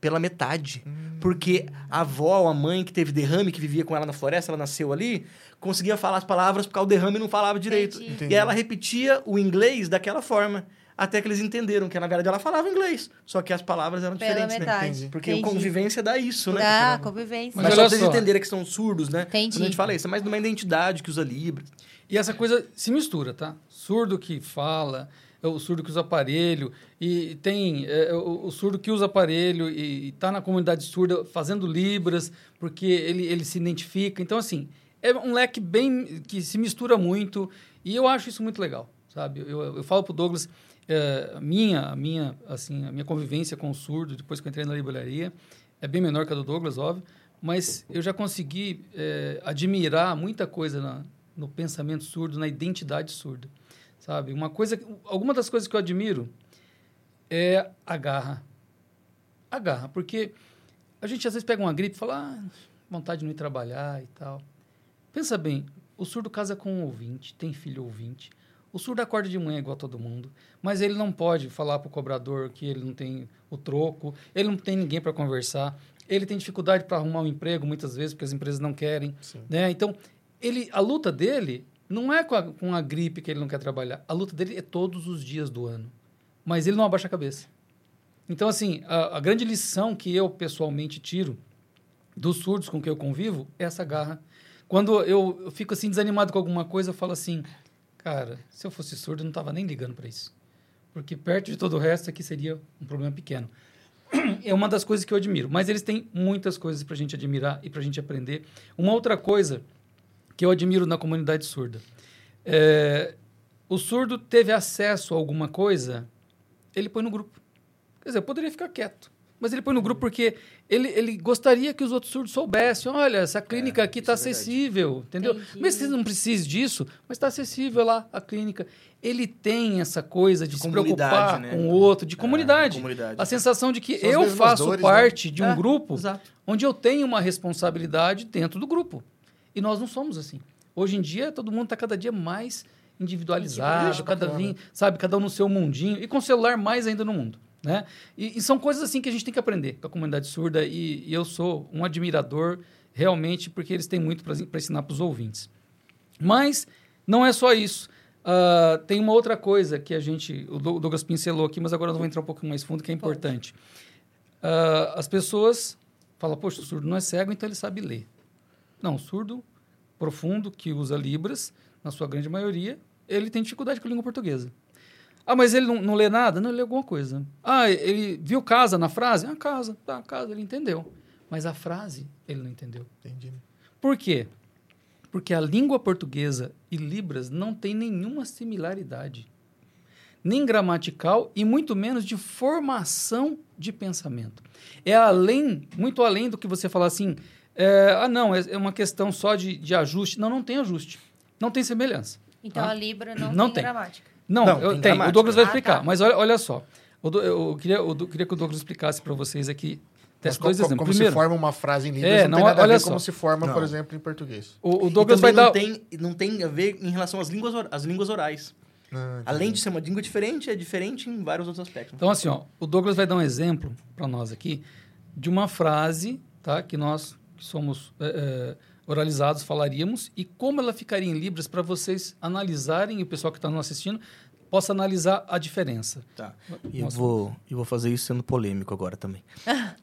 pela metade. Porque a avó ou a mãe que teve derrame, que vivia com ela na floresta, ela nasceu ali, conseguia falar as palavras porque o derrame não falava direito. Entendi. Entendi. E ela repetia o inglês daquela forma. Até que eles entenderam que, na verdade, ela falava inglês. Só que as palavras eram Pela diferentes, né? metade. Entendi. Porque Entendi. convivência dá isso, né? Dá, convivência. Mas, Mas só pra vocês entenderem que são surdos, né? Entendi. Quando a gente fala isso, é mais numa identidade que usa Libras. E essa coisa se mistura, tá? Surdo que fala, é o surdo que usa aparelho, e tem é, o, o surdo que usa aparelho e está na comunidade surda fazendo libras, porque ele, ele se identifica. Então, assim, é um leque bem que se mistura muito, e eu acho isso muito legal, sabe? Eu, eu falo pro Douglas, é, minha, minha, assim, a minha convivência com o surdo, depois que eu entrei na livraria, é bem menor que a do Douglas, óbvio, mas eu já consegui é, admirar muita coisa na, no pensamento surdo, na identidade surda, sabe? Uma coisa, alguma das coisas que eu admiro é a garra. A garra, porque a gente às vezes pega uma gripe e fala, ah, vontade de não ir trabalhar e tal. Pensa bem, o surdo casa com um ouvinte, tem filho ouvinte. O surdo acorda de manhã igual todo mundo, mas ele não pode falar para o cobrador que ele não tem o troco, ele não tem ninguém para conversar, ele tem dificuldade para arrumar um emprego muitas vezes porque as empresas não querem, né? Então, ele, a luta dele não é com a, com a gripe que ele não quer trabalhar, a luta dele é todos os dias do ano, mas ele não abaixa a cabeça. Então, assim, a, a grande lição que eu pessoalmente tiro dos surdos com que eu convivo é essa garra. Quando eu, eu fico assim desanimado com alguma coisa, eu falo assim, cara, se eu fosse surdo, eu não estava nem ligando para isso. Porque perto de todo o resto aqui seria um problema pequeno. (clears throat) É uma das coisas que eu admiro. Mas eles têm muitas coisas para a gente admirar e para a gente aprender. Uma outra coisa que eu admiro na comunidade surda. É, o surdo teve acesso a alguma coisa, ele põe no grupo. Quer dizer, eu poderia ficar quieto. Mas ele põe no grupo porque ele, ele gostaria que os outros surdos soubessem. Olha, essa clínica aqui está é acessível, entendeu? Entendi. Mesmo que não precise disso, mas está acessível lá a clínica. Ele tem essa coisa de, De se comunidade, preocupar né? com o outro, de É, comunidade. comunidade. A sensação de que São eu faço dores, né? parte de um É, grupo Exato. onde eu tenho uma responsabilidade dentro do grupo. E nós não somos assim. Hoje em dia, todo mundo está cada dia mais individualizado, cada vim, sabe, cada um no seu mundinho, e com celular mais ainda no mundo. Né? E, e são coisas assim que a gente tem que aprender com a comunidade surda, e, e eu sou um admirador realmente, porque eles têm muito para ensinar para os ouvintes. Mas não é só isso. Ah, tem uma outra coisa que a gente, o Dou- Douglas pincelou aqui, mas agora eu vou entrar um pouco mais fundo, que é importante. Ah, as pessoas falam, poxa, o surdo não é cego, então ele sabe ler. Não, o surdo profundo, que usa Libras, na sua grande maioria, ele tem dificuldade com a língua portuguesa. Ah, mas ele não, não lê nada? Não, ele lê alguma coisa. Ah, ele viu casa na frase? Ah, casa. Tá, casa, ele entendeu. Mas a frase, ele não entendeu. Entendi. Por quê? Porque a língua portuguesa e Libras não tem nenhuma similaridade. Nem gramatical e muito menos de formação de pensamento. É além, muito além do que você falar assim, é, ah, não, é, é uma questão só de, de ajuste. Não, não tem ajuste. Não tem semelhança. Então Ah. a Libra não, Não tem, tem. gramática. Não, Não, eu tem. O. Douglas vai Ah, explicar. tá. Mas olha, olha só. Do- eu, queria, eu do- queria que o Douglas explicasse para vocês aqui. Mas Teste como, dois exemplos. como Primeiro, se forma uma frase em Libras, É, não, não, tem nada a olha ver só. como se forma, por Não. exemplo, em português. o, o E Douglas vai também dar. não tem, não tem a ver em relação às línguas, or- às línguas orais. Ah, Além de ser uma língua diferente, é diferente em vários outros aspectos. Então, assim, ó, o Douglas vai dar um exemplo para nós aqui de uma frase tá, que nós, que somos é, é, oralizados, falaríamos e como ela ficaria em Libras para vocês analisarem e o pessoal que está nos assistindo possa analisar a diferença. Tá. E eu vou, eu vou fazer isso sendo polêmico agora também. (laughs)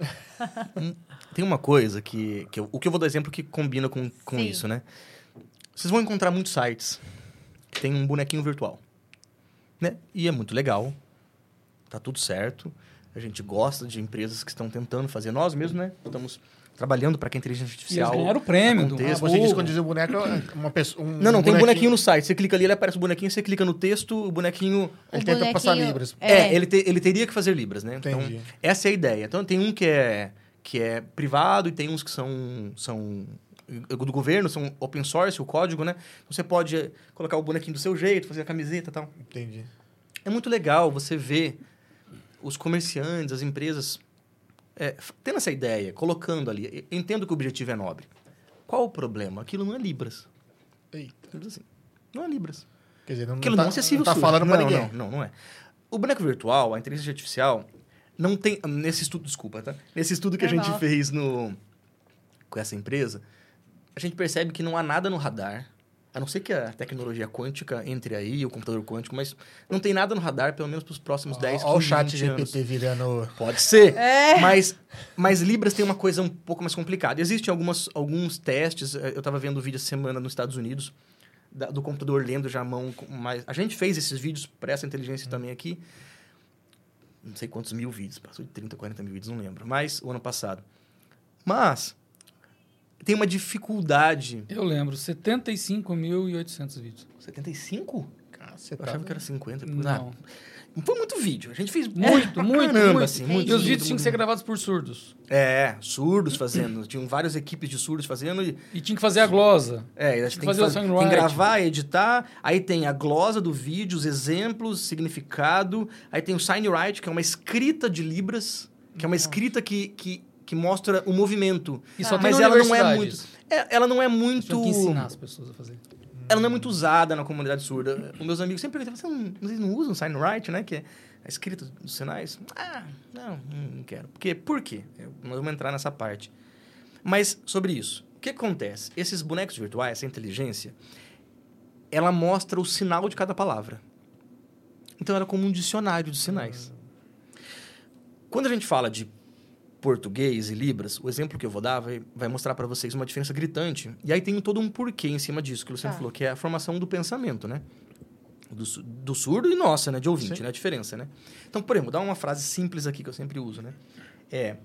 Hum, Tem uma coisa que, que eu- o que eu vou dar exemplo que combina com, com Sim. isso, né? Vocês vão encontrar muitos sites que tem um bonequinho virtual, né? E é muito legal, tá tudo certo. A gente gosta de empresas que estão tentando fazer nós mesmos, né? Estamos trabalhando para que a inteligência E eles artificial ganharam o prêmio. Do, Ah, você diz Google. quando diz o boneco, é uma pessoa. Um Não, não, tem um bonequinho no site. Você clica ali, ele aparece o bonequinho, você clica no texto, o bonequinho Ele O tenta passar bonequinho- Libras. É, É. ele, te- ele teria que fazer libras, né? Entendi. Então, essa é a ideia. Então, tem um que é, que é privado e tem uns que são, são do governo, são open source, o código, né? Então, você pode colocar o bonequinho do seu jeito, fazer a camiseta e tal. Entendi. É muito legal você ver os comerciantes, as empresas é, tendo essa ideia, colocando ali. Entendo que o objetivo é nobre. Qual o problema? Aquilo não é libras. Eita. Assim. Não é libras. Quer dizer, não, Aquilo tá, não é acessível. não tá falando pra não, ninguém. Não, não, não é. O boneco virtual, a inteligência artificial, não tem. Nesse estudo, desculpa, tá? Nesse estudo que a gente fez no, com essa empresa, a gente percebe que não há nada no radar A não ser que a tecnologia quântica entre aí, o computador quântico, mas não tem nada no radar, pelo menos para os próximos 10, 15, Olha o chat 20 anos. GPT virando. Pode ser. É. Mas, mas Libras tem uma coisa um pouco mais complicada. Existem algumas, alguns testes. eh, Eu estava vendo o vídeo essa semana nos Estados Unidos, da- do computador lendo já a mão. mais- a gente fez esses vídeos para essa inteligência também aqui. Não sei quantos mil vídeos, passou de 30, 40 mil vídeos, não lembro. Mas o ano passado. Mas tem uma dificuldade. Eu lembro, 75.800 vídeos. 75? Você Eu achava que era 50. Não. Ah, foi muito vídeo. A gente fez Muito, pra muito, caramba, muito. assim. Muito E os vídeos tinham que ser gravados por surdos. É, surdos fazendo. Tinham várias equipes de surdos fazendo. E, E tinha que fazer a glosa. é, Tinha que tem, fazer que o tem que gravar, editar. Aí tem a glosa do vídeo, os exemplos, significado. Aí tem o signwrite, que é uma escrita de libras. Que é uma escrita que, que, que mostra o movimento. E só tem Mas ela não é muito... é, ela não é muito... que ensinar as pessoas a fazer. ela não é muito usada na comunidade surda. Os meus amigos sempre perguntam, vocês não, vocês não usam signwrite, né? Que é a escrita dos sinais. Ah, não, não quero. Porque, por quê? Eu- nós vamos entrar nessa parte. Mas, sobre isso, o que acontece? Esses bonecos virtuais, essa inteligência, ela mostra o sinal de cada palavra. Então, ela é como um dicionário de sinais. Quando a gente fala de português e libras, o exemplo que eu vou dar vai, vai mostrar para vocês uma diferença gritante. E aí tem todo um porquê em cima disso, que o Luciano Tá. falou, que é a formação do pensamento, né? Do, do surdo e nossa, né? De ouvinte, Sim. né? A diferença, né? Então, por exemplo, dar uma frase simples aqui que eu sempre uso, né? É...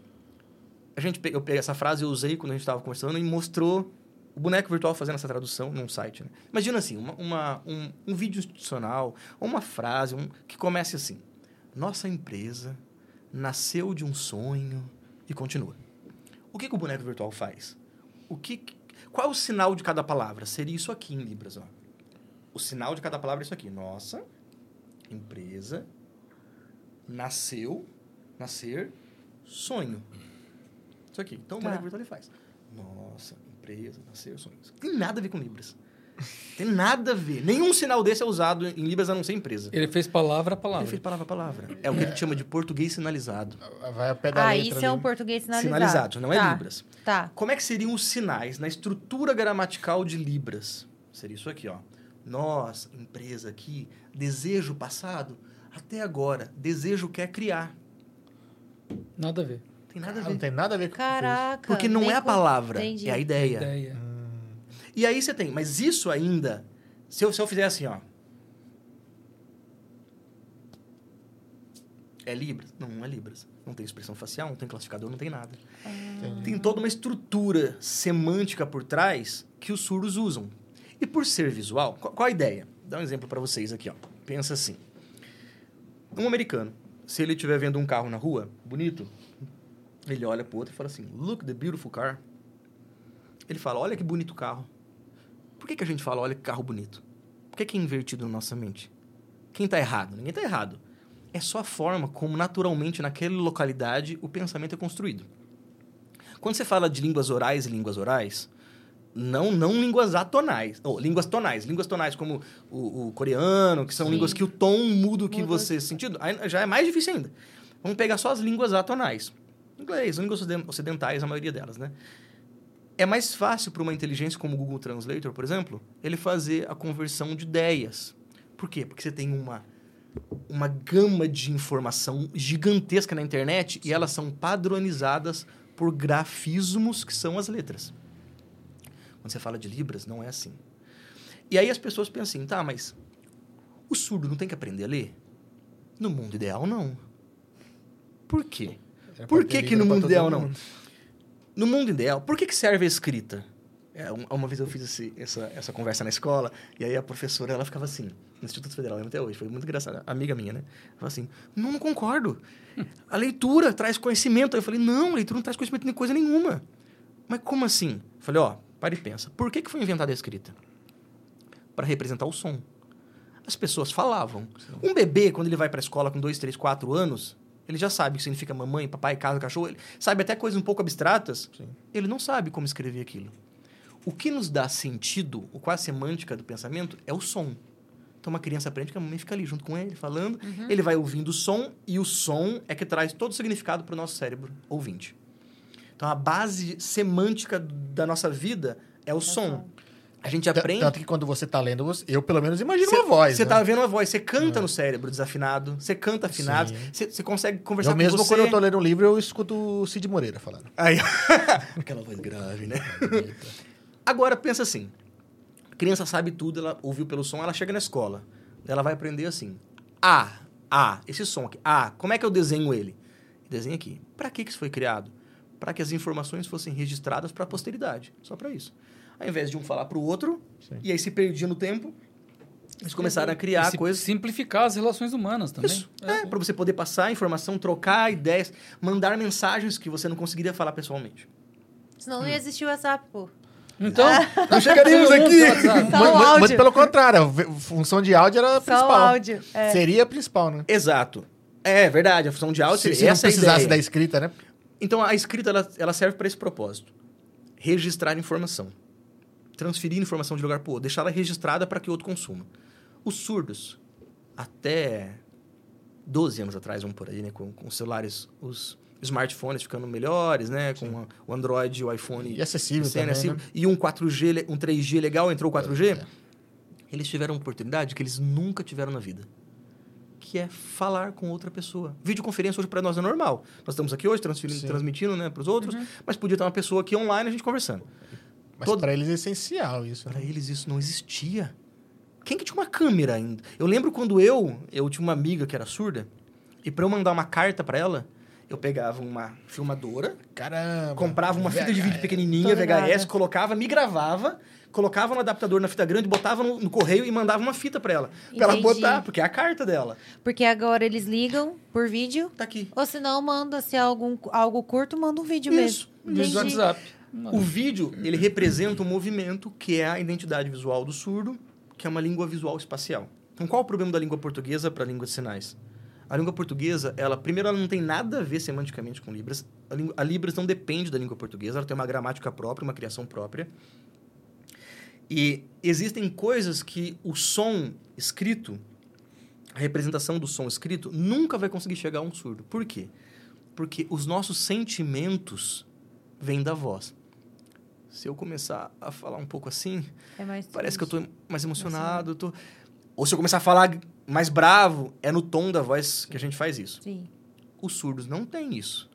A gente, eu peguei essa frase, eu usei quando a gente estava conversando e mostrou o boneco virtual fazendo essa tradução num site, né? Imagina assim, uma, uma- um, um vídeo institucional, ou uma frase um, que comece assim. Nossa empresa nasceu de um sonho e continua. O que, que o boneco virtual faz? O que, qual é o sinal de cada palavra? Seria isso aqui em Libras, ó. O sinal de cada palavra é isso aqui. Nossa empresa nasceu, nascer, sonho. Isso aqui. Então o Tá. boneco virtual ele faz. Nossa empresa, nascer, sonho. Tem nada a ver com Libras. Tem nada a ver. Nenhum sinal desse é usado em Libras a não ser empresa. Ele fez palavra a Ele palavra. fez palavra a palavra. É o que a gente chama de português sinalizado. Vai a pé da Ah, isso é um português sinalizado. Sinalizado, não é Tá, Libras. Tá. Como é que seriam os sinais na estrutura gramatical de Libras? Seria isso aqui, ó. Nós, empresa aqui, desejo passado, até agora, desejo quer criar. Nada a ver. Tem nada a Ah, não ver. tem nada a ver com Caraca. Porque não é a com- palavra, Entendi. é a ideia. Ideia. E aí você tem, mas isso ainda, se eu, se eu fizer assim, ó. É Libras? Não, não é Libras. Não tem expressão facial, não tem classificador, não tem nada. Tem toda uma estrutura semântica por trás que os surdos usam. E por ser visual, qual, qual a ideia? Dá um exemplo para vocês aqui, ó. Pensa assim. Um americano, se ele estiver vendo um carro na rua, bonito, ele olha pro outro e fala assim: "Look the beautiful car". Ele fala: "Olha que bonito carro". Por que, que a gente fala: "Olha que carro bonito"? Por que, que é invertido na nossa mente? Quem tá errado? Ninguém tá errado. É só a forma como naturalmente naquela localidade o pensamento é construído. Quando você fala de línguas orais e línguas orais, não, não línguas atonais, ou línguas tonais, línguas tonais como o, o coreano, que são Sim. línguas que o tom muda o que Muda. você sentido, aí já é mais difícil ainda. Vamos pegar só as línguas atonais. Inglês, línguas ociden- ocidentais, a maioria delas, né? É mais fácil para uma inteligência como o Google Translator, por exemplo, ele fazer a conversão de ideias. Por quê? Porque você tem uma, uma gama de informação gigantesca na internet e elas são padronizadas por grafismos que são as letras. Quando você fala de Libras, não é assim. E aí as pessoas pensam assim, tá, mas o surdo não tem que aprender a ler? No mundo ideal, não. Por quê? É Por que que no pra mundo ideal não? No mundo ideal, por que, que serve a escrita? É, um- uma vez eu fiz esse- essa, essa conversa na escola, e aí a professora, ela ficava assim, no Instituto Federal, até hoje, foi muito engraçado, amiga minha, né? Ela assim, não, não concordo. A leitura traz conhecimento. Aí eu falei, não, a leitura não traz conhecimento de coisa nenhuma. Mas como assim? Eu falei, ó, para e pensa. Por que, que foi inventada a escrita? Para representar o som. As pessoas falavam. Um bebê, quando ele vai para a escola com dois, três, quatro anos, ele já sabe o que significa mamãe, papai, casa, cachorro. Ele sabe até coisas um pouco abstratas. Sim. Ele não sabe como escrever aquilo. O que nos dá sentido, o qual a semântica do pensamento, é o som. Então, uma criança aprende que a mamãe fica ali junto com ele, falando. Ele vai ouvindo o som, e o som é que traz todo o significado para o nosso cérebro ouvinte. Então, a base semântica da nossa vida é o som. A gente aprende. Tanto que quando você tá lendo, eu pelo menos imagino Você uma voz. Você né? tá vendo uma voz, você canta no cérebro desafinado, você canta afinado, você, consegue conversar Eu mesmo, com você. quando eu tô lendo um livro, eu escuto o Cid Moreira falando. Aí, (laughs) aquela voz grave, né? Agora, pensa assim. A criança sabe tudo, ela ouviu pelo som, ela chega na escola. Ela vai aprender assim. A, A, esse som aqui. A, como é que eu desenho ele? Desenho aqui. Que que isso foi criado? Para que as informações fossem registradas para a posteridade. Só para isso. Ao invés de um falar pro outro, Sim. e aí se perdia no tempo, eles começaram a criar E se- coisas... Simplificar as relações humanas também. Isso. É, para você poder passar informação, trocar ideias, mandar mensagens que você não conseguiria falar pessoalmente. Senão não ia existir o WhatsApp, pô. Então, (laughs) Não chegaríamos aqui! Só o áudio. muito pelo contrário, a função de áudio era a Só o principal. áudio. É. Seria a principal, né? Exato. É verdade, a função de áudio Se, seria se não essa é a precisasse ideia. da escrita, né? Então a escrita ela, ela serve para esse propósito. Registrar informação. Transferir informação de lugar para outro, deixar ela registrada para que outro consuma. Os surdos, até 12 anos atrás, vamos por aí, né, com, com os celulares, os smartphones ficando melhores, né, com o Android o iPhone E acessível sendo também, acessível, né? e um 4G, le- um 3G legal, entrou o 4G, É. eles tiveram uma oportunidade que eles nunca tiveram na vida. Que é falar com outra pessoa. Videoconferência hoje para nós é normal. Nós estamos aqui hoje transferindo, Sim. transmitindo né, para os outros, mas podia ter uma pessoa aqui online a gente conversando. Mas Todo- pra eles é essencial isso. Para Né? eles isso não existia. Quem que tinha uma câmera ainda? Eu lembro quando eu, eu tinha uma amiga que era surda, e para eu mandar uma carta para ela, eu pegava uma filmadora, Caramba. comprava uma fita de vídeo VHS. pequenininha. VHS, colocava, me gravava, colocava no adaptador na fita grande, botava no, no correio e mandava uma fita pra ela. Pra ela botar, porque é a carta dela. Porque agora eles ligam por vídeo. Tá aqui. Ou se não, manda, se é algum, algo curto, manda um vídeo Isso. mesmo. Vídeo do O vídeo, ele representa um movimento que é a identidade visual do surdo, que é uma língua visual espacial. Então, qual o problema da língua portuguesa para a língua de sinais? A língua portuguesa, ela, primeiro, ela não tem nada a ver semanticamente com Libras. A, língua- a Libras não depende da língua portuguesa, ela tem uma gramática própria, uma criação própria. E existem coisas que o som escrito, a representação do som escrito, nunca vai conseguir chegar a um surdo. Por quê? Porque os nossos sentimentos vêm da voz. Se eu começar a falar um pouco assim, É mais parece que eu tô mais emocionado. eu tô... Ou se eu começar a falar mais bravo, é no tom da voz que a gente faz isso. Sim. Os surdos não têm isso.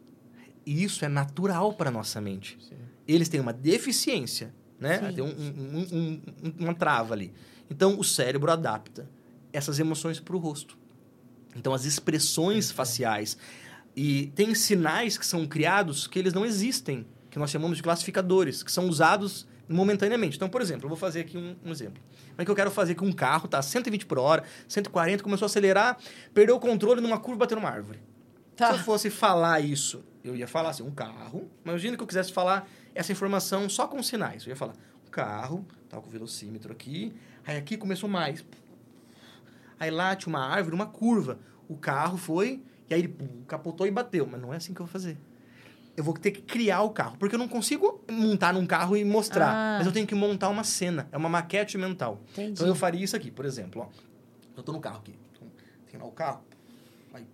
E isso é natural para nossa mente. Sim. Eles têm uma deficiência, né? Sim. Tem um, um- um- um- uma trava ali. Então, o cérebro adapta essas emoções para o rosto. Então, as expressões faciais. E tem sinais que são criados que eles não existem, que nós chamamos de classificadores, que são usados momentaneamente. Então, por exemplo, eu vou fazer aqui um, um exemplo. Como é que eu quero fazer que um carro tá a 120 por hora, 140, começou a acelerar, perdeu o controle numa curva bateu numa árvore. Tá. Se eu fosse falar isso, eu ia falar assim, um carro. Imagina que eu quisesse falar essa informação só com sinais. Eu ia falar, um carro, tá com o velocímetro aqui. Aí aqui começou mais. Aí lá tinha uma árvore, uma curva. O carro foi, e aí ele capotou e bateu. Mas não é assim que eu vou fazer. Eu vou ter que criar o carro. Porque eu não consigo montar num carro e mostrar. Ah. Mas eu tenho que montar uma cena. É uma maquete mental. Entendi. Então eu faria isso aqui, por exemplo. Ó. Eu tô no carro aqui. Tem lá o carro. Aí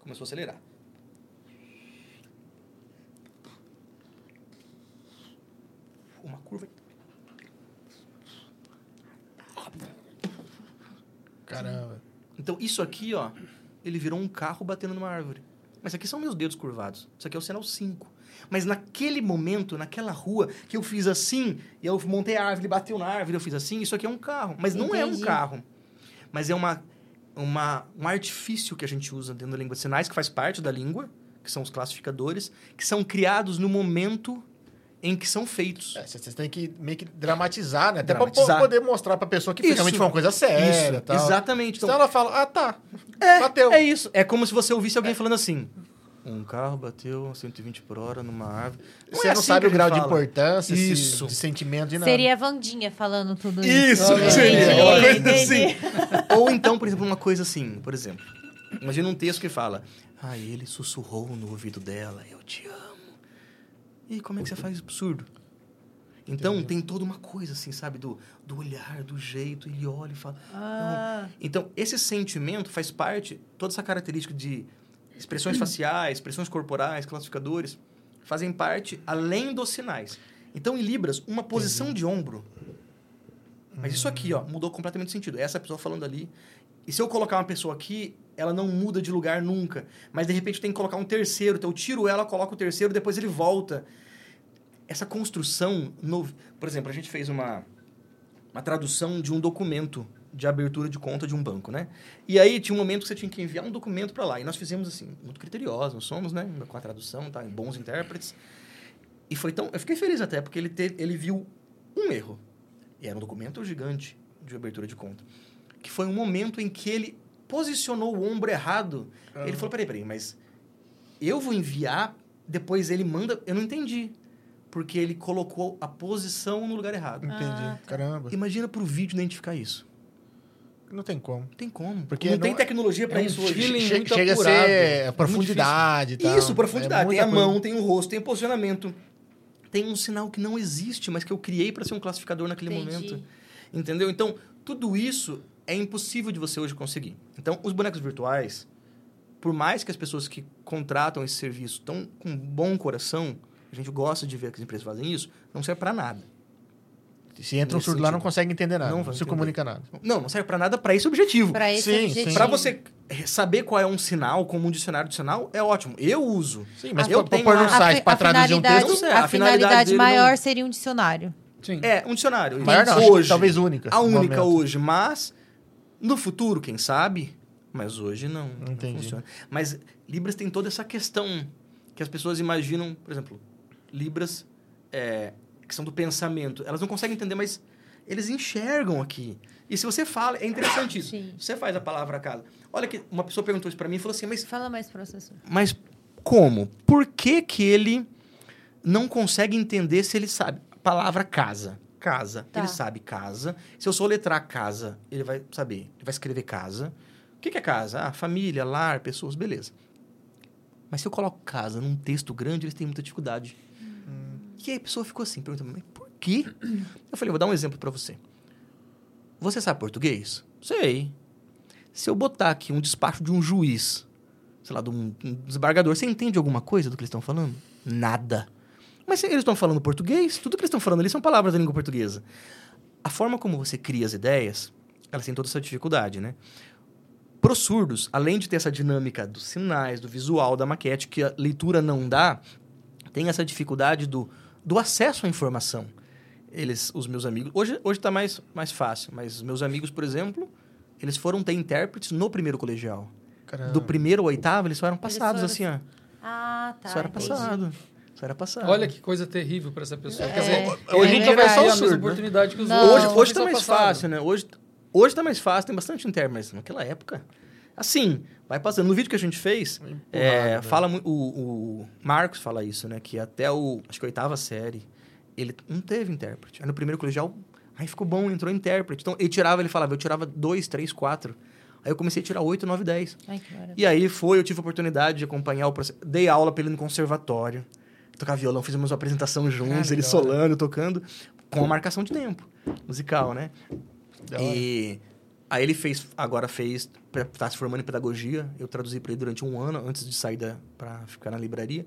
começou a acelerar. Uma curva. Caramba. Então isso aqui, ó, ele virou um carro batendo numa árvore. Mas aqui são meus dedos curvados. Isso aqui é o sinal 5. Mas naquele momento, naquela rua, que eu fiz assim, e eu montei a árvore, bateu na árvore, eu fiz assim, isso aqui é um carro. Mas não é um Entendi. carro. Mas é uma, uma, um artifício que a gente usa dentro da língua de sinais, que faz parte da língua, que são os classificadores, que são criados no momento em que são feitos. É, Vocês têm que meio que dramatizar, né? Até pra Dramatizar. po- poder mostrar pra pessoa que Isso. realmente foi uma coisa séria. Isso, tal. exatamente. Então Então, ela fala, ah, tá. É, Bateu. É isso. É como se você ouvisse alguém falando assim. Um carro bateu a 120 por hora numa árvore. Você é não assim sabe o grau gente de fala. importância, Isso. de sentimento, de nada. Seria a Vandinha falando tudo isso. Isso, Olha, seria. entendi, Aquela coisa entendi. assim. Ou então, por exemplo, uma coisa assim. Por exemplo, imagina um texto que fala... Ah, ele sussurrou no ouvido dela. Eu te amo. E como é que você faz isso pro surdo? Então, Entendi. tem toda uma coisa assim, sabe? Do, do olhar, do jeito. Ele olha e fala... Ah, Então, esse sentimento faz parte, toda essa característica de expressões faciais, expressões corporais, classificadores, fazem parte além dos sinais. Então, em Libras, uma posição de ombro Mas isso aqui, ó, mudou completamente de sentido. Essa pessoa falando ali. E se eu colocar uma pessoa aqui, ela não muda de lugar nunca. Mas de repente tem que colocar um terceiro. Então eu tiro ela, coloco o terceiro, depois ele volta. Essa construção. No... Por exemplo, a gente fez uma, uma tradução de um documento de abertura de conta de um banco, né? E aí tinha um momento que você tinha que enviar um documento para lá. E nós fizemos assim, muito criteriosos, nós somos, né? Com a tradução, tá? Bons intérpretes. E foi tão. Eu fiquei feliz até, porque ele, teve, ele viu um erro. E era um documento gigante de abertura de conta. Que foi um momento em que ele posicionou o ombro errado. Ele falou: peraí, peraí, mas eu vou enviar, depois ele manda. Eu não entendi. Porque ele colocou a posição no lugar errado. Entendi. Ah, Caramba. Imagina pro vídeo identificar isso. Não tem como. Não tem como. Porque não, não- tem tecnologia para é um isso hoje. feeling Che- muito chega apurado. a ser profundidade e tal. Isso, profundidade. É tem a coisa. mão, tem o rosto, tem o posicionamento. Tem um sinal que não existe, mas que eu criei para ser um classificador naquele Entendi. momento. Entendeu? Então, tudo isso é impossível de você hoje conseguir. Então, os bonecos virtuais, por mais que as pessoas que contratam esse serviço estão com bom coração, a gente gosta de ver que as empresas fazem isso, não serve para nada. Se entra um surdo lá, não sentido. consegue entender nada. Não Não, se entender. comunica nada. Não, não serve para nada para esse objetivo. Pra esse Sim, objetivo. sim. Para você saber qual é um sinal, como um dicionário de sinal, é ótimo. Eu uso. Sim, mas eu pra, pra tenho pôr no site pra traduzir um texto... Não sei, a a finalidade maior não- seria um dicionário. Sim. É, um dicionário. Maior não, hoje. talvez única. A única momento. hoje, mas no futuro, quem sabe? Mas hoje não, não Entendi. funciona. Mas Libras tem toda essa questão que as pessoas imaginam, por exemplo, Libras, é, que são do pensamento, elas não conseguem entender, mas eles enxergam aqui. E se você fala, é interessante isso. (coughs) Sim. Você faz a palavra casa. Olha que uma pessoa perguntou isso pra mim e falou assim, mas Fala mais, professor. mas como? Por que que ele não consegue entender se ele sabe a palavra casa? Casa. Tá. Ele sabe casa. Se eu soletrar casa, ele vai saber. Ele vai escrever casa. O que que é casa? Ah, família, lar, pessoas, beleza. Mas se eu coloco casa num texto grande, eles têm muita dificuldade. E aí a pessoa ficou assim, perguntando, mas por quê? Eu falei, vou dar um exemplo pra você. Você sabe português? Sei. Se eu botar aqui um despacho de um juiz, sei lá, de um, um desembargador, você entende alguma coisa do que eles estão falando? Nada. Mas se eles estão falando português, tudo que eles estão falando ali são palavras da língua portuguesa. A forma como você cria as ideias, elas têm toda essa dificuldade, né? Para os surdos, além de ter essa dinâmica dos sinais, do visual, da maquete, que a leitura não dá, tem essa dificuldade do, do acesso à informação. Eles, os meus amigos... Hoje hoje está mais, mais fácil, mas os meus amigos, por exemplo, eles foram ter intérpretes no primeiro colegial. Caramba. Do primeiro ao oitavo, eles só eram Eles passados foram- assim, ó. Ah, tá. só era entendi. passado. Era passado. Olha que coisa terrível para essa pessoa. É. Quer dizer, É hoje verdade. nunca vai a Só surdo, né? oportunidade que os outros. Hoje, hoje tá mais passado. fácil, né? Hoje, hoje tá mais fácil, tem bastante intérprete, mas naquela época... Assim, vai passando. No vídeo que a gente fez, é, né? fala o, o Marcos fala isso, né? Que até o, acho que a oitava série, ele não teve intérprete. Aí no primeiro colegial, aí ficou bom, entrou intérprete. Então, ele tirava, ele falava, eu tirava dois, três, quatro. Aí eu comecei a tirar oito, nove, dez. Ai, que maravilha. E aí foi, eu tive a oportunidade de acompanhar o processo. Dei aula pra ele no conservatório. Tocar violão, fizemos uma apresentação juntos, ele solando, tocando, com a marcação de tempo musical, né? E aí ele fez, agora fez, tá se formando em pedagogia. Eu traduzi para ele durante um ano, antes de sair da, pra ficar na livraria.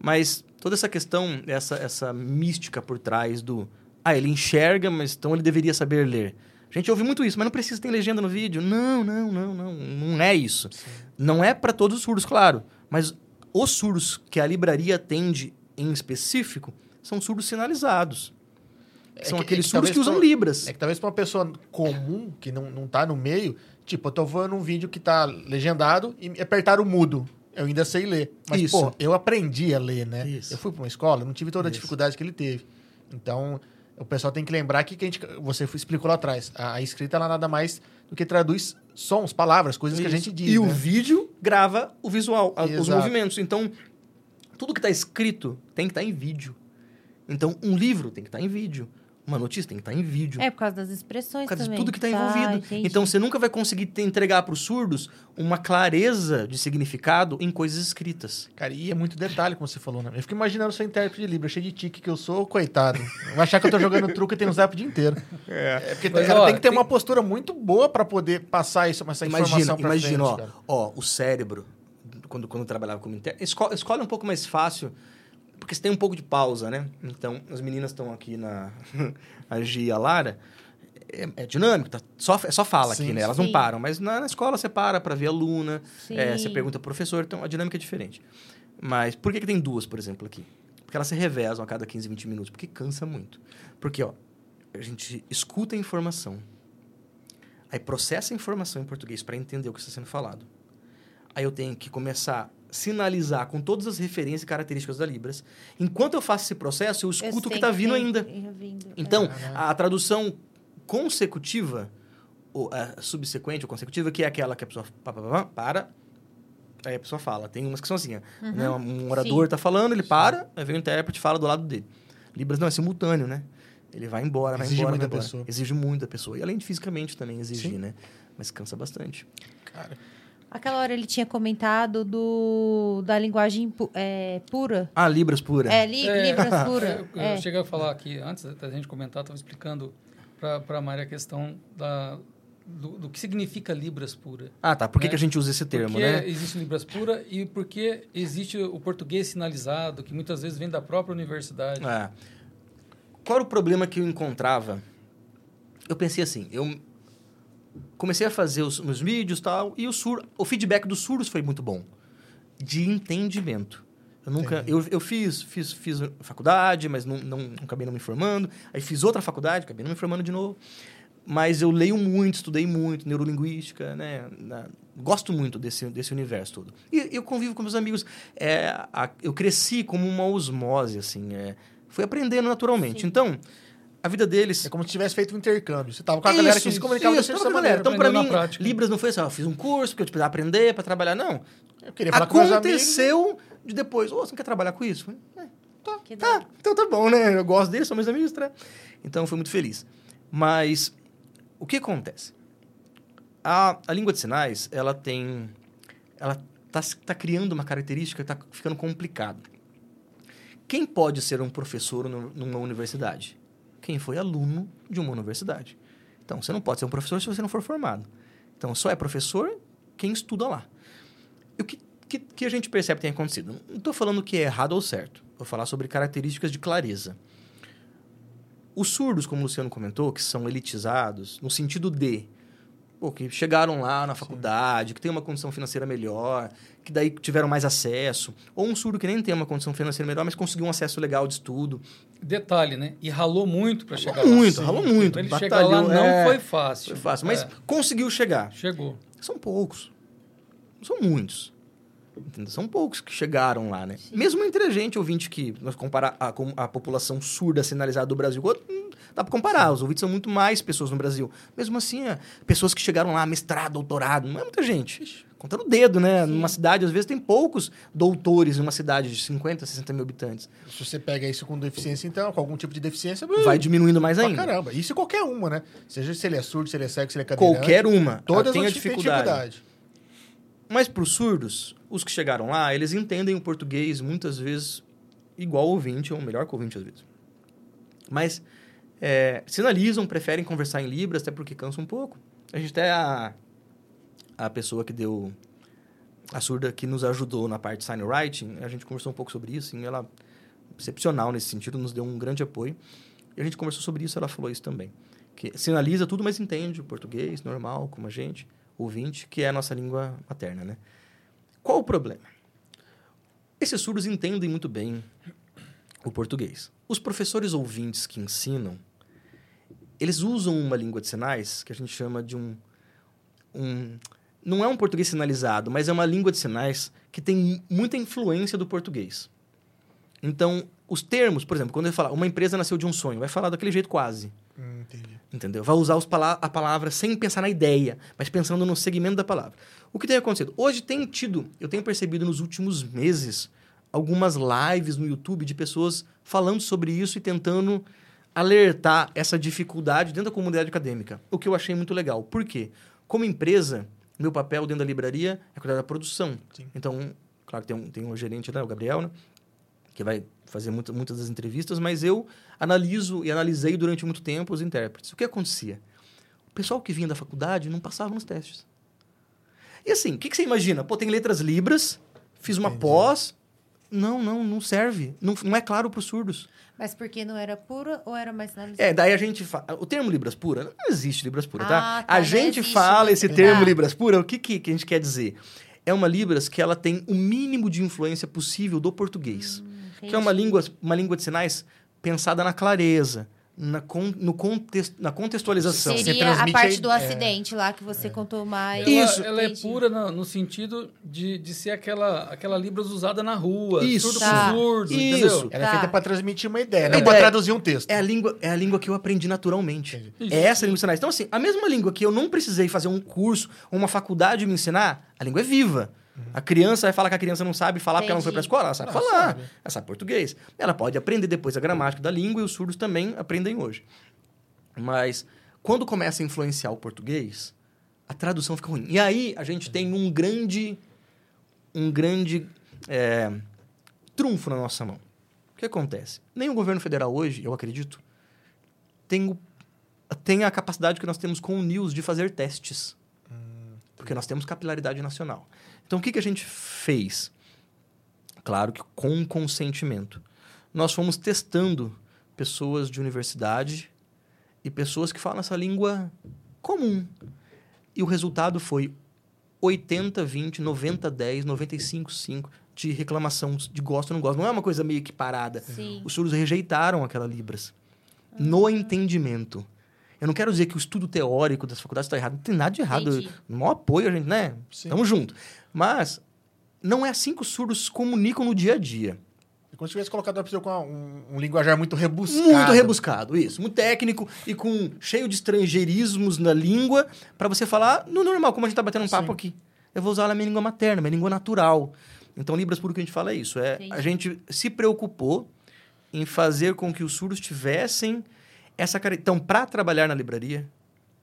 Mas toda essa questão, essa, essa mística por trás do... Ah, ele enxerga, mas então ele deveria saber ler. A gente ouve muito isso, mas não precisa ter legenda no vídeo. Não, não, não, não. Não é isso. Não é para todos os surdos, claro. Mas os surdos que a livraria atende em específico são surdos sinalizados. É são que- aqueles é que surdos que usam pra- libras. É que talvez pra uma pessoa comum, que não, não tá no meio, tipo, eu tô vendo um vídeo que tá legendado e apertar o mudo. Eu ainda sei ler. Mas, Isso. pô, eu aprendi a ler, né? Isso. Eu fui pra uma escola, não tive toda a Isso. dificuldade que ele teve. Então, o pessoal tem que lembrar que, que a gente, você explicou lá atrás. A, a escrita, ela nada mais do que traduz sons, palavras, coisas que a Isso. gente diz. E o né? vídeo grava o visual, a- os movimentos. Então, tudo que está escrito tem que estar em vídeo. Então, um livro tem que estar em vídeo. Uma notícia tem que estar em vídeo. É por causa das expressões Por causa de também. tudo que está Tá, envolvido. entendi. Então, você nunca vai conseguir te- entregar para os surdos uma clareza de significado em coisas escritas. Cara, e é muito detalhe, como você falou, né? Eu fico imaginando seu intérprete de Libra, cheio de tique que eu sou, coitado. Vai achar que eu tô jogando truque e tem um zap o dia inteiro. É. porque Mas, cara, ó, tem que ter tem- uma postura muito boa pra poder passar isso, essa Imagina, informação pra imagina, frente, ó, ó, o cérebro, quando, quando eu trabalhava como escola é um pouco mais fácil, Porque você tem um pouco de pausa, né? Então, as meninas estão aqui na... (laughs) a Gia e a Lara. É, é dinâmico, tá? só, é só fala Sim, aqui, né? Elas sim. não param. Mas na, na escola você para pra ver a aluna, é, você pergunta pro professor, então a dinâmica é diferente. Mas por que, que tem duas, por exemplo, aqui? Porque elas se revezam a cada 15, 20 minutos, porque cansa muito. Porque, ó, a gente escuta a informação, aí processa a informação em português para entender o que está sendo falado. Aí eu tenho que começar sinalizar com todas as referências e características da Libras. Enquanto eu faço esse processo, eu Eu escuto o que está vindo ainda. vindo, é. Então, Caraca. a tradução consecutiva, ou a subsequente ou consecutiva, que é aquela que a pessoa pá, pá, pá, pá, para, aí a pessoa fala. Tem umas que são assim, ó, né? um orador Sim. está falando, ele para, aí vem o intérprete e fala do lado dele. Libras não, é simultâneo, né? Ele vai embora, vai Exige embora, muito vai da embora. pessoa. Exige muito da pessoa. E além de fisicamente também exigir, Sim. né? Mas cansa bastante. Cara, Aquela hora ele tinha comentado do da linguagem pu- é, pura. Ah, Libras pura. É, li, Libras (laughs) pura. Eu, é. eu cheguei a falar aqui, antes da gente comentar, estava explicando para a Maria a questão da, do, do que significa Libras pura. Ah, tá. Por que, É. que a gente usa esse termo, porque né? existe Libras pura e porque existe o português sinalizado, que muitas vezes vem da própria universidade. É. Qual era o problema que eu encontrava? Eu pensei assim, eu comecei a fazer os meus vídeos e tal, e o, sur, o feedback dos surdos foi muito bom. De entendimento. Eu nunca... Entendi. Eu, eu fiz, fiz, fiz faculdade, mas não, não, não acabei não me formando. Aí fiz outra faculdade, acabei não me formando de novo. Mas eu leio muito, estudei muito, neurolinguística, né? Na- gosto muito desse, desse universo todo. E eu convivo com meus amigos. É, a- eu cresci como uma osmose, assim. É, fui aprendendo naturalmente. Sim. Então, a vida deles... é como se tivesse feito um intercâmbio. Você tava com a galera que se comunicava isso, dessa com maneira. Então, pra aprendendo mim. Libras não foi assim, ó, fiz um curso porque eu precisava aprender para trabalhar. Não. Eu queria falar com. Aconteceu de depois, ô, você não quer trabalhar com isso? É, hora. Tá, então tá bom, né? Eu gosto deles, são meus amigos, tá? Então eu fui muito feliz. Mas o que acontece? A, a língua de sinais, ela tem. Ela tá, tá criando uma característica que tá ficando complicado. Quem pode ser um professor nu- numa universidade? Quem foi aluno de uma universidade. Então, você não pode ser um professor se você não for formado. Então, só é professor quem estuda lá. E o que, que, que a gente percebe que tem acontecido? Não estou falando que é errado ou certo. Vou falar sobre características de clareza. Os surdos, como o Luciano comentou, que são elitizados, no sentido de pô, que chegaram lá na faculdade, que tem uma condição financeira melhor, que daí tiveram mais acesso. Ou um surdo que nem tem uma condição financeira melhor, mas conseguiu um acesso legal de estudo. Detalhe, né? E ralou muito para chegar Ralou muito, lá. ralou muito. Pra ele chegar lá não é, foi fácil. Foi fácil, mas É, conseguiu chegar. chegou. São poucos. Não são muitos. São poucos que chegaram lá, né? Mesmo entre a gente, ouvinte, que nós comparar a, com a população surda sinalizada do Brasil, com dá pra comparar. Os ouvintes são muito mais pessoas no Brasil. Mesmo assim, é, pessoas que chegaram lá, mestrado, doutorado, não é muita gente. Contando o dedo, né? Numa cidade, às vezes, tem poucos doutores numa cidade de 50, 60 mil habitantes. Se você pega isso com deficiência, então, com algum tipo de deficiência, Vai diminuindo mais pra ainda. caramba. Isso qualquer uma, né? Seja se ele é surdo, se ele é cego, se ele é cadeirante. Qualquer uma. Todas tem a vão ter dificuldade. Mas para os surdos, os que chegaram lá, eles entendem o português muitas vezes igual ouvinte, ou melhor que ouvinte às vezes. Mas é, sinalizam, preferem conversar em Libras, até porque cansa um pouco. A gente até a, a pessoa que deu a surda que nos ajudou na parte de sign writing, a gente conversou um pouco sobre isso, e ela excepcional nesse sentido, nos deu um grande apoio. E a gente conversou sobre isso, ela falou isso também. Que sinaliza tudo, mas entende o português normal, como a gente, ouvinte, que é a nossa língua materna, né? Qual o problema? Esses surdos entendem muito bem o português. Os professores ouvintes que ensinam, eles usam uma língua de sinais que a gente chama de um, um não é um português sinalizado, mas é uma língua de sinais que tem muita influência do português. Então, os termos, por exemplo, quando ele fala uma empresa nasceu de um sonho, vai falar daquele jeito quase. Hum, entendi. Entendeu? Vai usar pala- a palavra sem pensar na ideia, mas pensando no segmento da palavra. O que tem acontecido? Hoje tem tido, eu tenho percebido nos últimos meses, algumas lives no YouTube de pessoas falando sobre isso e tentando alertar essa dificuldade dentro da comunidade acadêmica. O que eu achei muito legal. Por quê? Como empresa, meu papel dentro da livraria é cuidar da produção. Sim. Então, claro que tem um, tem um gerente lá, o Gabriel, né? que vai fazer muita, muitas das entrevistas, mas eu analiso e analisei durante muito tempo os intérpretes. O que acontecia? O pessoal que vinha da faculdade não passava nos testes. E assim, o que, que você imagina? Pô, tem letras libras, fiz uma Entendi. pós, Não, não, não serve. Não, não é claro para os surdos. Mas porque não era pura ou era mais sinalizado? É, daí a gente fala. O termo Libras Pura, não existe Libras Pura, tá? Ah, tá, A gente fala esse termo Tá. Libras Pura, o que, que, que a gente quer dizer? É uma Libras que ela tem o mínimo de influência possível do português. que é uma língua, uma língua de sinais pensada na clareza, na, con, no context, na contextualização. Você Seria a parte do é. acidente lá que você contou mais. Ela, Isso. ela é Entendi. pura no, no sentido de, de ser aquela, aquela Libras usada na rua. Isso. Surdo Tá. com surdo, Isso. entendeu? Ela é Tá. feita para transmitir uma ideia, A não para traduzir um texto. É a, língua, é a língua que eu aprendi naturalmente. É essa a língua de sinais. Então, assim, a mesma língua que eu não precisei fazer um curso ou uma faculdade me ensinar, a língua é viva. A criança vai falar que a criança não sabe falar porque ela não foi pra Entendi. escola, ela sabe falar, sabe. ela sabe português. Ela pode aprender depois a gramática da língua e os surdos também aprendem hoje. Mas quando começa a influenciar o português, a tradução fica ruim. E aí a gente tem um grande, um grande é, trunfo na nossa mão. O que acontece? Nem o governo federal hoje, eu acredito, tem, o- tem a capacidade que nós temos com o News de fazer testes. Porque nós temos capilaridade nacional. Então, o que, que a gente fez? Claro que com consentimento. Nós fomos testando pessoas de universidade e pessoas que falam essa língua comum. E o resultado foi 80, 20, 90, 10, 95, 5 de reclamação de gosto ou não gosto. Não é uma coisa meio que parada. Sim. Os surdos rejeitaram aquela Libras. No entendimento. Eu não quero dizer que o estudo teórico das faculdades está errado. Não tem nada de errado. Entendi. No maior apoio, a gente, né? Sim. Tamo junto. Mas não é assim que os surdos se comunicam no dia a dia. É como se tivesse colocado uma pessoa com um, um linguajar muito rebuscado. Muito rebuscado, isso. Muito técnico e com cheio de estrangeirismos na língua para você falar no normal, como a gente tá batendo um papo Sim. aqui. Eu vou usar a minha língua materna, minha língua natural. Então, Libras, por que a gente fala é isso. É, Entendi. a gente se preocupou em fazer com que os surdos tivessem essa cara. Então, para trabalhar na livraria,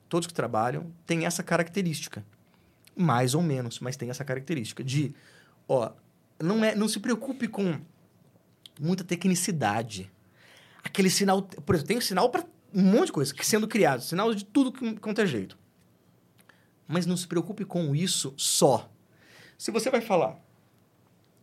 todos que trabalham têm essa característica. Mais ou menos, mas tem essa característica de, ó, não, é, não se preocupe com muita tecnicidade. Aquele sinal, por exemplo, tem um sinal para um monte de coisa que sendo criado, sinal de tudo que- quanto é jeito. Mas não se preocupe com isso só. Se você vai falar,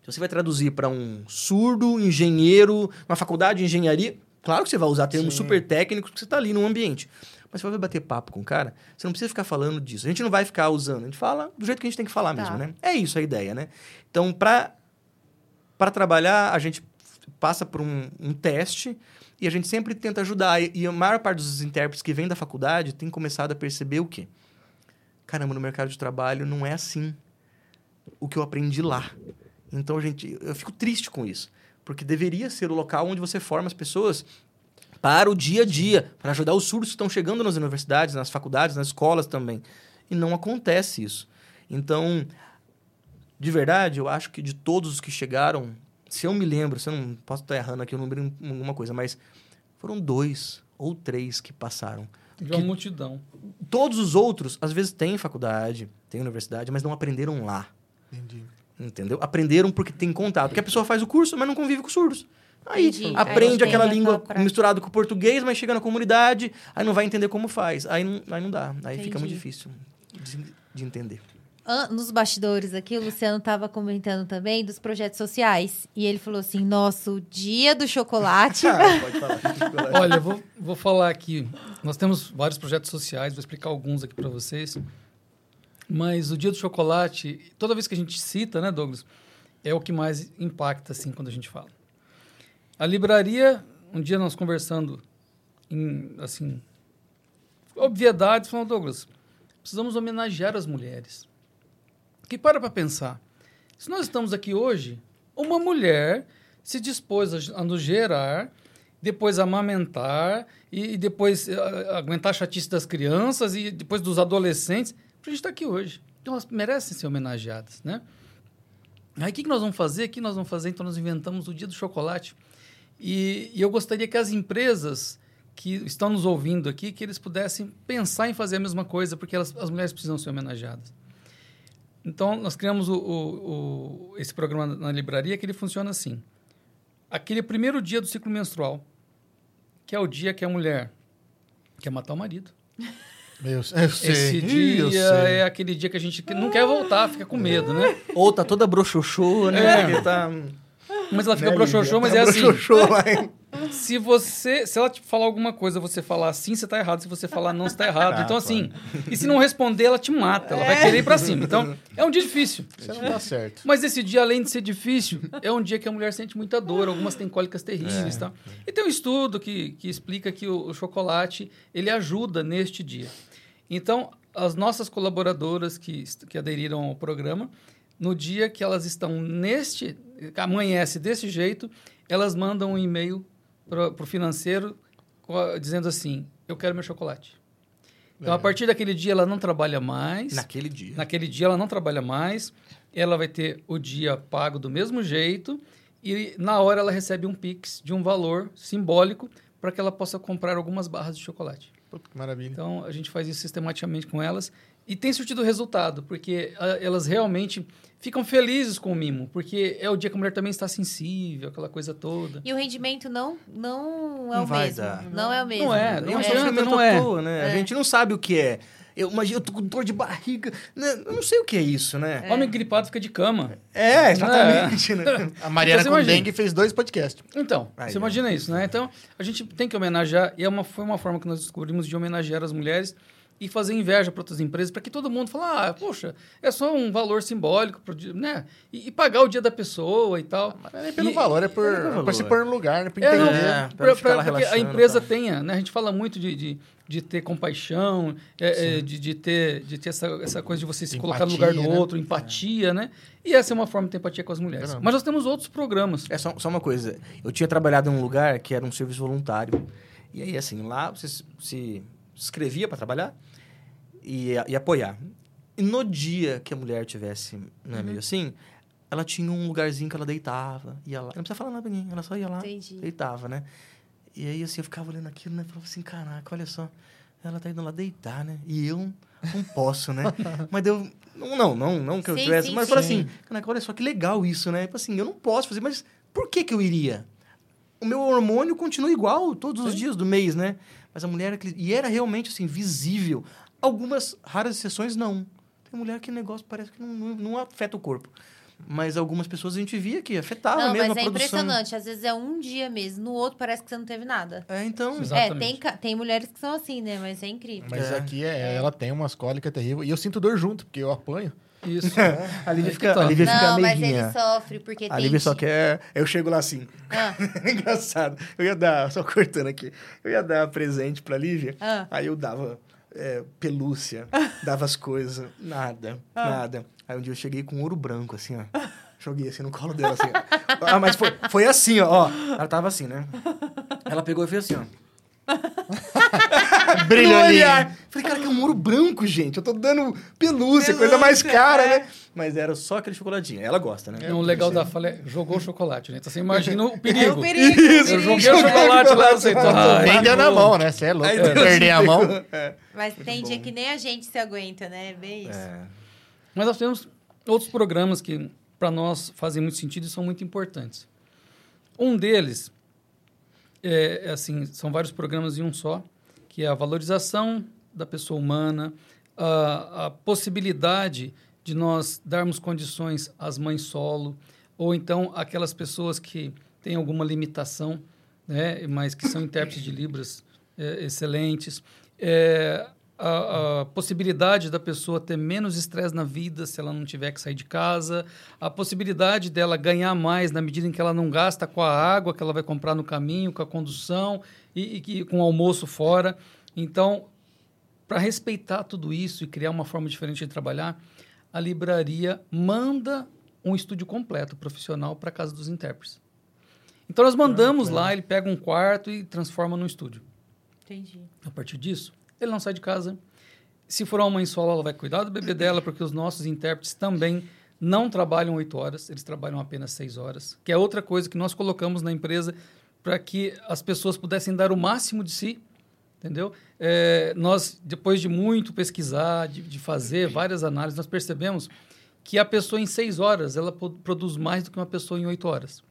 se você vai traduzir para um surdo, engenheiro, uma faculdade de engenharia, claro que você vai usar termos Sim. super técnicos porque você está ali no ambiente. Mas se você vai bater papo com o cara, você não precisa ficar falando disso. A gente não vai ficar usando, a gente fala do jeito que a gente tem que falar Tá. mesmo, né? É isso a ideia, né? Então, para para trabalhar, a gente passa por um, um teste e a gente sempre tenta ajudar. E, a maior parte dos intérpretes que vêm da faculdade tem começado a perceber o quê? Caramba, no mercado de trabalho não é assim o que eu aprendi lá. Então, a gente, eu fico triste com isso. Porque deveria ser o local onde você forma as pessoas para o dia a dia, para ajudar os surdos que estão chegando nas universidades, nas faculdades, nas escolas também. E não acontece isso. Então, de verdade, eu acho que de todos os que chegaram, se eu me lembro, se eu não posso estar errando aqui o número em alguma coisa, mas foram dois ou três que passaram. De uma multidão. Todos os outros, às vezes, têm faculdade, têm universidade, mas não aprenderam lá. Entendi. Entendeu? Aprenderam porque tem contato. Porque a pessoa faz o curso, mas não convive com surdos. Aí Entendi. aprende Aí aquela língua prática. misturada com o português, mas chega na comunidade, aí não vai entender como faz. Aí não, aí não dá. Aí fica muito Entendi. difícil de, de entender. Nos bastidores aqui, o Luciano estava comentando também dos projetos sociais. E ele falou assim: nosso dia do chocolate. (laughs) Pode (laughs) falar. Olha, eu vou, vou falar aqui. Nós temos vários projetos sociais, vou explicar alguns aqui para vocês. Mas o Dia do Chocolate, toda vez que a gente cita, né, Douglas, é o que mais impacta, assim, quando a gente fala. A livraria, um dia nós conversando em, assim, obviedades, falando, Douglas, precisamos homenagear as mulheres. Que para para pensar. Se nós estamos aqui hoje, uma mulher se dispôs a, a nos gerar, depois amamentar e, e depois eh, aguentar a chatice das crianças e depois dos adolescentes, para a gente estar aqui hoje. Então elas merecem ser homenageadas, né? Aí o que, que nós vamos fazer? O que nós vamos fazer? Então nós inventamos o Dia do Chocolate. E, e eu gostaria que as empresas que estão nos ouvindo aqui, que eles pudessem pensar em fazer a mesma coisa, porque elas, as mulheres precisam ser homenageadas. Então, nós criamos o, o- o- esse programa na livraria que ele funciona assim. Aquele primeiro dia do ciclo menstrual, que é o dia que a mulher quer matar o marido. (laughs) Eu, eu sei. Esse dia sei. é aquele dia que a gente não quer voltar, fica com medo, né? Ou tá toda broxoxô, né? É. Tá... Mas ela fica Né, broxoxô, mas Tá é assim. lá? Se você, se ela te falar alguma coisa, você falar sim, você tá errado. Se você falar não, você tá errado. Ah, então assim, e se não responder, ela te mata. Ela vai querer ir pra cima. Então, é um dia difícil. Isso não dá certo. Mas esse dia, além de ser difícil, é um dia que a mulher sente muita dor. Algumas têm cólicas terríveis, É. tá? E tem um estudo que, que explica que o, o chocolate, ele ajuda neste dia. Então, as nossas colaboradoras que, que aderiram ao programa, no dia que elas estão neste, amanhece desse jeito, elas mandam um e-mail para o financeiro dizendo assim, eu quero meu chocolate. Então, a partir daquele dia, ela não trabalha mais. Naquele dia. Naquele dia ela não trabalha mais, ela vai ter o dia pago do mesmo jeito e na hora ela recebe um Pix de um valor simbólico para que ela possa comprar algumas barras de chocolate. Puta, que maravilha. Então a gente faz isso sistematicamente com elas e tem surtido resultado, porque ah, elas realmente ficam felizes com o mimo, porque é o dia que a mulher também está sensível, aquela coisa toda. E o rendimento não, não é Não o vai mesmo. dar. Não é o mesmo. Não é, É não um adianta, sofrimento não à é. toa, né? A gente não sabe o que é. Eu imagino, eu tô com dor de barriga. né? Eu não sei o que é isso, né? Homem gripado fica de cama. É, exatamente, né? (laughs) A Mariana Então, com imagina. dengue fez dois podcasts. Então, Aí, você imagina isso, né? Então, a gente tem que homenagear, e é uma, foi uma forma que nós descobrimos de homenagear as mulheres e fazer inveja para outras empresas, para que todo mundo fale, ah, poxa, é só um valor simbólico, pro dia, né? E, e pagar o dia da pessoa e tal. Não é nem pelo E- valor, é por, é por se por no lugar, né? Pra É, entender. É, lá porque a empresa tá? tenha, né? A gente fala muito de, de, de ter compaixão, é, é, de, de ter, de ter essa, essa coisa de você se colocar no lugar do Empatia, né? outro, empatia, né? E essa é uma forma de ter empatia com as mulheres. Caramba. Mas nós temos outros programas. É só, só uma coisa. Eu tinha trabalhado em um lugar que era um serviço voluntário. E aí, assim, lá você se- se inscrevia para trabalhar e, e apoiar. E no dia que a mulher tivesse, né, meio assim, ela tinha um lugarzinho que ela deitava, ia lá. Não precisa falar nada pra ninguém, ela só ia lá, Entendi. deitava, né? E aí, assim, eu ficava olhando aquilo, né? Falava assim, caraca, olha só. Ela tá indo lá deitar, né? E eu não posso, né? (laughs) mas deu... Não, não, não, não que eu Sim, tivesse. sim, mas eu falei sim. assim, caraca, olha só que legal isso, né? Tipo assim, eu não posso fazer, mas por que que eu iria? O meu hormônio continua igual todos os dias do mês, né? Mas a mulher... E era realmente, assim, visível. Algumas raras exceções, não. Tem mulher que o negócio parece que não, não, não afeta o corpo. Mas algumas pessoas a gente via que afetava Não, mesmo mas a é produção. impressionante. Às vezes é um dia mesmo. No outro parece que você não teve nada. É, então... Exato. É, Exatamente. tem, tem mulheres que são assim, né? Mas é incrível. Mas É. aqui é, ela tem umas cólicas terríveis. E eu sinto dor junto, porque eu apanho. Isso. (laughs) A Lívia fica, tá. a Lívia fica Não, mas ele sofre porque A tem. Lívia só quer... Eu chego lá assim... Ah, (laughs) Engraçado. Eu ia dar, só cortando aqui, eu ia dar presente pra Lívia, Ah. aí eu dava é, pelúcia, (laughs) dava as coisas, nada, Ah. nada. Aí um dia eu cheguei com ouro branco, assim, ó. Joguei assim no colo dela, assim. ó. Ah, mas foi, foi assim, ó, ó. Ela tava assim, né? Ela pegou e fez assim, ó. (laughs) Brilho No ali. olhar. Falei, cara, que é um ouro branco, gente. Eu tô dando pelúcia, coisa mais cara, né? Mas era só aquele chocolatinho. Ela gosta, né? É, o legal da fala é jogou o chocolate, né? Então você imagina o perigo. É o perigo. Isso. Eu joguei o chocolate lá, você tá. Nem deu na mão, né? Você é louco. É, Perder a mão. É. Mas tem dia que nem a gente se aguenta, né? É bem isso. É. Mas nós temos outros programas que para nós fazem muito sentido e são muito importantes. Um deles é, é assim, são vários programas em um só, que é a valorização da pessoa humana, a, a possibilidade de nós darmos condições às mães solo, ou então aquelas pessoas que têm alguma limitação, né, mas que são intérpretes de Libras é, excelentes. É, a, a possibilidade da pessoa ter menos estresse na vida se ela não tiver que sair de casa, a possibilidade dela ganhar mais na medida em que ela não gasta com a água que ela vai comprar no caminho, com a condução e, e- com o almoço fora. Então, para respeitar tudo isso e criar uma forma diferente de trabalhar, a livraria manda um estúdio completo profissional para a casa dos intérpretes. Então nós mandamos lá, ele pega um quarto e transforma num estúdio. Entendi. A partir disso, ele não sai de casa. Se for uma mãe solo, ela vai cuidar do bebê dela, porque os nossos intérpretes também não trabalham oito horas, eles trabalham apenas seis horas, que é outra coisa que nós colocamos na empresa para que as pessoas pudessem dar o máximo de si, entendeu? É, nós, depois de muito pesquisar, de, de fazer várias análises, nós percebemos que a pessoa em seis horas ela produz mais do que uma pessoa em oito horas.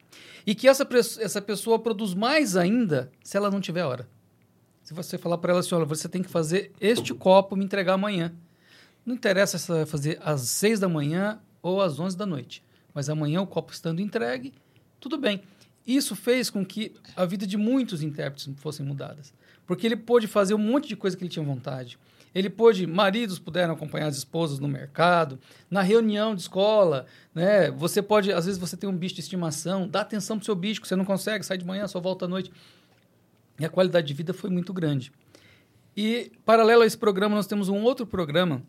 E que essa, essa pessoa produz mais ainda se ela não tiver hora. Se você falar para ela assim, olha, você tem que fazer este copo me entregar amanhã. Não interessa se vai fazer às seis da manhã ou às onze da noite. Mas amanhã o copo estando entregue, Tudo bem. Isso fez com que a vida de muitos intérpretes fossem mudadas. Porque ele pôde fazer um monte de coisa que ele tinha vontade. Ele pôde, maridos puderam acompanhar as esposas no mercado, na reunião de escola, né? Você pode, às vezes você tem um bicho de estimação, dá atenção pro seu bicho, que você não consegue, sai de manhã, só volta à noite. E a qualidade de vida foi muito grande. E, paralelo a esse programa, nós temos um outro programa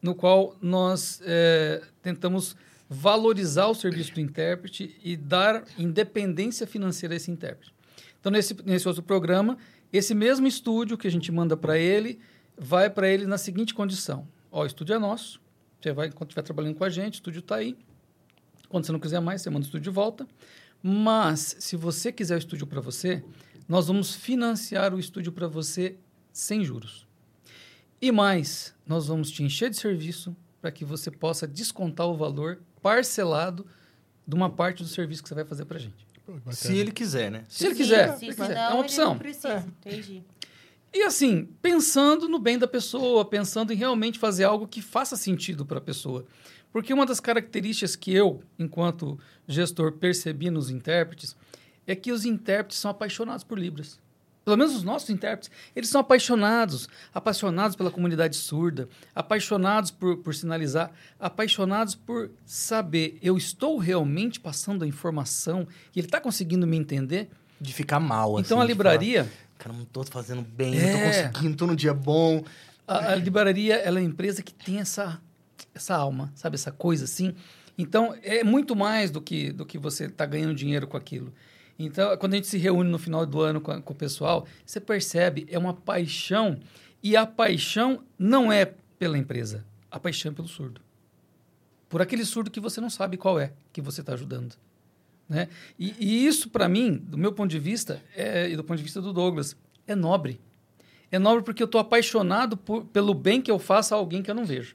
no qual nós eh, tentamos valorizar o serviço do intérprete e dar independência financeira a esse intérprete. Então, nesse, nesse outro programa, esse mesmo estúdio que a gente manda para ele, vai para ele na seguinte condição. Ó, o estúdio é nosso, você vai, quando estiver trabalhando com a gente, o estúdio está aí. Quando você não quiser mais, você manda o estúdio de volta. Mas, se você quiser o estúdio para você, nós vamos financiar o estúdio para você sem juros. E mais, nós vamos te encher de serviço para que você possa descontar o valor parcelado de uma parte do serviço que você vai fazer para a gente. Bacana. Se ele quiser, né? Se ele quiser, se ele quiser. é uma ele opção. não precisa. Entendi. E assim, pensando no bem da pessoa, pensando em realmente fazer algo que faça sentido para a pessoa. Porque uma das características que eu, enquanto gestor, percebi nos intérpretes é que os intérpretes são apaixonados por Libras. Pelo menos os nossos intérpretes, eles são apaixonados, apaixonados pela comunidade surda, apaixonados por, por sinalizar, apaixonados por saber, eu estou realmente passando a informação e ele está conseguindo me entender. De ficar mal, assim. então a livraria, Cara, não tô fazendo bem, É. não tô conseguindo, tô no dia bom. A, a livraria ela é uma empresa que tem essa, essa alma, sabe? Essa coisa assim. Então, é muito mais do que, do que você está ganhando dinheiro com aquilo. Então, quando a gente se reúne no final do ano com, com o pessoal, você percebe, é uma paixão. E a paixão não é pela empresa, a paixão é pelo surdo. Por aquele surdo que você não sabe qual é que você está ajudando. Né? E, e isso, para mim, do meu ponto de vista, é, e do ponto de vista do Douglas, é nobre. É nobre porque eu estou apaixonado por- pelo bem que eu faço a alguém que eu não vejo.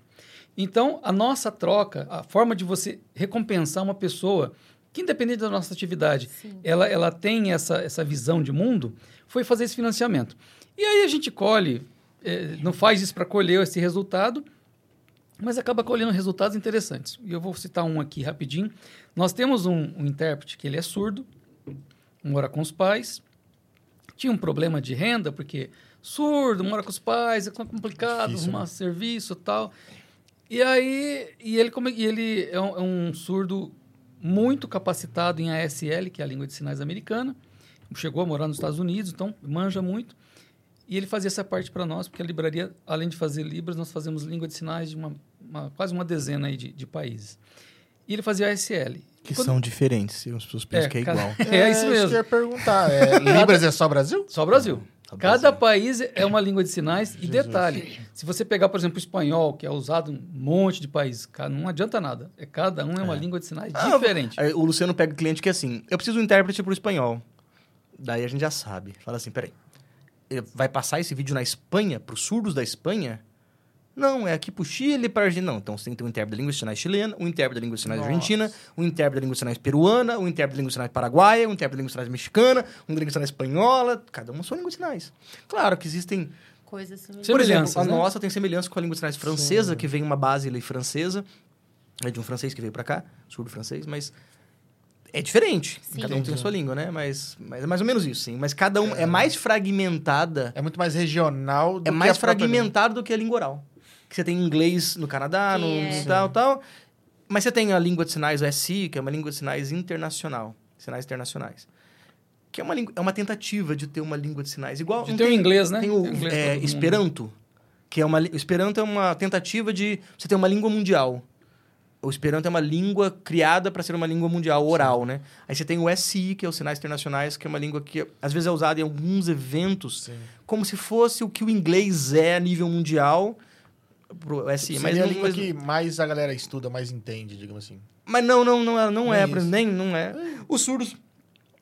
Então, a nossa troca, a forma de você recompensar uma pessoa que, independente da nossa atividade, ela, ela tem essa, essa visão de mundo, foi fazer esse financiamento. E aí a gente colhe, eh, não faz isso para colher esse resultado, mas acaba colhendo resultados interessantes. E eu vou citar um aqui rapidinho. Nós temos um, um intérprete que ele é surdo, mora com os pais, tinha um problema de renda, porque surdo, mora com os pais, é complicado, Difícil, arrumar né? serviço e tal. E aí, e ele, come- e ele é, um, é um surdo muito capacitado em ASL, que é a língua de sinais americana. Chegou a morar nos Estados Unidos, então manja muito. E ele fazia essa parte para nós, porque a livraria, além de fazer Libras, nós fazemos língua de sinais de uma, uma- quase uma dezena aí de, de países. E ele fazia ASL. Que Quando- são diferentes, as pessoas pensam que é igual. (laughs) É, isso que mesmo. eu ia perguntar. É, (laughs) Libras é só Brasil? Só Brasil. Só Cada país é uma língua de sinais. E detalhe, se você pegar, por exemplo, o espanhol, que é usado em um monte de países, não adianta nada. É, cada um é uma língua de sinais Ah, diferente. o Luciano pega o cliente que é assim, eu preciso de um intérprete para o espanhol. Daí a gente já sabe. Fala assim, peraí, vai passar esse vídeo na Espanha, para os surdos da Espanha? Não, é aqui pro Chile, para Argentina. Não, então você tem que ter um intérprete da língua de sinais chilena, um intérprete da língua de sinais Nossa. argentina, um intérprete da língua de sinais peruana, um intérprete da língua de sinais paraguaia, um intérprete da língua de sinais mexicana, um da língua de sinais espanhola, cada uma sua língua de sinais. Claro que existem Coisas semelhantes. por exemplo, Semelhanças, a né? nossa tem semelhança com a língua de sinais francesa, que vem uma base ali francesa, é de um francês que veio para cá, surdo francês, mas é diferente. Sim. Cada um tem a sua língua, né? Mas, mas é mais ou menos isso, sim. Mas cada um é, mais fragmentada, É muito mais regional do é que mais a própria língua. fragmentado do que a língua oral. Que você tem inglês no Canadá, no, é. tal, tal. Mas você tem a língua de sinais o SI, que é uma língua de sinais internacional, sinais internacionais. Que é uma, língua, é uma tentativa de ter uma língua de sinais igual. De ter o tem- inglês, né? Tem o inglês é. Esperanto, que é uma Esperanto é uma tentativa de você ter uma língua mundial. O Esperanto é uma língua criada para ser uma língua mundial oral, né? Aí você tem o SI, que é os sinais internacionais, que é uma língua que às vezes é usada em alguns eventos Sim. como se fosse o que o inglês é a nível mundial pro SI, mas Seria a não, língua mas, que mais a galera estuda, mais entende, digamos assim. mas não, não, não, é- não Não é, é nem não é. Os surdos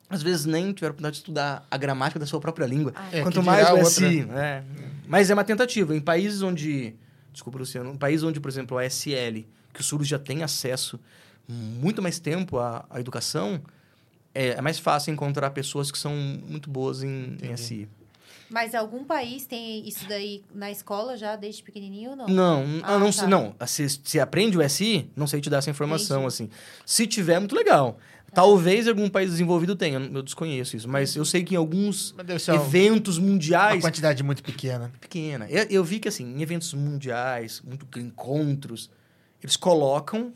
às vezes nem tiveram a oportunidade de estudar a gramática da sua própria língua. É, Quanto que mais o outra. SI. É. Mas é uma tentativa. Em países onde. Desculpa, Luciano. Em países onde, por exemplo, a SL, que os surdos já têm acesso muito mais tempo à, à educação, é, é mais fácil encontrar pessoas que são muito boas em, em. SI. Mas algum país tem isso daí na escola já, desde pequenininho ou não? Não, Ah, não tá. sei. Não, se, se aprende o SI, não sei te dar essa informação, assim. Se tiver, muito legal. Talvez algum país desenvolvido tenha, eu desconheço isso. Mas eu sei que em alguns uma, eventos uma mundiais. quantidade muito pequena. pequena. Eu, eu vi que, assim, em eventos mundiais, muito encontros, eles colocam,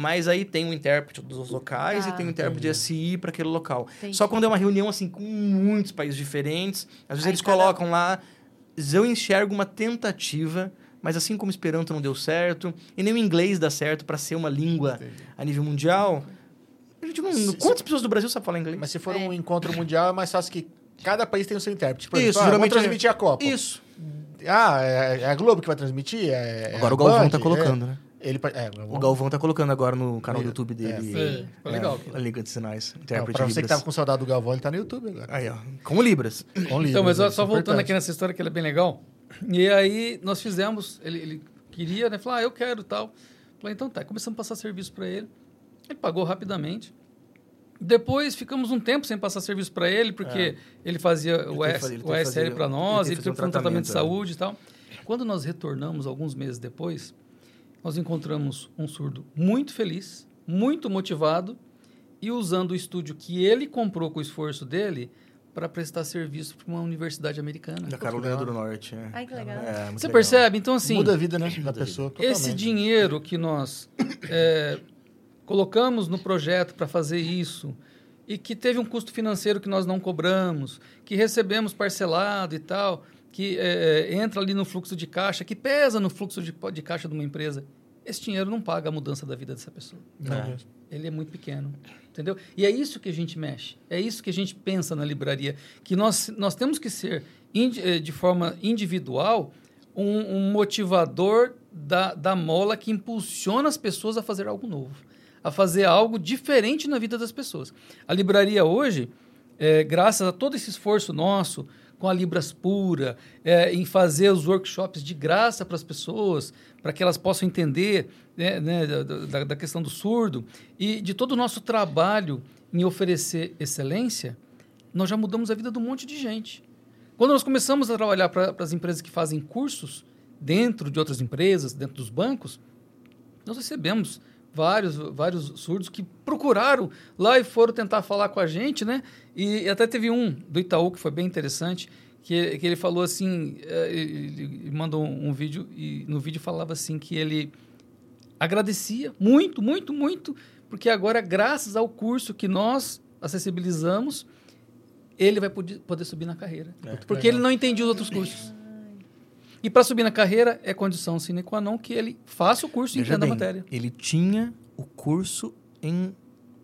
mas aí tem um intérprete dos locais Ah, e tem um intérprete de SI para aquele local. Entendi. Só quando é uma reunião, assim, com muitos países diferentes, às vezes Aí eles cada- colocam lá. Eu enxergo uma tentativa, mas assim como o Esperanto não deu certo, e nem o inglês dá certo para ser uma língua a nível mundial. A gente não, Se- quantas pessoas do Brasil sabem falar inglês? Mas se for É. um encontro mundial, é mais fácil que cada país tem o seu intérprete. Por Isso, exemplo, ah, geralmente é- transmitir a Copa. Isso. Ah, é, é a Globo que vai transmitir? É, é Agora o Galvão Band? tá colocando, né? É, ele, é, O Galvão tá colocando agora no canal do YouTube dele. É, foi legal. A língua de sinais. Não, pra de você que Libras. tava com saudade do Galvão, ele tá no YouTube agora. Aí, ó. Com Libras. Com Então, livros, mas ó, isso só é voltando importante. aqui nessa história que ela é bem legal. E aí nós fizemos, ele, ele queria, né? Falou, ah, eu quero e tal. Falei, então tá, começamos a passar serviço para ele. Ele pagou rapidamente. Depois ficamos um tempo sem passar serviço para ele, porque ele fazia o, S, fazer- ele o teve que SL para nós, ele teve um tratamento de tratamento, é. saúde e tal. Quando nós retornamos, alguns meses depois, nós encontramos um surdo muito feliz, muito motivado e usando o estúdio que ele comprou com o esforço dele para prestar serviço para uma universidade americana. Da Carolina do Norte. É. Ai, que legal. É, Você legal. percebe? Então, assim, Muda a vida, né? da pessoa. esse totalmente. dinheiro que nós é, colocamos no projeto para fazer isso e que teve um custo financeiro que nós não cobramos, que recebemos parcelado e tal, que é, entra ali no fluxo de caixa, que pesa no fluxo de, de caixa de uma empresa, esse dinheiro não paga a mudança da vida dessa pessoa. Não, É. mesmo. Ele é muito pequeno, entendeu? E é isso que a gente mexe, é isso que a gente pensa na livraria, que nós, nós temos que ser, eh, de forma individual, um, um motivador da, da mola que impulsiona as pessoas a fazer algo novo, a fazer algo diferente na vida das pessoas. A livraria hoje, eh, graças a todo esse esforço nosso, com a Libras Pura, eh, em fazer os workshops de graça para as pessoas, para que elas possam entender né, né, da- da questão do surdo, e de todo o nosso trabalho em oferecer excelência, nós já mudamos a vida de um monte de gente. Quando nós começamos a trabalhar para as empresas que fazem cursos dentro de outras empresas, dentro dos bancos, nós recebemos vários, vários surdos que procuraram lá e foram tentar falar com a gente, né? E até teve um do Itaú que foi bem interessante, que, que ele falou assim, eh, ele, mandou um vídeo e no vídeo falava assim que ele agradecia muito, muito, muito, porque agora, graças ao curso que nós acessibilizamos, ele vai poder, poder subir na carreira. porque ele não entendia os outros cursos. E para subir na carreira é condição sine qua non que ele faça o curso e entenda a bem, matéria. ele tinha o curso em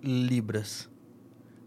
Libras,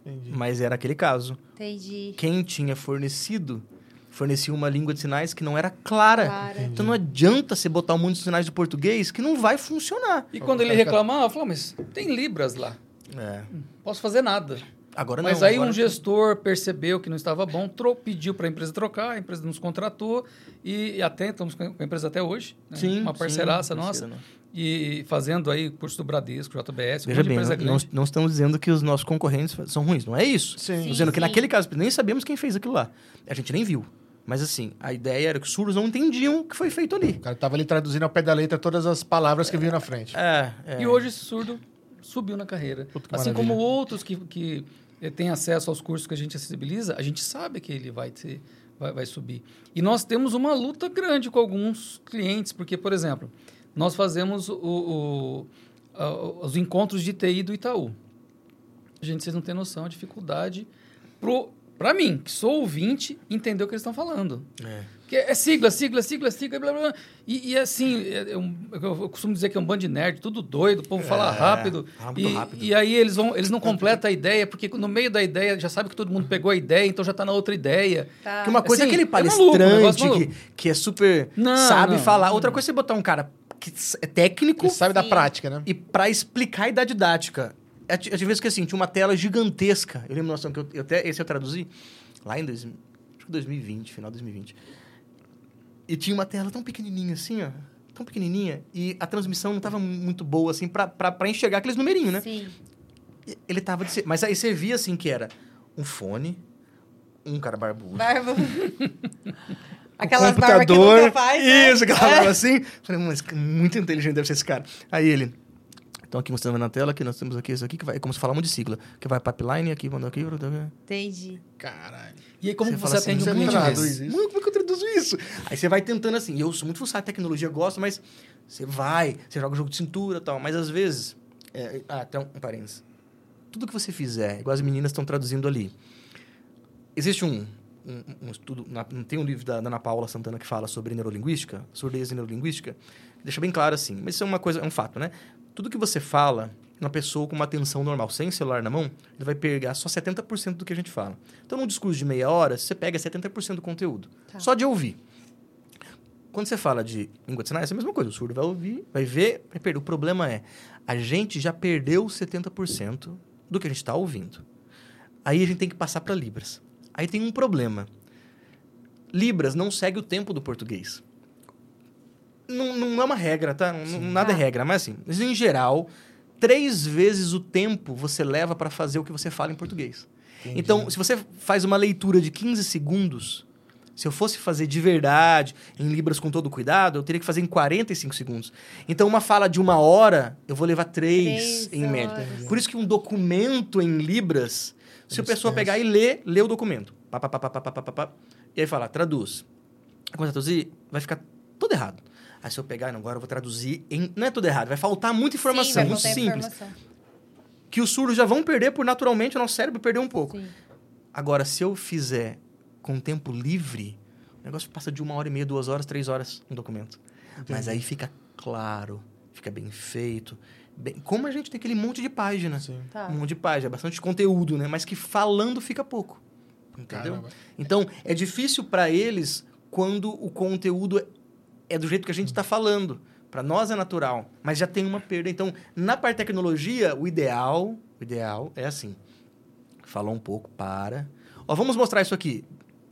Entendi. mas era aquele caso. Entendi. Quem tinha fornecido, fornecia uma língua de sinais que não era clara. Claro. Então não adianta você botar um monte de sinais de português que não vai funcionar. E quando ele reclamava, eu falava, mas tem Libras lá, É. posso fazer nada. Agora Mas não. aí agora um gestor percebeu que não estava bom, tro- pediu para a empresa trocar, a empresa nos contratou e, e até estamos com a empresa até hoje. né? Sim, Uma sim, parceiraça parceira nossa. E fazendo aí curso do Bradesco, JBS, um Veja monte de bem, empresa não, grande. não estamos dizendo que os nossos concorrentes são ruins, não é isso. Sim. Estamos dizendo que sim. naquele caso, nem sabemos quem fez aquilo lá. A gente nem viu. Mas assim, a ideia era que os surdos não entendiam o que foi feito ali. O cara tava ali traduzindo ao pé da letra todas as palavras que vinham na frente. É, é. E hoje esse surdo subiu na carreira. Puta assim maravilha. como outros que, que eh, têm acesso aos cursos que a gente acessibiliza, a gente sabe que ele vai, ter, vai, vai subir. E nós temos uma luta grande com alguns clientes, porque, por exemplo, nós fazemos o, o- a- os encontros de TI do Itaú. Gente, vocês não têm noção a dificuldade para mim, que sou ouvinte, entender o que eles estão falando. É. Que é sigla, sigla, sigla, sigla, blá, blá, blá. E, e assim, é- é um- eu costumo dizer que é um bando de nerd, tudo doido, o povo fala É, rápido. fala muito e, rápido. e aí eles, vão, eles não completam a ideia, porque no meio da ideia já sabe que todo mundo pegou a ideia, então já está na outra ideia. Tá. Que uma coisa Assim, é aquele é maluco, um palestrante negócio maluco. que, que é super. Não, sabe não. falar. Outra coisa é você botar um cara que é técnico Ele sabe da Sim. prática, né? e pra explicar e dar didática. É ti- Eu tive vezes que assim, tinha uma tela gigantesca. Eu lembro noção que eu, eu até, esse eu traduzi lá em dois, acho que 2020, final de 2020. E tinha uma tela tão pequenininha assim, ó. Tão pequenininha. E a transmissão não tava muito boa, assim, pra, pra, pra enxergar aqueles numerinhos, né? Sim. Ele tava... de Mas aí você via, assim, que era um fone, um cara barbudo. (laughs) Barba. O Aquelas barbas que nunca faz, né? Isso, aquela É. barba (laughs) assim. Falei, mas muito inteligente deve ser esse cara. Aí ele. Então aqui mostrando na tela que nós temos aqui isso aqui que vai, é como se falar um de sigla. Que vai pipeline aqui, mandou aqui. Entendi. Caralho. E aí, como Você você, fala assim, atende você um cliente traduz isso? Como é que eu traduzo isso? Aí você vai tentando assim. Eu sou muito fuçado em tecnologia, gosto, mas você vai, você joga jogo de cintura e tal. Mas às vezes. É, ah, até um, um parênteses. Tudo que você fizer, igual as meninas estão traduzindo ali. Existe um, um, um estudo. na- tem um livro da, da Ana Paula Santana que fala sobre neurolinguística, surdez e neurolinguística, deixa bem claro assim. Mas isso é uma coisa, é um fato, né? Tudo que você fala, uma pessoa com uma atenção normal, sem celular na mão, ele vai pegar só 70% do que a gente fala. Então, num discurso de meia hora, você pega 70% do conteúdo. Tá. Só de ouvir. Quando você fala de língua de sinais, é a mesma coisa. O surdo vai ouvir, vai ver, vai perder. O problema é, a gente já perdeu 70% do que a gente está ouvindo. Aí a gente tem que passar para Libras. Aí tem um problema. Libras não segue o tempo do português. Não, não é uma regra, tá? Nada é, é regra, mas assim, em geral, três vezes o tempo você leva para fazer o que você fala em português. Entendi. Então, se você faz uma leitura de 15 segundos, se eu fosse fazer de verdade, em Libras com todo cuidado, eu teria que fazer em 45 segundos. Então, uma fala de uma hora, eu vou levar três, três em média. Horas. Por isso que um documento em Libras, se a pessoa pegar e ler, lê o documento. Pá, pá, pá, pá, pá, pá, pá, pá, e aí falar, traduz. Quando traduzir, vai ficar tudo errado. Aí se eu pegar, não, agora eu vou traduzir em... Não é tudo errado, vai faltar muita informação, Sim, vai muito simples. informação. Que os surdos já vão perder por naturalmente o nosso cérebro perder um pouco. Sim. Agora, se eu fizer com tempo livre, o negócio passa de uma hora e meia, duas horas, três horas um documento. Mas aí fica claro, fica bem feito. bem- Como a gente tem aquele monte de página. Sim. Tá. Um monte de página, bastante conteúdo, né? Mas que falando fica pouco. Entendeu? Caramba. Então, é difícil para eles quando o conteúdo é do jeito que a gente está falando. Para nós é natural, mas já tem uma perda. Então, na parte tecnologia, o ideal, o ideal é assim. Fala um pouco, para. Ó, vamos mostrar isso aqui.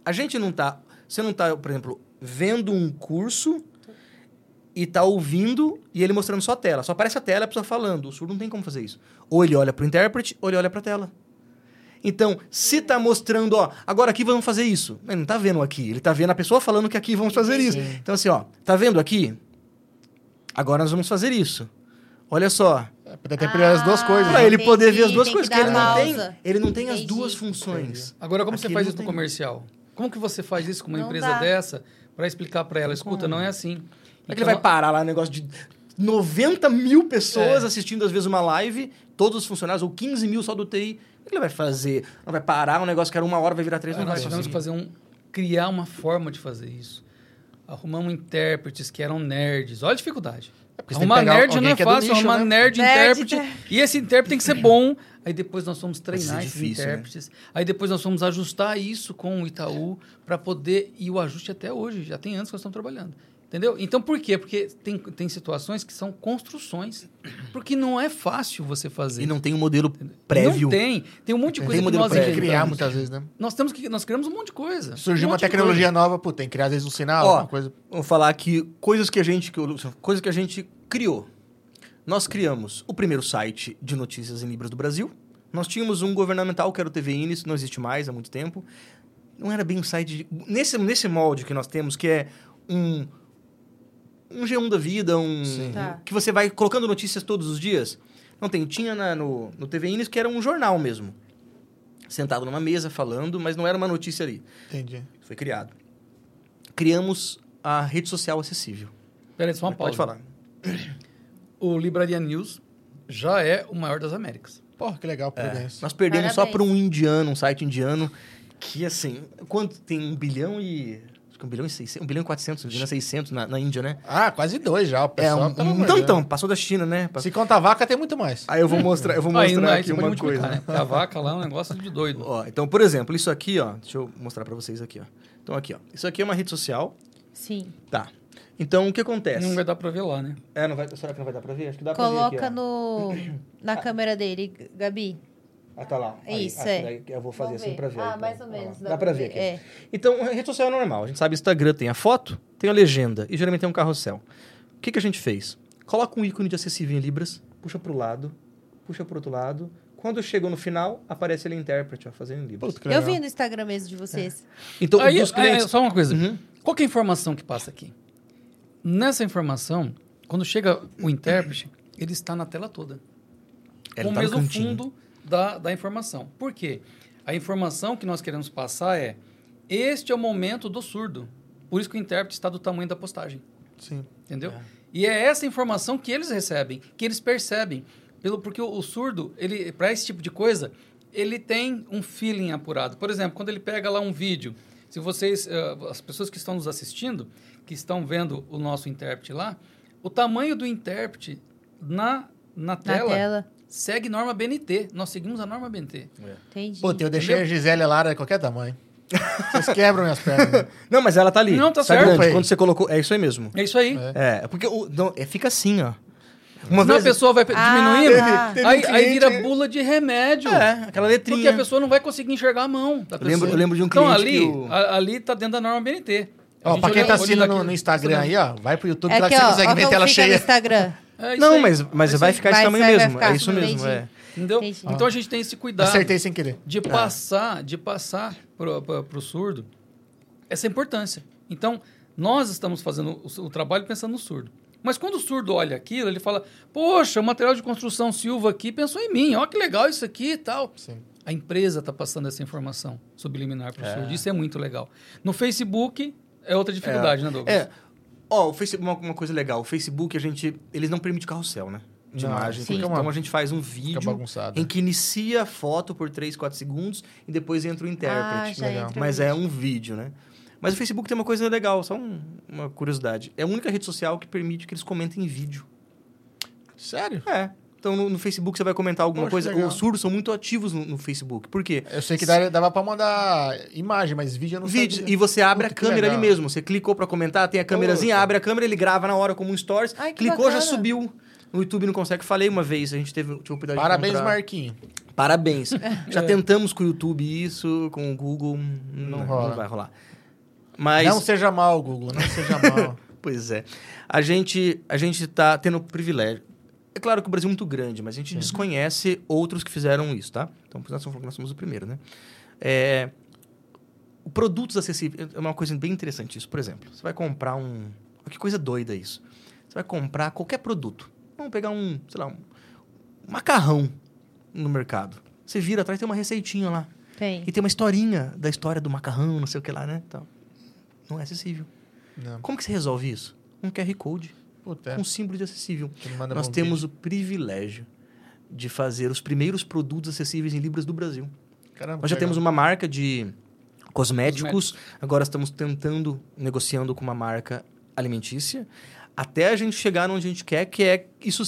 A gente não tá, você não tá, por exemplo, vendo um curso e tá ouvindo e ele mostrando só a tela. Só aparece a tela a pessoa falando. O surdo não tem como fazer isso. Ou ele olha pro intérprete, ou ele olha pra tela. Então, se tá mostrando, ó, agora aqui vamos fazer isso. Ele não tá vendo aqui, ele tá vendo a pessoa falando que aqui vamos fazer isso. Então, assim, ó, tá vendo aqui? Agora nós vamos fazer isso. Olha só. É, pra ter as duas Ah, coisas. Pra né? ele poder ver as entendi, duas tem coisas, que porque ele não, tem, ele não tem as Entendi. duas funções. Agora, como Aqui você faz isso no comercial? Como que você faz isso com uma Não empresa dá. dessa para explicar para ela? Escuta, não é assim. Como é que Então, ele vai parar lá, um negócio de 90 mil pessoas É. assistindo, às vezes, uma live, todos os funcionários, ou 15 mil só do TI. O que ele vai fazer? Não vai parar um negócio que era uma hora, vai virar três, Ah, não vai nós tivemos que fazer um criar uma forma de fazer isso. Arrumamos intérpretes que eram nerds. Olha a dificuldade. porque você tem que Arrumar pegar nerd não alguém é que é do fácil, nicho, arrumar né? nerd, Nerd, intérprete. E esse intérprete tem que ser bom. Aí depois nós fomos treinar ser esses difícil, né? intérpretes. Aí depois nós fomos ajustar isso com o Itaú para poder. E o ajuste até hoje, já tem anos que nós estamos trabalhando. Entendeu? Então por quê? Porque tem, tem situações que são construções. Porque não é fácil você fazer. E não tem um modelo prévio. Não tem. Tem um monte de coisa tem que nós prévio. Criar muitas vezes, né? Nós temos que nós criamos um monte de coisa. Surgiu Um uma tecnologia nova, pô, tem que criar às vezes um sinal, Ó, alguma coisa. Vamos falar aqui coisas que a gente que eu- coisas que a gente criou. Nós criamos o primeiro site de notícias em libras do Brasil. Nós tínhamos um governamental que era o TVN, isso não existe mais há muito tempo. Não era bem um site de, nesse nesse molde que nós temos que é um um G1 da vida, um Tá. que você vai colocando notícias todos os dias. Não tem, tinha na- no no TVN que era um jornal mesmo. Sentado numa mesa falando, mas não era uma notícia ali. Entendi. Foi criado. Criamos a rede social acessível. Peraí, só uma Pode pausa. falar. O Libraria News já é o maior das Américas. Pô, que legal, Prudência. Nós perdemos só Parabéns. para um indiano, um site indiano, que assim, quanto tem um bilhão e. Acho que um bilhão e 600, um bilhão e 400, um bilhão e 600 na, na Índia, né? Ah, quase dois já, o É, pessoal. um, pelo um amor de tantão, Deus. passou da China, né? Passou- Se conta vaca, tem muito mais. Aí eu vou mostrar, eu vou mostrar aqui uma coisa. né? A vaca lá é um negócio de doido. Ó, então, por exemplo, isso aqui, ó, deixa eu mostrar para vocês aqui, ó. Então aqui, ó. Isso aqui é uma rede social, Sim. tá? Então, o que acontece? Não vai dar pra ver lá, né? É, não vai, será que não vai dar para ver? Acho que dá para ver Coloca ó. no, na (coughs) câmera dele, Gabi. Ah, tá lá. Aí, Isso, é. eu vou fazer Vamos assim ver. pra ver. Ah, então. mais ou menos. Dá, pra ver aqui. É. Então, a rede social é normal. A gente sabe, Instagram tem a foto, tem a legenda e geralmente tem um carrossel. O que, que a gente fez? Coloca um ícone de acessível em Libras, puxa pro lado, puxa pro outro lado. Quando chegou no final, aparece ele intérprete, ó, fazendo em Libras. Eu vi no Instagram mesmo de vocês. Então, Aí, dos clientes... aí, só uma coisa. Uhum. Qual que é a informação que passa aqui? Nessa informação, quando chega o intérprete, ele está na tela toda. Ele com tá o no mesmo cantinho. fundo da, da informação. Por quê? A informação que nós queremos passar é: este é o momento do surdo. Por isso que o intérprete está do tamanho da postagem. Sim. Entendeu? E é essa informação que eles recebem, que eles percebem. Pelo, porque o, o surdo, ele para esse tipo de coisa, ele tem um feeling apurado. Por exemplo, quando ele pega lá um vídeo, se vocês, eh, as pessoas que estão nos assistindo, que estão vendo o nosso intérprete lá, o tamanho do intérprete na, na, Na tela, tela. Segue norma BNT. Nós seguimos a norma BNT. Entendi. Puta, eu deixei a Gisele Lara de qualquer tamanho. Vocês (laughs) quebram minhas pernas. (laughs) Não, mas ela tá ali. Não, tá certo. Quando você colocou... É isso aí mesmo. É isso aí. É. É, porque o, não, é, fica assim, ó. Uma Senão a vez... pessoa vai Ah, diminuindo, tá. Teve aí, aí vira bula de remédio. É, aquela letrinha. Porque a pessoa não vai conseguir enxergar a mão da Eu lembro- eu lembro de um então, cliente ali, que o- a- ali tá dentro da norma BNT. Ó, pra quem olha- tá assistindo no, no Instagram aí, ó, vai pro YouTube É que lá que, que você ó, consegue ó ver tela fica no cheia. Instagram. (laughs) É Não, aí. mas, mas É vai ficar Vai esse tamanho mesmo. ficar É isso mesmo, é. Entendeu? Entendi. Então a gente tem esse cuidado Acertei sem querer. de passar, de passar pro, pro, pro surdo essa importância. Então, nós estamos fazendo o, o trabalho pensando no surdo. Mas quando o surdo olha aquilo, ele fala: Poxa, o material de construção Silva aqui pensou em mim, ó que legal isso aqui e tal. Sim. A empresa está passando essa informação subliminar para o surdo. Isso é muito legal. No Facebook é outra dificuldade, né, Douglas? É. Ó, o Facebook, uma, uma coisa legal, o Facebook, a gente, eles não permitem carrossel, né? De Não, imagem. Então uma- a gente faz um vídeo bagunçado. em que inicia a foto por 3, 4 segundos e depois entra o Ah, intérprete. já legal. entra Mas é um vídeo, né? Mas o Facebook tem uma coisa legal, só um- uma curiosidade. É a única rede social que permite que eles comentem em vídeo. Sério? É. Então no, no Facebook você vai comentar alguma Poxa, coisa. legal. Os surdos são muito ativos no, no Facebook. Por quê? Eu sei que dava, dava pra mandar imagem, mas vídeo eu não Vídeos. sabia. E você abre Puta, a câmera ali mesmo. Você clicou pra comentar, tem a câmerazinha, abre a câmera, ele grava na hora como um stories. Ai, que clicou, já bacana. subiu. No YouTube não consegue. Falei uma vez, a gente teve a oportunidade Parabéns, de comprar. Marquinho. Parabéns. (laughs) Já É. tentamos com o YouTube isso, com o Google. Não, rola. não vai rolar. Mas. Não seja mal, Google, não seja mal. (laughs) Pois é. A gente, a gente tá tendo privilégio. É claro que o Brasil é muito grande, mas a gente desconhece outros que fizeram isso, tá? Então, nós somos, nós somos o primeiro, né? É, o produtos acessíveis é uma coisa bem interessante isso. Por exemplo, você vai comprar um... olha Que coisa doida isso. Você vai comprar qualquer produto. Vamos pegar um, sei lá, um macarrão no mercado. Você vira atrás, tem uma receitinha lá. Tem. E tem uma historinha da história do macarrão, não sei o que lá, né? Então, não é acessível. Não. Como que você resolve isso? Um QR Code Puta, é. com símbolo de acessível. Nós temos vídeo. o privilégio de fazer os primeiros produtos acessíveis em Libras do Brasil. Caramba, Nós já que temos legal. uma marca de cosméticos, agora estamos tentando, negociando com uma marca alimentícia, até a gente chegar onde a gente quer, que é isso.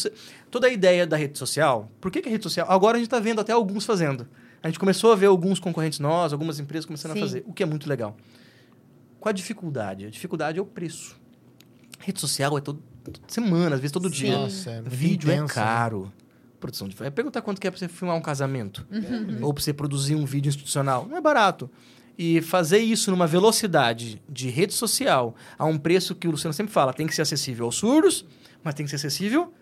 Toda a ideia da rede social, por que, que a rede social? Agora a gente está vendo até alguns fazendo. A gente começou a ver alguns concorrentes nós, algumas empresas começando Sim. a fazer, o que é muito legal. Qual a dificuldade? A dificuldade é o preço. Rede social é todo, semana, às vezes todo Sim. dia. Nossa, é Vídeo é intenso, né? caro. Produção de. Vai perguntar quanto que é pra você filmar um casamento. Uhum. Ou pra você produzir um vídeo institucional. Não é barato. E fazer isso numa velocidade de rede social, a um preço que o Luciano sempre fala, tem que ser acessível aos surdos, mas tem que ser acessível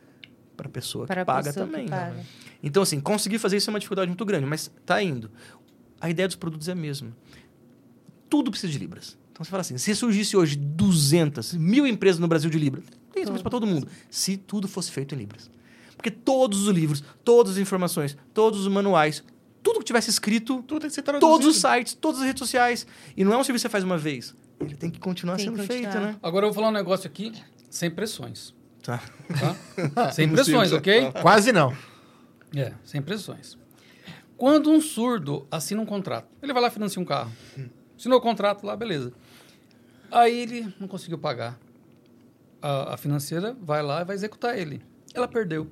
para a pessoa que paga também. que né? paga. Então, assim, conseguir fazer isso é uma dificuldade muito grande, mas tá indo. A ideia dos produtos é a mesma. Tudo precisa de Libras. Então você fala assim, se surgisse hoje 200, mil empresas no Brasil de Libras, tem serviço para todo mundo. Se tudo fosse feito em Libras. Porque todos os livros, todas as informações, todos os manuais, tudo que tivesse escrito, Tudo tem que ser traduzido. todos os sites, todas as redes sociais. E não é um serviço que você faz uma vez. Ele tem que continuar Tem que sendo continuar. feito, né? Agora eu vou falar um negócio aqui sem pressões. Tá. Tá? (laughs) sem pressões, ok? Quase não. É, sem pressões. Quando um surdo assina um contrato, ele vai lá e financia um carro. Assinou o contrato lá, beleza. Aí ele não conseguiu pagar. A, a financeira vai lá e vai executar ele. Ela perdeu.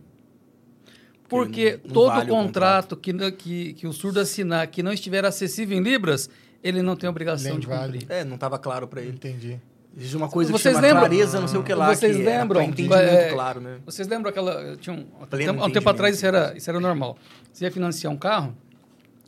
Porque não todo vale o contrato que, que, que o surdo assinar que não estiver acessível em Libras, ele não tem obrigação Nem de vale. cumprir. É, não estava claro para ele. Entendi. Existe uma coisa Vocês que chama lembram- clareza, não sei o que lá. Vocês que é lembram? pra entendimento É, claro, né? Vocês lembram aquela. Tinha um, Pleno um tempo atrás isso era, isso era normal. Você ia financiar um carro,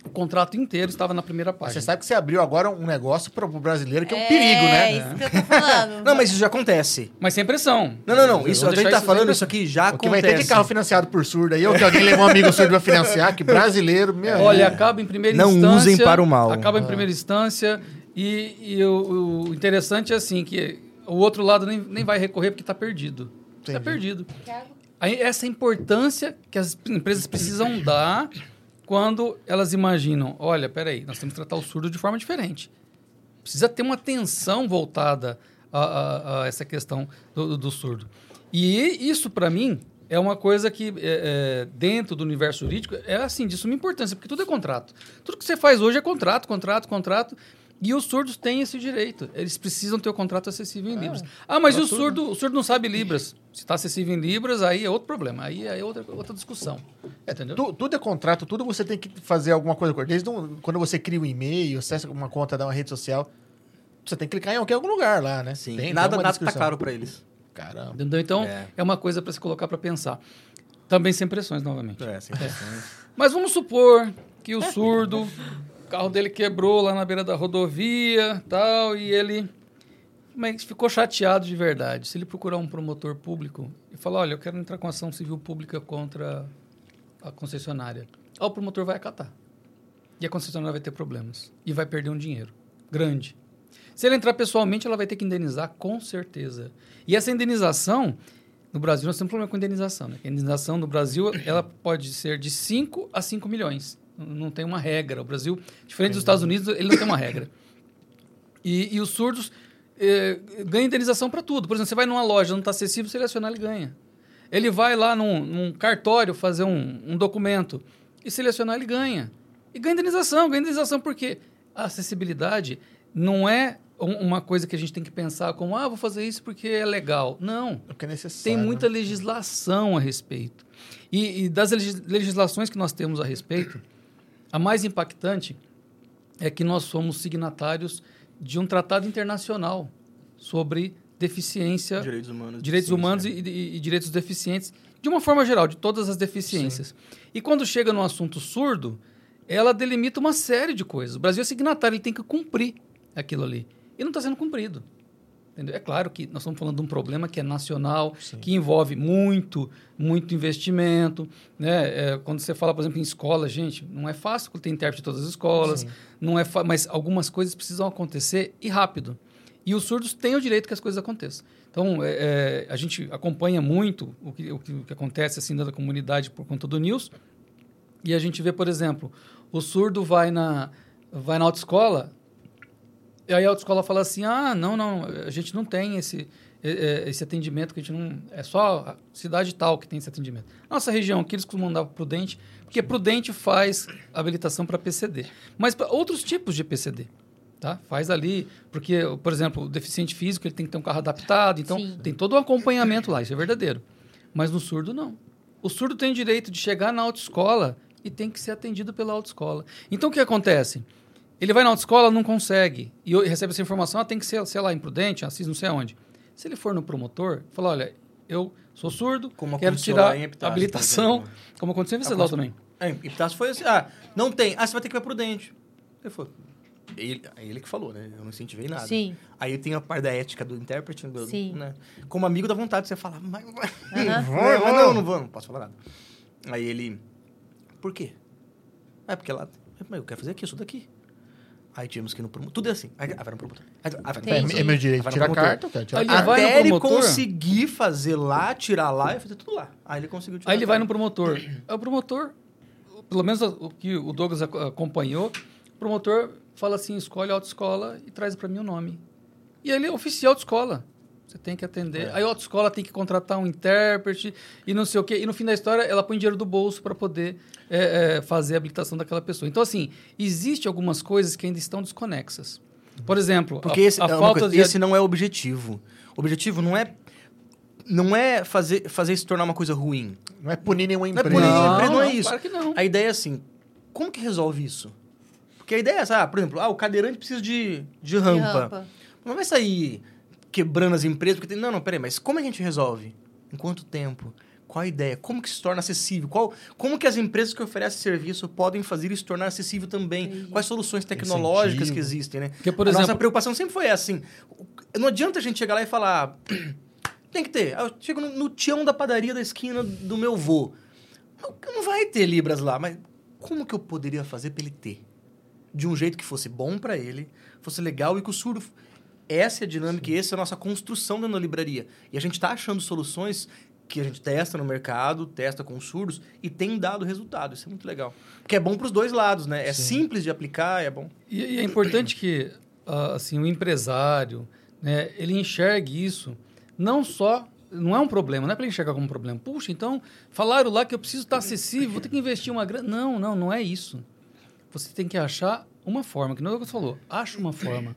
O contrato inteiro estava na primeira página. Você sabe que você abriu agora um negócio pro, pro brasileiro que é um é perigo, né? isso que eu tô falando. (laughs) Não, mas isso já acontece. Mas sem pressão. Não, não, não. Eu Isso, a gente tá falando sem isso aqui já O que vai ter de acontece. carro financiado por surdo aí, ou que alguém levou um amigo surdo pra financiar, que brasileiro, meu. Olha, acaba em primeira Não instância. usem para o mal. Acaba em primeira instância. E, e o, o interessante é assim, que o outro lado nem, nem vai recorrer porque está perdido. Está perdido. Aí, essa importância que as empresas precisam dar quando elas imaginam, olha, peraí, nós temos que tratar o surdo de forma diferente. Precisa ter uma atenção voltada a, a- a essa questão do, do- do surdo. E isso, para mim, é uma coisa que, é, é, dentro do universo jurídico, é assim, de suma importância, porque tudo é contrato. Tudo que você faz hoje é contrato, contrato, contrato. E os surdos têm esse direito. Eles precisam ter o contrato acessível em Libras. Ah, mas e o surdo, o surdo não sabe Libras. Se está acessível em Libras, aí é outro problema. Aí é outra, outra discussão. Entendeu? Tu- tudo é contrato, tudo você tem que fazer alguma coisa com ele. Desde um- quando você cria um e-mail, acessa uma conta da uma rede social, você tem que clicar em qualquer algum lugar lá, né? Sim. Tem- tem nada uma nada tá caro pra eles. Caramba. Entendeu? Então, É. é, uma coisa para se colocar para pensar. Também sem pressões, novamente. É, sem pressões. Mas vamos supor que o (laughs) surdo, o carro dele quebrou lá na beira da rodovia tal, e ele mas ficou chateado de verdade. Se ele procurar um promotor público e falar, olha, eu quero entrar com ação civil pública contra a concessionária, o promotor vai acatar. E a concessionária vai ter problemas. E vai perder um dinheiro grande. Se ele entrar pessoalmente, ela vai ter que indenizar com certeza. E essa indenização, no Brasil, nós temos um problema com indenização. Né? A indenização no Brasil, ela pode ser de 5 a 5 milhões. Não- tem uma regra. O Brasil, diferente dos Estados Unidos, ele não tem uma regra. E, e os surdos eh, ganham indenização para tudo. Por exemplo, você vai numa loja, não está acessível, selecionar, ele ganha. Ele vai lá num, num cartório fazer um, um documento e selecionar, ele ganha. E ganha indenização. Ganha indenização porque a acessibilidade não é um- uma coisa que a gente tem que pensar como, ah, vou fazer isso porque é legal. Não. O que é necessário. Tem né? muita legislação a respeito. E, e das legis- legislações que nós temos a respeito, a mais impactante é que nós somos signatários de um tratado internacional sobre deficiência, Direitos humanos. direitos sim, humanos sim. e, e- e direitos deficientes, de uma forma geral, de todas as deficiências. E quando chega no assunto surdo, ela delimita uma série de coisas. O Brasil é signatário, ele tem que cumprir aquilo ali. E não está sendo cumprido. Entendeu? É claro que nós estamos falando de um problema que é nacional, que envolve muito, muito investimento. Né? É, quando você fala, por exemplo, em escola, gente, não é fácil ter intérprete em todas as escolas, não é mas algumas coisas precisam acontecer e rápido. E os surdos têm o direito que as coisas aconteçam. Então, é, é, a gente acompanha muito o que, o que, o que acontece assim dentro da comunidade por conta do News. E a gente vê, por exemplo, o surdo vai na, vai na autoescola, e aí a autoescola fala assim: ah, não, não, a gente não tem esse, esse atendimento, que a gente não. É só a cidade tal que tem esse atendimento. Nossa região, aqui eles costumam mandar para Prudente, porque Prudente faz habilitação para PCD. Mas para outros tipos de PCD. Tá? Faz ali, porque, por exemplo, o deficiente físico ele tem que ter um carro adaptado, então Sim. tem todo um acompanhamento lá, isso é verdadeiro. Mas no surdo, não. O surdo tem direito de chegar na autoescola e tem que ser atendido pela autoescola. Então, o que acontece? Ele vai na autoescola, não consegue, e recebe essa informação, ah, tem que ser, sei lá, imprudente, assis, não sei aonde. Se ele for no promotor, fala, olha, eu sou surdo, Como quero aconteceu tirar lá em Epitácio, a habilitação, como aconteceu em Venceslau também. É, em Epitácio foi assim, ah, não tem. Ah, você vai ter que ir pra Prudente. Ele falou. Ele, é ele que falou, né? Eu não incentivei nada. Sim. Aí tem a parte da ética do intérprete. Do, Sim. Né? Como amigo dá vontade de você falar, mas, mas, (laughs) mas não, não vou, não posso falar nada. Aí ele, por quê? É porque lá, mas eu quero fazer aqui, isso daqui. Aí tínhamos que ir no promotor. Tudo é assim. Aí, aí vai no promotor. Aí, aí vai no É, Entendi. é meu direito. Tira a promotor. carta, tirar a Aí carta. Até ele promotor? conseguir fazer lá, tirar lá e fazer tudo lá. Aí ele conseguiu tirar Aí ele vai no promotor. Aí o promotor, pelo menos o que o Douglas ac- acompanhou, o promotor fala assim, escolhe a autoescola e traz para mim o nome. E ele é oficial de escola. Você tem que atender. Aí a autoescola tem que contratar um intérprete e não sei o quê. E no fim da história, ela põe dinheiro do bolso para poder é, é, fazer a habilitação daquela pessoa. Então, assim, existe algumas coisas que ainda estão desconexas. Por exemplo, Porque a, esse, a é falta coisa, de... esse não é o objetivo. O objetivo não é não é fazer, fazer isso tornar uma coisa ruim. Não é punir nenhuma Não é empresa. punir nenhuma Não, empresa, não é não, isso. claro que não. A ideia é assim, como que resolve isso? Porque a ideia é essa, ah, por exemplo, ah, o cadeirante precisa de, de rampa. De rampa. Não vai sair quebrando as empresas, porque tem... Não, não, peraí, mas como a gente resolve? Em quanto tempo? Qual a ideia? Como que se torna acessível? Qual, como que as empresas que oferecem serviço podem fazer isso se tornar acessível também? Quais soluções tecnológicas Incentivo. que existem, né? Porque, por a exemplo- nossa preocupação sempre foi essa, assim. Não adianta a gente chegar lá e falar... (clears throat) Tem que ter. Eu chego no, no tião da padaria da esquina do meu vô. Não, não vai ter Libras lá, mas como que eu poderia fazer para ele ter? De um jeito que fosse bom para ele, fosse legal e que o surdo... Essa é a dinâmica e essa é a nossa construção dentro da livraria. E a gente está achando soluções que a gente testa no mercado, testa com surdos e tem dado resultado. Isso é muito legal. Que é bom para os dois lados, né? É simples de aplicar, é bom. E, e é importante que ah, assim o empresário, né, ele enxergue isso não só não é um problema, não é para ele enxergar como um problema. Puxa, então falaram lá que eu preciso estar acessível, vou ter que investir uma grana. Não, não, não é isso. Você tem que achar uma forma, que não é o que você falou. Acha uma forma,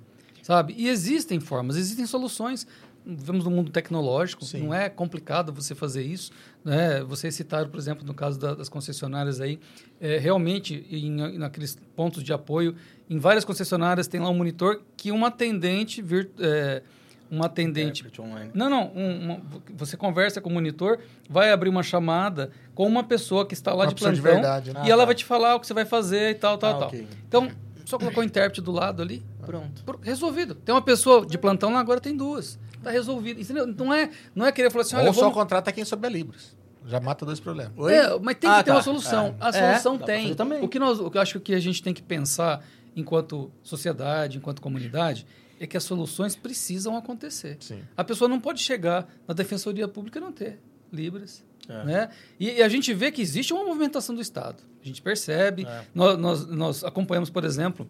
sabe? E existem formas, existem soluções. Vivemos num mundo tecnológico, Sim. não é complicado você fazer isso. Né? Vocês citaram, por exemplo, no caso da- das concessionárias aí, é, realmente, em, naqueles pontos de apoio, em várias concessionárias tem lá um monitor que uma atendente, vir, é, uma atendente online. não, não. um- uma- você conversa com o monitor, vai abrir uma chamada com uma pessoa que está lá Uma de pessoa de plantão verdade, né? e ela Ah, tá. vai te falar o que você vai fazer e tal, tal, Ah, tal. ok. Então, só colocou o intérprete do lado ali, Pronto. por- resolvido. Tem uma pessoa de plantão lá, agora tem duas. Tá resolvido. Entendeu? Não é, não é querer falar assim, olha, Ou só vamos... contrata quem souber Libras. Já mata dois problemas. Oi? É, mas tem que Ah, ter tá. uma solução. É. A É, solução pra tem. também. O que, nós, o que eu acho que a gente tem que pensar enquanto sociedade, enquanto comunidade, é que as soluções precisam acontecer. Sim. A pessoa não pode chegar na defensoria pública e não ter Libras. É. Né? E, e a gente vê que existe uma movimentação do Estado. A gente percebe. É. Nós, nós, nós acompanhamos, por exemplo,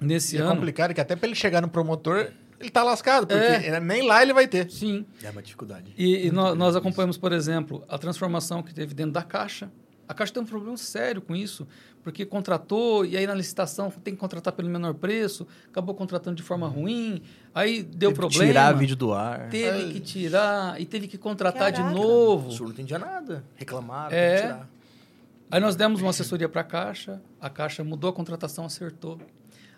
nesse E é ano. complicado que até pra ele chegar no promotor, ele tá lascado, porque É. nem lá ele vai ter. Sim. É uma dificuldade. E, e nó- nós, acompanhamos, por exemplo, a transformação que teve dentro da Caixa. A Caixa tem um problema sério com isso, porque contratou e aí na licitação tem que contratar pelo menor preço, acabou contratando de forma ruim, aí deu Teve que problema. Tirar vídeo do ar. Teve que tirar e teve que contratar de Caraca. O novo. surdo não entendia nada. Reclamaram, É. teve que tirar. Aí nós demos uma assessoria para a Caixa, a Caixa mudou a contratação, acertou.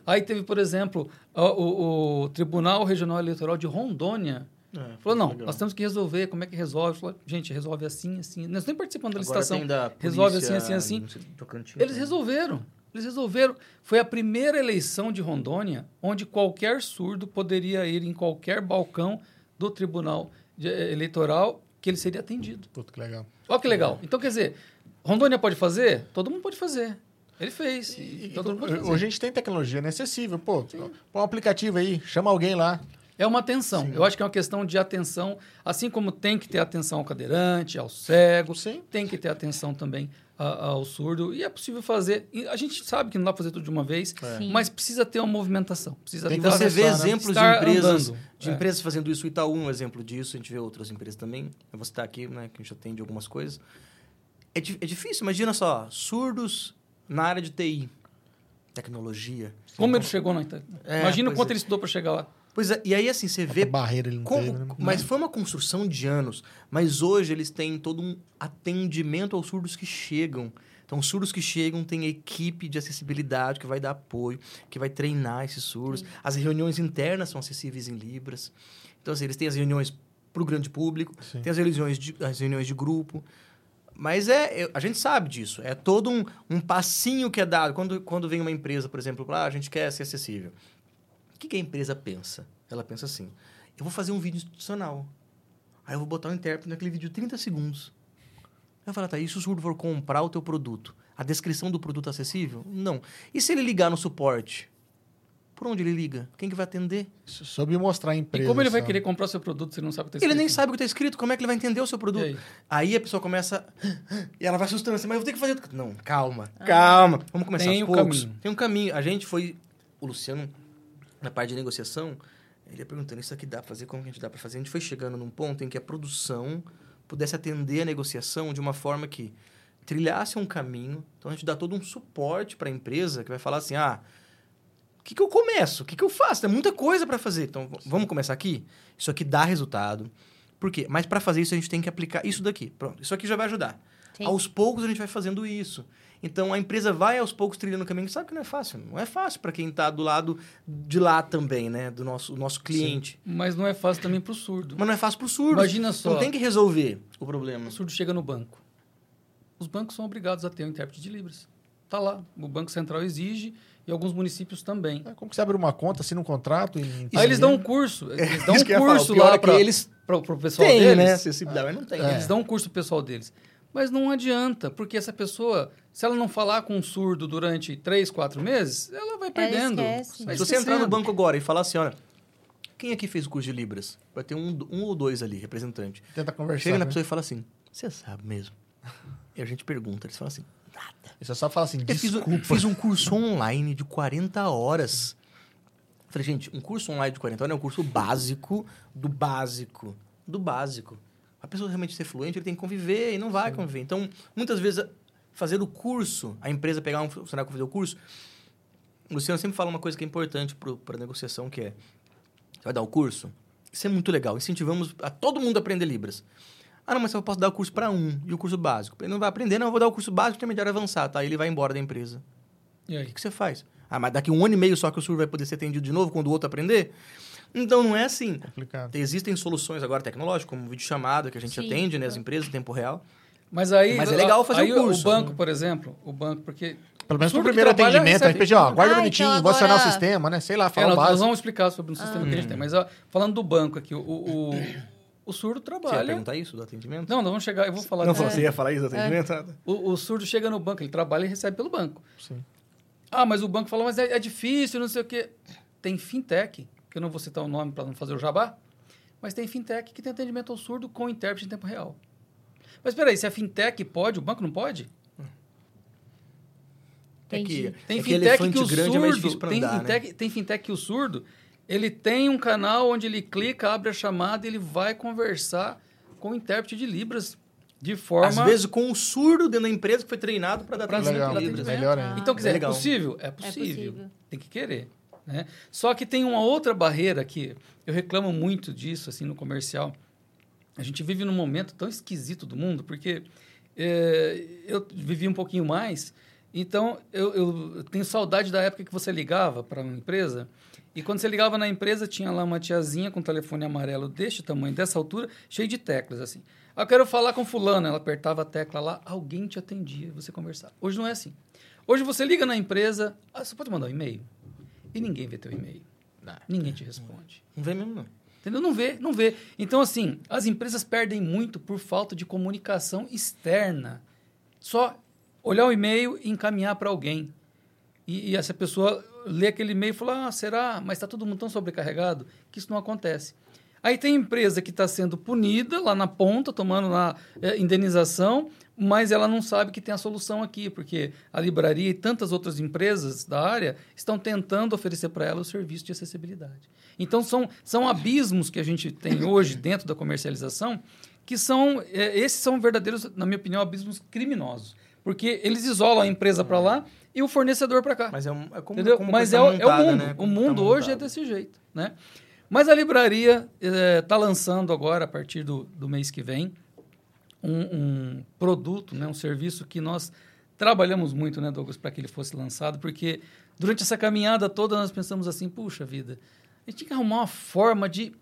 Aí teve, por exemplo, o, o- o Tribunal Regional Eleitoral de Rondônia. É, Falou, não, legal. nós temos que resolver, como é que resolve? Falou, gente, resolve assim, assim. Nós nem participando da Agora licitação. da Resolve assim, assim, assim. Tocantins, Eles né? resolveram. Eles resolveram. Foi a primeira eleição de Rondônia onde qualquer surdo poderia ir em qualquer balcão do Tribunal de- eh, Eleitoral que ele seria atendido. Puta, que legal. Olha que legal. Então, quer dizer, Rondônia pode fazer? Todo mundo pode fazer. Ele fez. E, E, todo mundo pode fazer. hoje a gente tem tecnologia, né? Acessível. Pô, põe um aplicativo aí, chama alguém lá. É uma atenção. Eu acho que é uma questão de atenção, assim como tem que ter atenção ao cadeirante, ao cego, Sim. tem que ter atenção também ao surdo. E é possível fazer. E a gente sabe que não dá para fazer tudo de uma vez, Sim. mas precisa ter uma movimentação. Precisa Tem que Você vê né? exemplos de empresas, andando. de É. empresas fazendo isso. O Itaú é um exemplo disso. A gente vê outras empresas também. Eu vou citar aqui, né, que a gente atende algumas coisas. É, di- é difícil. Imagina só, surdos na área de TI, tecnologia. Como ele chegou na internet? É, Imagina o quanto é. ele estudou para chegar lá. Pois é, e aí assim, você Vê vê barreira ele não como- teve, né? mas foi uma construção de anos. Mas hoje eles têm todo um atendimento aos surdos que chegam. Então, os surdos que chegam têm equipe de acessibilidade que vai dar apoio, que vai treinar esses surdos. As reuniões internas são acessíveis em Libras. Então, assim, eles têm as reuniões para o grande público, Sim. tem as reuniões de, as reuniões de grupo. Mas é, é- a gente sabe disso. É todo um, um passinho que é dado. Quando, quando vem uma empresa, por exemplo, ah, a gente quer ser acessível. O que, que a empresa pensa? Ela pensa assim: eu vou fazer um vídeo institucional. Aí eu vou botar um intérprete naquele vídeo de 30 segundos. Eu falo, tá, e se o surdo for comprar o teu produto? A descrição do produto é acessível? Não. E se ele ligar no suporte? Por onde ele liga? Quem que vai atender? Soube mostrar a empresa. E como ele vai querer comprar seu produto se ele não sabe o que está Ele nem escrito? sabe o que está escrito, como é que ele vai entender o seu produto? E aí? Aí a pessoa começa. (gasps) E ela vai assustando assim, mas eu vou ter que fazer. Não, calma, calma. Vamos começar Tem aos um poucos. caminho. Tem um caminho. A gente foi. O Luciano, na parte de negociação, ele ia perguntando: isso aqui dá pra fazer? Como que a gente dá pra fazer? A gente foi chegando num ponto em que a produção pudesse atender a negociação de uma forma que trilhasse um caminho. Então a gente dá todo um suporte para a empresa que vai falar assim: ah. O que, que eu começo? O que, que eu faço? Tem muita coisa para fazer. Então, vamos começar aqui? Isso aqui dá resultado. Por quê? Mas para fazer isso, a gente tem que aplicar isso daqui. Pronto. Isso aqui já vai ajudar. Sim. Aos poucos a gente vai fazendo isso. Então a empresa vai aos poucos trilhando o caminho. Sabe que não é fácil. Não é fácil para quem está do lado de lá também, né? Do nosso, nosso cliente. Mas não é fácil também para o surdo. Mas não é fácil para o surdo. Imagina só. Não tem que resolver o problema. O surdo chega no banco. Os bancos são obrigados a ter um intérprete de Libras. Tá lá. O Banco Central exige e alguns municípios também. É, Como que você abre uma conta, assina um contrato e... Aí eles dão um curso. Eles dão Isso um curso lá é que para eles o pessoal Tem, deles. né? Acessibilidade, mas não tem. Eles dão um curso pro pessoal deles. Mas não adianta, porque essa pessoa, se ela não falar com um surdo durante três, quatro meses, ela vai perdendo. esquece. Vai Se você entrar no esquecendo. banco agora e falar assim, olha, quem aqui fez o curso de Libras? Vai ter um, um ou dois ali, representante. Tenta conversar. Chega na né? pessoa e fala assim, você sabe mesmo? E a gente pergunta, eles falam assim, nada. Você só fala assim, Eu fiz, um- desculpa. fiz um curso online de 40 horas. Eu Falei, gente, um curso online de 40 horas é um curso básico do básico. Do básico. A pessoa realmente ser fluente, ele tem que conviver e não vai conviver. Então, muitas vezes, fazer o curso, a empresa pegar um funcionário para fazer o curso. O Luciano sempre fala uma coisa que é importante para a negociação, que é: você vai dar o curso? Isso é muito legal. Incentivamos a todo mundo a aprender Libras. Ah, não, mas eu posso dar o curso para um e o curso básico. Ele não vai aprender, não, eu vou dar o curso básico intermediário avançado. Tá? Aí ele vai embora da empresa. E O aí? que, que você faz? Ah, mas daqui um ano e meio só que o surdo vai poder ser atendido de novo quando o outro aprender? Então não é assim. Complicado. Existem soluções agora tecnológicas, como videochamada, que a gente Sim. atende né, as empresas em tempo real. Mas aí. Mas é legal fazer aí o curso. O banco, por exemplo, o banco, porque. Pelo menos o no primeiro trabalha atendimento, a recebe- gente pede, ó, guarda Ah, bonitinho, então vou acionar o agora- sistema, né? Sei lá, É, fala o nós, nós vamos explicar sobre o sistema que a gente tem. Mas ó, falando do banco aqui, o, o, o surdo Você ia trabalha. perguntar isso do atendimento? Não, nós vamos chegar, eu vou falar não disso. você ia falar isso do atendimento? Ah, tá. O, o surdo chega no banco, ele trabalha e recebe pelo banco. Sim. Ah, mas o banco fala, mas é, é difícil, não sei o quê. Tem fintech, que eu não vou citar o nome para não fazer o jabá, mas tem fintech que tem atendimento ao surdo com intérprete em tempo real. Mas peraí, se a fintech pode, o banco não pode? É que. Tem é que fintech elefante que o grande surdo, é mais difícil pra tem, andar, né? fintech, tem fintech que o surdo, ele tem um canal onde ele clica, abre a chamada e ele vai conversar com o intérprete de Libras de forma... Às vezes com um surdo dentro da empresa que foi treinado para dar Pra atendimento Legal, em Libras. melhor ainda. Então, quer dizer, é, legal. possível? É possível. possível. Tem que querer. Né? Só que tem uma outra barreira que eu reclamo muito disso assim no comercial. A gente vive num momento tão esquisito do mundo, porque é, eu vivi um pouquinho mais, então eu, eu tenho saudade da época que você ligava para uma empresa e quando você ligava na empresa tinha lá uma tiazinha com um telefone amarelo deste tamanho, dessa altura, cheio de teclas assim. Ah, Eu quero falar com fulano, ela apertava a tecla lá, alguém te atendia, você conversava. Hoje não é assim. Hoje você liga na empresa, ah, você pode mandar um e-mail e ninguém vê teu e-mail. Ninguém te responde. Não vem mesmo, não. Entendeu? Não vê, não vê. Então, assim, as empresas perdem muito por falta de comunicação externa. Só olhar o e-mail e encaminhar para alguém. E, e essa pessoa lê aquele e-mail e fala, ah, será? Mas está todo mundo tão sobrecarregado que isso não acontece. Aí tem empresa que está sendo punida lá na ponta, tomando lá eh, indenização, mas ela não sabe que tem a solução aqui, porque a livraria e tantas outras empresas da área estão tentando oferecer para ela o serviço de acessibilidade. Então, são, são abismos que a gente tem hoje (coughs) dentro da comercialização, que são, eh, esses são verdadeiros, na minha opinião, abismos criminosos. Porque eles isolam a empresa para lá e o fornecedor para cá. Mas é, um, é como, Entendeu? como Mas é, tá é o montada, mundo. né? O tá mundo hoje é desse jeito, né? Mas a livraria está lançando agora, a partir do, do mês que vem, um, um produto, né, um serviço que nós trabalhamos muito, né, Douglas, para que ele fosse lançado, porque durante essa caminhada toda nós pensamos assim, puxa vida, gente tinha que arrumar uma forma de,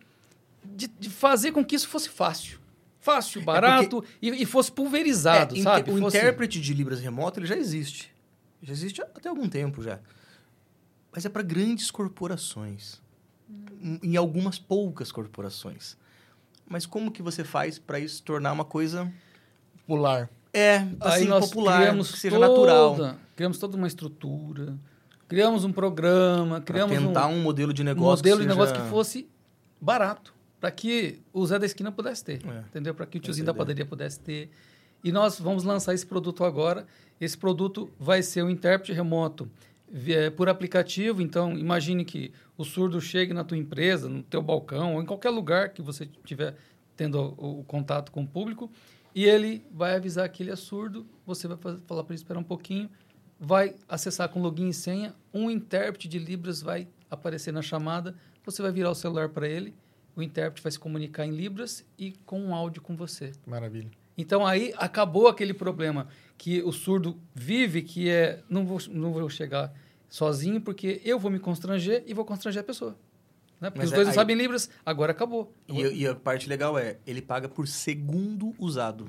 de, de fazer com que isso fosse fácil. Fácil, barato e, e fosse pulverizado, É, sabe? O Fosse- intérprete de Libras remoto ele já existe. Já existe há até algum tempo já. Mas é para grandes corporações. Em- Em algumas poucas corporações. Mas como que você faz para isso tornar uma coisa Pular. é Aí assim, nós popular, criamos que seja toda, natural? Criamos toda uma estrutura, criamos um programa, criamos um, tentar um, modelo de um negócio modelo que de seja... negócio que fosse barato, para que o Zé da Esquina pudesse ter, É. entendeu? Para que o tiozinho é da padaria pudesse ter. E nós vamos lançar esse produto agora. Esse produto vai ser um intérprete remoto eh, por aplicativo. Então, imagine que o surdo chegue na tua empresa, no teu balcão, ou em qualquer lugar que você estiver tendo o, o contato com o público, e ele vai avisar que ele é surdo, você vai fazer- falar para ele esperar um pouquinho, vai acessar com login e senha, um intérprete de Libras vai aparecer na chamada, você vai virar o celular para ele, o intérprete vai se comunicar em Libras e com um áudio com você. Maravilha. Então aí acabou aquele problema que o surdo vive, que é não vou, não vou chegar sozinho porque eu vou me constranger e vou constranger a pessoa. Né? Porque Mas os é- dois não aí- sabem Libras, agora acabou. E, e a parte legal é, ele paga por segundo usado.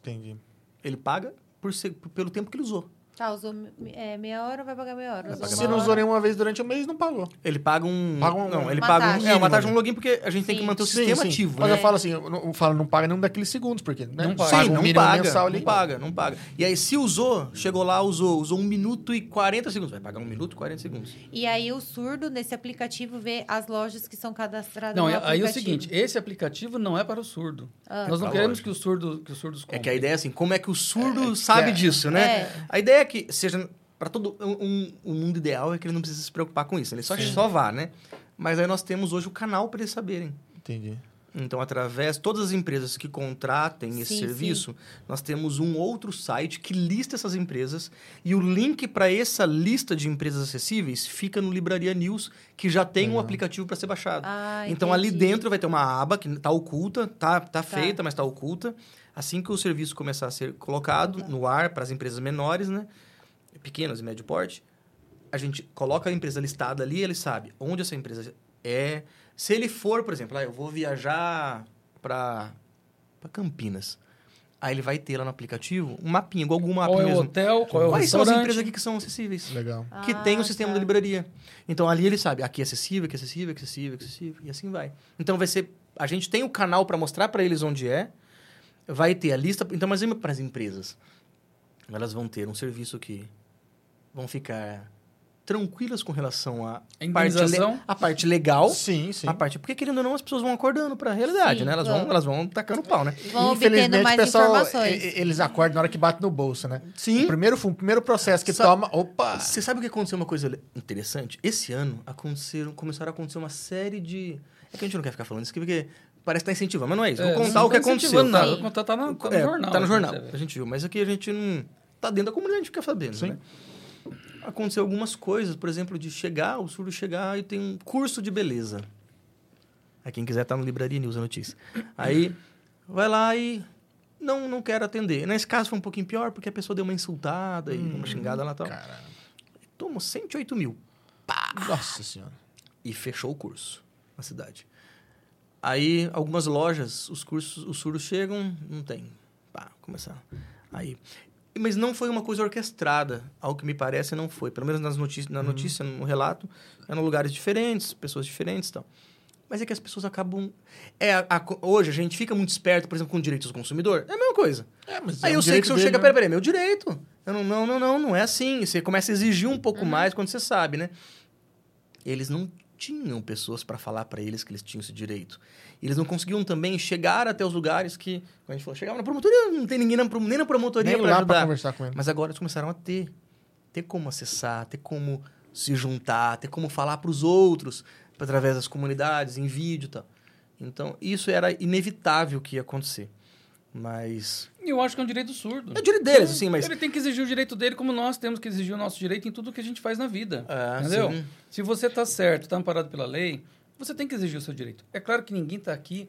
Entendi. Ele paga por se- pelo tempo que ele usou. Tá, usou é, meia hora, vai pagar meia hora. Usou Se não hora. usou nenhuma vez durante o mês, não pagou. Ele paga um... Paga um- não, ele uma paga um... taxa. É, uma taxa, Mínimo, um login, porque a gente tem que Sim. manter o Sim, sistema sim. ativo, Mas né? eu falo assim, eu não, eu falo, não paga nenhum daqueles segundos, porque né? Não paga. paga Sim, um não paga, mensal ali. não paga, não paga. E aí, se usou, chegou lá, usou, usou 1 minuto e 40 segundos. Vai pagar 1 minuto e 40 segundos. E aí o surdo, nesse aplicativo, vê as lojas que são cadastradas Não, no é- aí é o aplicativo. seguinte, esse aplicativo não é para o surdo. Ah. Nós não pra queremos loja. que, o surdo, que os surdos É que a ideia é assim, como é que o surdo É, sabe é. disso, né? É. A ideia é que seja para todo um, um- o mundo ideal é que ele não precisa se preocupar com isso, ele só só vá, né? Mas aí nós temos hoje o canal para eles saberem. Entendi. Então, através todas as empresas que contratem esse Sim, serviço, nós temos um outro site que lista essas empresas e o link para essa lista de empresas acessíveis fica no Livraria News, que já tem um Legal. aplicativo para ser baixado. Ah, Então ali entendi. dentro vai ter uma aba que está oculta, tá, tá feita, mas está oculta. Assim que o serviço começar a ser colocado no ar para as empresas menores, né, pequenas e médio porte, a gente coloca a empresa listada ali, ele sabe onde essa empresa é. Se ele for, por exemplo, ah, eu vou viajar para Campinas. Aí ele vai ter lá no aplicativo um mapinha, igual Google Maps Qual é o mesmo. hotel, qual é o Quais são as empresas aqui que são acessíveis? Legal. que Ah, tem o sistema tá. da livraria. Então ali ele sabe, aqui é acessível, aqui é acessível, aqui é acessível, aqui é acessível, e assim vai. Então vai ser, a gente tem o canal para mostrar para eles onde é, vai ter a lista, então mas para as empresas, elas vão ter um serviço que vão ficar tranquilas com relação à parte, le- a parte legal, Sim, sim. a parte, porque querendo ou não as pessoas vão acordando para a realidade, Sim, né? Elas vão. vão, elas vão tacando pau, né? Vão Infelizmente, mais o pessoal, informações. eles acordam na hora que bate no bolso, né? Sim. O primeiro, o primeiro processo que Sa- toma... Opa! Você sabe o que aconteceu uma coisa interessante? Esse ano aconteceram, começaram a acontecer uma série de. É que a gente não quer ficar falando isso aqui porque parece que tá incentivando, mas não é isso. É, Vou contar o que tá aconteceu. Sim. vou contar, tá, na- tá no É, jornal. Tá no aqui, jornal, a gente viu. Mas aqui a gente não. Tá dentro da comunidade, a gente fica sabendo. Sim. Né? Aconteceu algumas coisas, por exemplo, de chegar, o surdo chegar e tem um curso de beleza. Aí quem quiser tá no Livraria News a notícia. Aí vai lá e não, não quero atender. Nesse caso foi um pouquinho pior, porque a pessoa deu uma insultada e uma xingada lá e tal. Caramba. Tomou 108 mil Nossa senhora. e fechou o curso na cidade. Aí, algumas lojas, os cursos, os surdos chegam, não tem. Pá, começar. Aí. Mas não foi uma coisa orquestrada, ao que me parece, não foi. Pelo menos nas notícias, na notícia, no relato, eram lugares diferentes, pessoas diferentes e tal. Mas é que as pessoas acabam. É, a- a hoje a gente fica muito esperto, por exemplo, com direitos do consumidor. É a mesma coisa. É, mas Aí é um eu sei que se eu dele, peraí, peraí, é meu direito. Eu não, não, não, não, não é assim. Você começa a exigir um pouco Uhum. mais quando você sabe, né? Eles não tinham pessoas para falar para eles que eles tinham esse direito. E eles não conseguiam também chegar até os lugares que, como a gente falou, chegava na promotoria, não tem ninguém na, nem na promotoria para lá pra ajudar. conversar com ele. Mas agora eles começaram a ter. Ter como acessar, ter como se juntar, ter como falar para os outros, através das comunidades, em vídeo e tal. Então, isso era inevitável que ia acontecer. Mas. Eu acho que é um direito surdo. É o direito deles, assim, mas. Ele tem que exigir o direito dele como nós temos que exigir o nosso direito em tudo que a gente faz na vida. É, entendeu? sim. Se você está certo, está amparado pela lei, você tem que exigir o seu direito. É claro que ninguém está aqui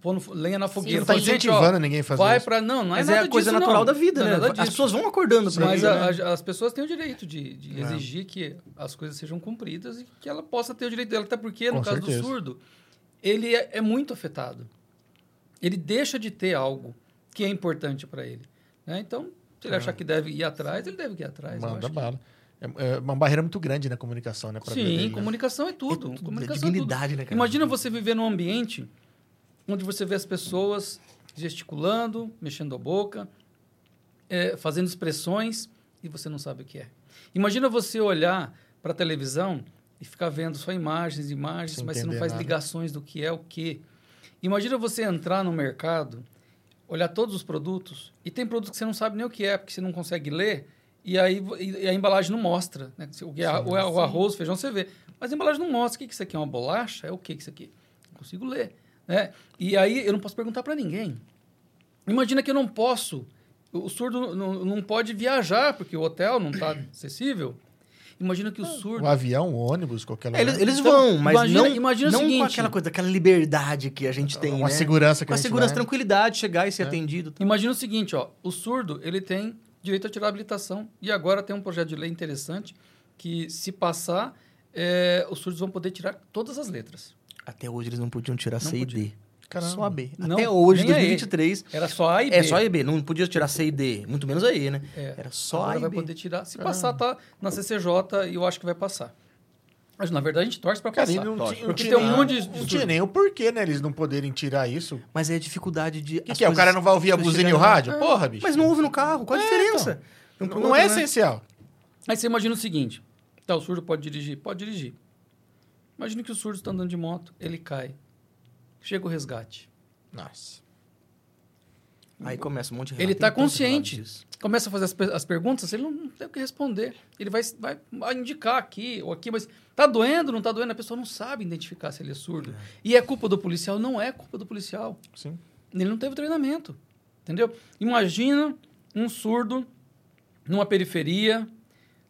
pondo lenha na fogueira. não tá falando, gente, ó, incentivando ninguém a fazer vai isso. para não, não é Mas é a coisa disso, natural não. da vida, Não é né? As pessoas vão acordando pra Mas vida, a- né? a- as pessoas têm o direito de, de É. exigir que as coisas sejam cumpridas e que ela possa ter o direito dela. Até porque, no Com caso certeza. do surdo, ele é, é muito afetado. Ele deixa de ter algo que é importante para ele. né? Então, se ele achar que deve ir atrás, ele deve ir atrás. Manda bala. É, é uma barreira muito grande na comunicação, né? pra Sim, dele, né? comunicação é tudo. É tudo, comunicação é é dignidade, né, cara? Imagina você viver num ambiente onde você vê as pessoas gesticulando, mexendo a boca, é, fazendo expressões e você não sabe o que é. Imagina você olhar para a televisão e ficar vendo só imagens, imagens, Sem mas você não faz nada. ligações do que é o que. Imagina você entrar no mercado, olhar todos os produtos e tem produtos que você não sabe nem o que é, porque você não consegue ler e aí e a embalagem não mostra. Né? O, que é a- o, o arroz, o feijão, você vê. Mas a embalagem não mostra. O que que isso aqui é? Uma bolacha? É o que que isso aqui? Não consigo ler. Né? E aí eu não posso perguntar para ninguém. Imagina que eu não posso, o surdo não, não pode viajar porque o hotel não está (coughs) acessível. Imagina que o surdo. O avião, o ônibus, qualquer lugar. É, eles, eles Então, vão, mas imagina- não, imagina o não com seguinte. aquela coisa, aquela liberdade que a gente tem, Uma né? segurança que Com a a gente segurança, vai. tranquilidade, chegar e ser É. atendido. Imagina o seguinte, ó, o surdo, ele tem direito a tirar a habilitação e agora tem um projeto de lei interessante que se passar, é, os surdos vão poder tirar todas as letras. Até hoje eles não podiam tirar Não C e. D. Caramba. Só a B. Não, Até hoje, nem a E. 2023, Era só A e B. é só A e B. Não podia tirar C e D, muito menos a E, né? É. Era só Agora A e vai B. poder tirar. Se passar, tá na CCJ e eu acho que vai passar. Mas na verdade a gente torce pra Cara, passar. e não, Lógico. tinha, não Porque tinha tem um nem- monte de Não tinha nem o porquê, né? Eles não poderem tirar isso. Mas é a dificuldade de... O que, que é? O cara não vai ouvir a buzina e o rádio? Porra, bicho. Mas não ouve no carro, qual a É, diferença? Não, Um pro não outro, é né? essencial. Aí você imagina o seguinte: tá, o surdo pode dirigir? Pode dirigir. Imagina que o surdo está andando de moto, ele cai. Chega o resgate. Nossa. Aí começa um monte de Ele tá tanto consciente. Começa a fazer as, as perguntas, ele não, tem o que responder. Ele vai, vai indicar aqui ou aqui, mas tá doendo, não tá doendo? A pessoa não sabe identificar se ele é surdo. E é culpa do policial? Não é culpa do policial. Sim. Ele não teve treinamento. Entendeu? Imagina um surdo numa periferia,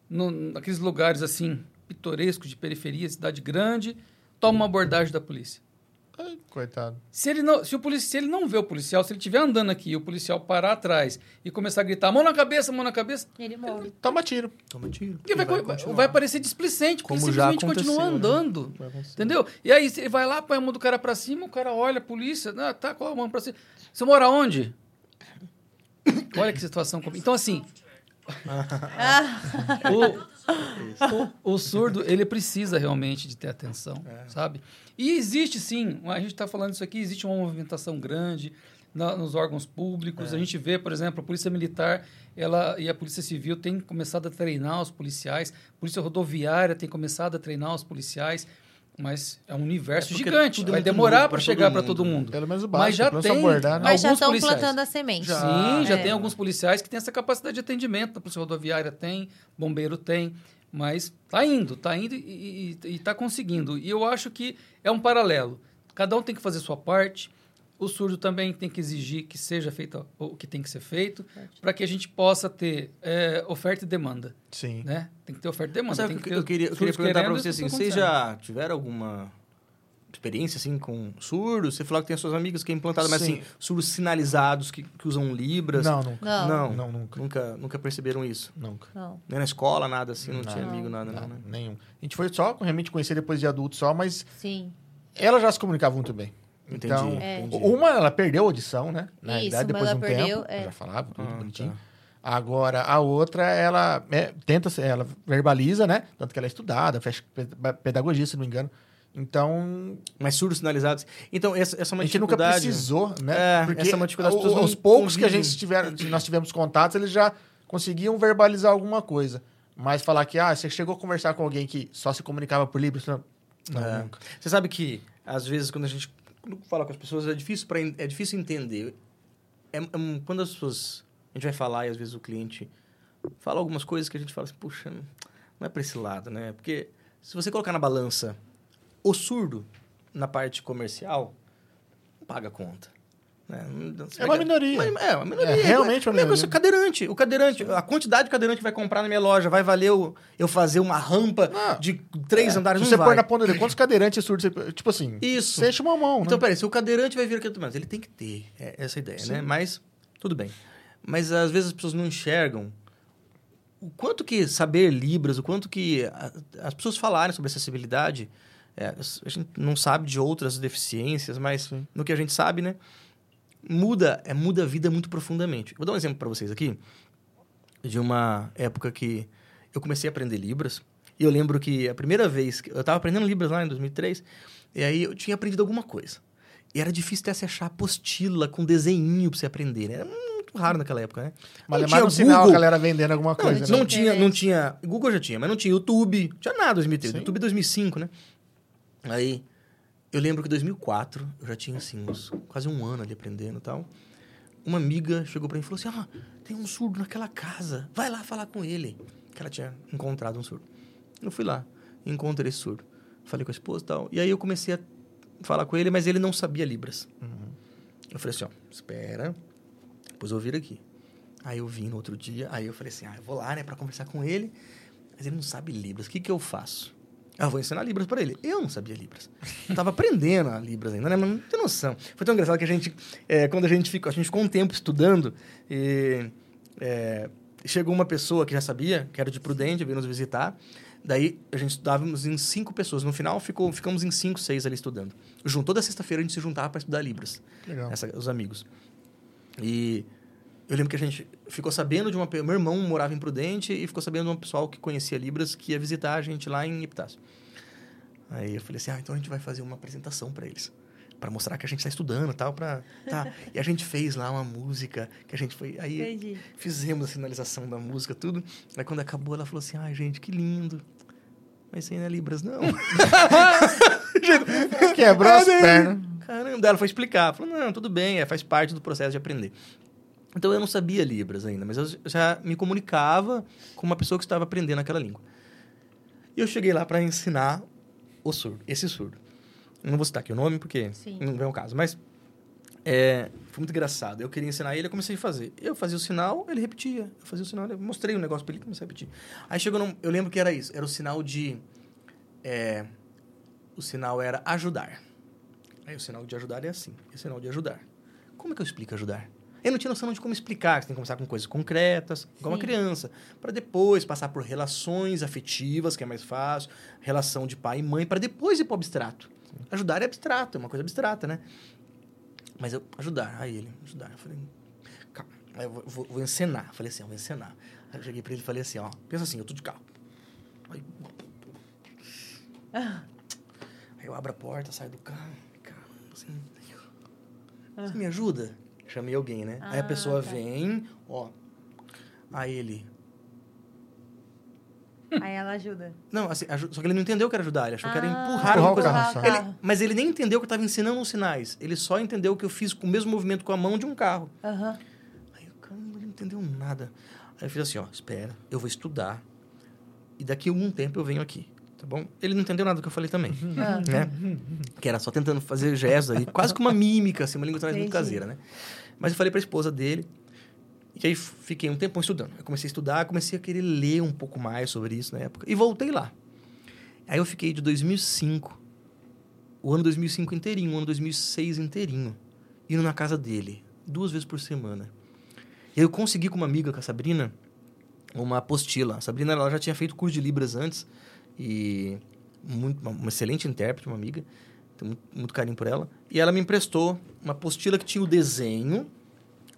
no, naqueles lugares assim, pitorescos de periferia, cidade grande, toma uma abordagem da polícia. Ai, coitado. Se ele, não, se, o polici, se ele não vê o policial, se ele estiver andando aqui e o policial parar atrás e começar a gritar mão na cabeça, mão na cabeça, Ele morre. Toma tiro. Toma tiro. porque vai, vai, vai parecer displicente, porque Como ele simplesmente continua né? andando. Entendeu? E aí ele vai lá, põe a mão do cara pra cima, o cara olha, a polícia, ah, tá, qual a mão pra cima? Você mora onde? Olha que situação. Então, assim, o, o, o surdo, ele precisa realmente de ter atenção, sabe? E existe, sim, a gente está falando isso aqui, existe uma movimentação grande na- nos órgãos públicos. A gente vê, por exemplo, a Polícia Militar ela, e a Polícia Civil têm começado a treinar os policiais, a Polícia Rodoviária tem começado a treinar os policiais, mas é um universo É gigante. é Vai demorar para chegar para todo mundo. Pelo menos o Mas básico, já pelo menos tem abordar, né? Mas já alguns estão policiais. plantando a semente. Sim, já É. tem alguns policiais que têm essa capacidade de atendimento. A Polícia Rodoviária tem, bombeiro tem, mas tá indo, tá indo e, e, e tá conseguindo. E eu acho que é um paralelo. Cada um tem que fazer sua parte. O surdo também tem que exigir que seja feito o que tem que ser feito para que a gente possa ter é, oferta e demanda, Sim. né? Tem que ter oferta e demanda. Tem que que eu queria, eu queria perguntar querendo você assim, vocês já tiveram alguma experiência assim com surdos? Você falou que tem as suas amigas que é implantado, mas Sim. assim, surdos sinalizados que, que usam libras? Não, nunca. Não. Não, Não, nunca. Nunca, nunca perceberam isso? Nunca. Não. Nem na escola, nada assim, não, Não. tinha amigo, nada, não, Não, né? nenhum. A gente foi só realmente conhecer depois de adulto só, mas Sim. ela já se comunicava muito bem. Entendi, Então, É. entendi. uma ela perdeu a audição, né? Na Isso, realidade, depois de um ela perdeu, tempo, é. já falava tudo Ah, bonitinho. tá. Agora, a outra, ela é, tenta, ser- ela verbaliza, né? Tanto que ela é estudada, pe- pedagogia, se não me engano. Então, Mas surdos sinalizados. Então, essa, essa é uma a gente nunca dificuldade. precisou, né? É, essa é uma dificuldade, o- os poucos que a convivem. gente tiver, nós tivemos contatos, eles já conseguiam verbalizar alguma coisa. Mas falar que, ah, você chegou a conversar com alguém que só se comunicava por Libras, não, não É. nunca. Você sabe que, às vezes, quando a gente quando fala com as pessoas, é difícil, en- é difícil entender. É, é quando as pessoas... A gente vai falar e, às vezes, o cliente fala algumas coisas que a gente fala assim, puxa, não é pra esse lado, né? Porque se você colocar na balança o surdo na parte comercial, não paga conta. Né? É uma minoria. Mas- É, uma minoria. É realmente uma O é minoria. cadeirante. O cadeirante, a quantidade de cadeirante que vai comprar na minha loja vai valer eu, eu fazer uma rampa Não. de três andares, Se você vai. pôr na ponta dele, quantos cadeirantes surdos você... Tipo assim, Isso. você enche uma mão, Então, né? peraí, se o cadeirante vai vir aqui, mas ele tem que ter é, essa ideia, né? Mas, tudo bem. Mas, às vezes, as pessoas não enxergam o quanto que saber Libras, o quanto que a- as pessoas falarem sobre acessibilidade, é, a gente não sabe de outras deficiências, mas Sim. no que a gente sabe, né? Muda, é, muda a vida muito profundamente. Vou dar um exemplo para vocês aqui de uma época que eu comecei a aprender Libras. E eu lembro que a primeira vez que eu estava aprendendo Libras lá em 2003, e aí eu tinha aprendido alguma coisa. E era difícil até se achar apostila com desenhinho para você aprender, né? Era muito raro naquela época, né? Mas Não é mais um tinha sinal a Google. galera vendendo alguma Não, coisa, não né? tinha, não tinha. Google já tinha, mas não tinha YouTube, não tinha nada em 2003. Sim. YouTube 2005, né? Aí, eu lembro que em 2004, eu já tinha, assim, uns, quase um ano ali aprendendo e tal. Uma amiga chegou pra mim e falou assim: Ah, tem um surdo naquela casa, vai lá falar com ele. Que ela tinha encontrado um surdo. Eu fui lá, encontrei esse surdo. Falei com a esposa e tal. E aí eu comecei a falar com ele, mas ele não sabia Libras. Eu falei assim: Ó, espera, depois eu vou vir aqui. Aí eu vim no outro dia, aí eu falei assim, ah, eu vou lá, né, pra conversar com ele. mas ele não sabe Libras, o que, que eu faço? Ah, vou ensinar Libras para ele. Eu não sabia Libras. Eu tava aprendendo a Libras ainda, né? Mas não tem noção. Foi tão engraçado que a gente, é, quando a gente ficou, a gente ficou um tempo estudando e é, chegou uma pessoa que já sabia, que era de Prudente, veio nos visitar. Daí a gente estudávamos em cinco pessoas. No final ficou, ficamos em cinco, seis ali estudando. Junto, toda sexta-feira a gente se juntava para estudar Libras. Legal. Essa- os amigos. E eu lembro que a gente ficou sabendo de uma... Meu irmão morava em Prudente e ficou sabendo de um pessoal que conhecia Libras que ia visitar a gente lá em Epitácio. Aí eu falei assim, ah, então a gente vai fazer uma apresentação para eles. para mostrar que a gente está estudando e tal, pra... Tá. (laughs) E a gente fez lá uma música que a gente foi... Aí Entendi. fizemos a sinalização da música, tudo. Aí quando acabou, ela falou assim, ai, gente, que lindo. Mas isso aí não é Libras, não. (laughs) Quebrou as Ah, pernas. Caramba, ela foi explicar. Falou, não, tudo bem, é, faz parte do processo de aprender. Então eu não sabia Libras ainda, mas eu já me comunicava com uma pessoa que estava aprendendo aquela língua. E eu cheguei lá para ensinar o surdo, esse surdo. Eu não vou citar aqui o nome porque Sim. não vem o caso, mas é, foi muito engraçado. Eu queria ensinar ele, eu comecei a fazer. Eu fazia o sinal, ele repetia. Eu fazia o sinal, eu mostrei o negócio para ele, comecei a repetir. Aí chegou, num, eu lembro que era isso, era o sinal de, é, o sinal era ajudar. Aí o sinal de ajudar é assim, é o sinal de ajudar. Como é que eu explico ajudar? Eu não tinha noção de como explicar, você tem que começar com coisas concretas, igual uma Sim. criança, para depois passar por relações afetivas, que é mais fácil, relação de pai e mãe, para depois ir para o abstrato. Ajudar é abstrato, é uma coisa abstrata, né? Mas eu, ajudar, aí ele, ajudar. Eu falei, calma, aí eu vou, vou, vou encenar. Eu falei assim, eu vou encenar. Aí eu cheguei para ele e falei assim, ó, pensa assim, eu tô de carro. Aí, aí eu abro a porta, saio do carro, caramba, assim, você me ajuda? Chamei alguém, né? aí a Ah, pessoa tá. vem, ó. Aí ele. Aí ela ajuda. Não, assim, só que ele não entendeu que era ajudar, ele achou que era Ah, empurrar Empurrar uma o coisa. carro. Ele- mas ele nem entendeu que eu estava ensinando os sinais. Ele só entendeu que eu fiz com o mesmo movimento com a mão de um carro. Aham. Aí eu, caramba, ele não entendeu nada. Aí eu fiz assim, ó, espera, eu vou estudar. E daqui a algum tempo eu venho aqui, tá bom? Ele não entendeu nada do que eu falei também, Ah. né? Que era só tentando fazer gestos aí, quase que uma mímica, assim, uma língua muito caseira, né? Mas eu falei pra esposa dele, e aí fiquei um tempão estudando. Eu comecei a estudar, comecei a querer ler um pouco mais sobre isso na época, e voltei lá. Aí eu fiquei de 2005, o ano 2005 inteirinho, o ano 2006 inteirinho, indo na casa dele, duas vezes por semana. E aí eu consegui com uma amiga, com a Sabrina, uma apostila. A Sabrina ela já tinha feito curso de Libras antes e muito, uma, uma excelente intérprete, uma amiga. Tenho muito, muito carinho por ela. E ela me emprestou uma apostila que tinha o desenho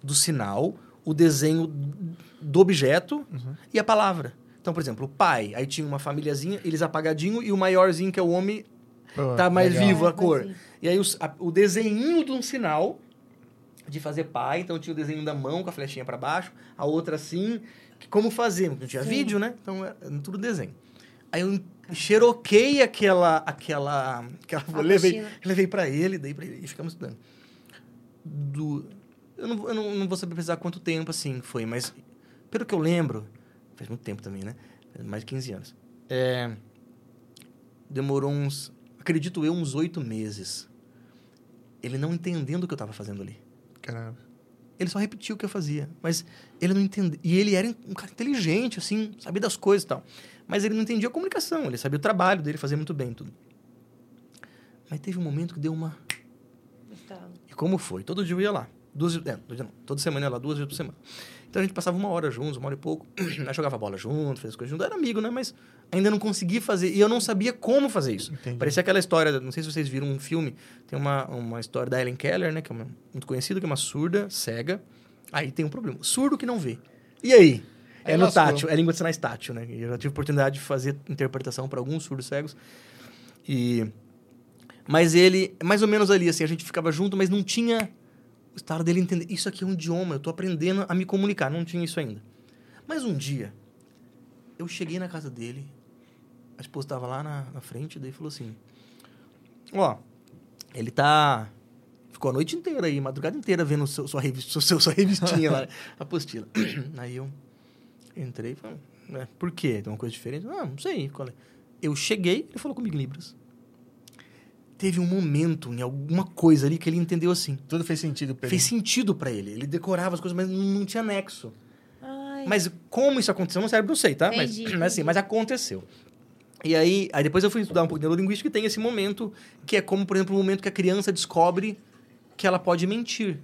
do sinal, o desenho do objeto e a palavra. Então, por exemplo, o pai, aí tinha uma famíliazinha, eles apagadinho e o maiorzinho, que é o homem, Pô, tá mais legal. vivo a É, cor. E aí os- a- o desenho de um sinal de fazer pai, então tinha o desenho da mão com a flechinha para baixo, a outra assim, que como fazer, não tinha Sim. vídeo, né? Então era tudo desenho. Aí eu xeroquei aquela aquela aquela A levei, levei para ele, dei para ele e ficamos estudando. Do eu não, eu não, não vou saber precisar quanto tempo assim foi, mas pelo que eu lembro, faz muito tempo também, né? Faz Mais de 15 anos. É, demorou uns, acredito eu, uns oito meses. Ele não entendendo o que eu estava fazendo ali. Caramba. Ele só repetiu o que eu fazia, mas ele não entendia. E ele era um cara inteligente, assim, sabia das coisas e tal. Mas ele não entendia a comunicação, ele sabia o trabalho dele, fazia muito bem tudo. Mas teve um momento que deu uma. E como foi? Todo dia eu ia lá. Duas, é, todo dia não, toda semana ia lá, duas vezes por semana. Então a gente passava uma hora juntos, uma hora e pouco. (clears throat) Nós jogava bola junto, fazia as coisas junto. Era amigo, né? Mas ainda não conseguia fazer. E eu não sabia como fazer isso. Entendi. Parecia aquela história, não sei se vocês viram um filme, tem uma, uma história da Ellen Keller, né? Que é uma, muito conhecida, que é uma surda, cega. Aí tem um problema. Surdo que não vê. E aí? Aí É no tátil, é língua de sinais tátil, né? E eu já tive oportunidade de fazer interpretação para alguns surdos cegos. E... Mas ele, mais ou menos ali, assim, a gente ficava junto, mas não tinha o estado dele entender. Isso aqui é um idioma, eu tô aprendendo a me comunicar. Não tinha isso ainda. Mas um dia, eu cheguei na casa dele, a esposa estava lá na, na frente, daí falou assim: Ó, ele tá. Ficou a noite inteira aí, madrugada inteira vendo seu, sua, revista, (laughs) seu, sua revistinha lá, a apostila. (coughs) Aí eu entrei e falei: né, Por quê? Tem uma coisa diferente? Ah, não sei. Qual é. Eu cheguei, ele falou comigo em Libras. Teve um momento, em alguma coisa ali, que ele entendeu assim. Tudo fez sentido pra ele. Fez sentido pra ele. Ele decorava as coisas, mas não, não tinha nexo. Ai. Mas como isso aconteceu no cérebro, não sei, tá? Mas, Entendi, mas assim, mas aconteceu. E aí, aí depois eu fui estudar um pouco de neurolinguística e tem esse momento que é como, por exemplo, o momento que a criança descobre que ela pode mentir.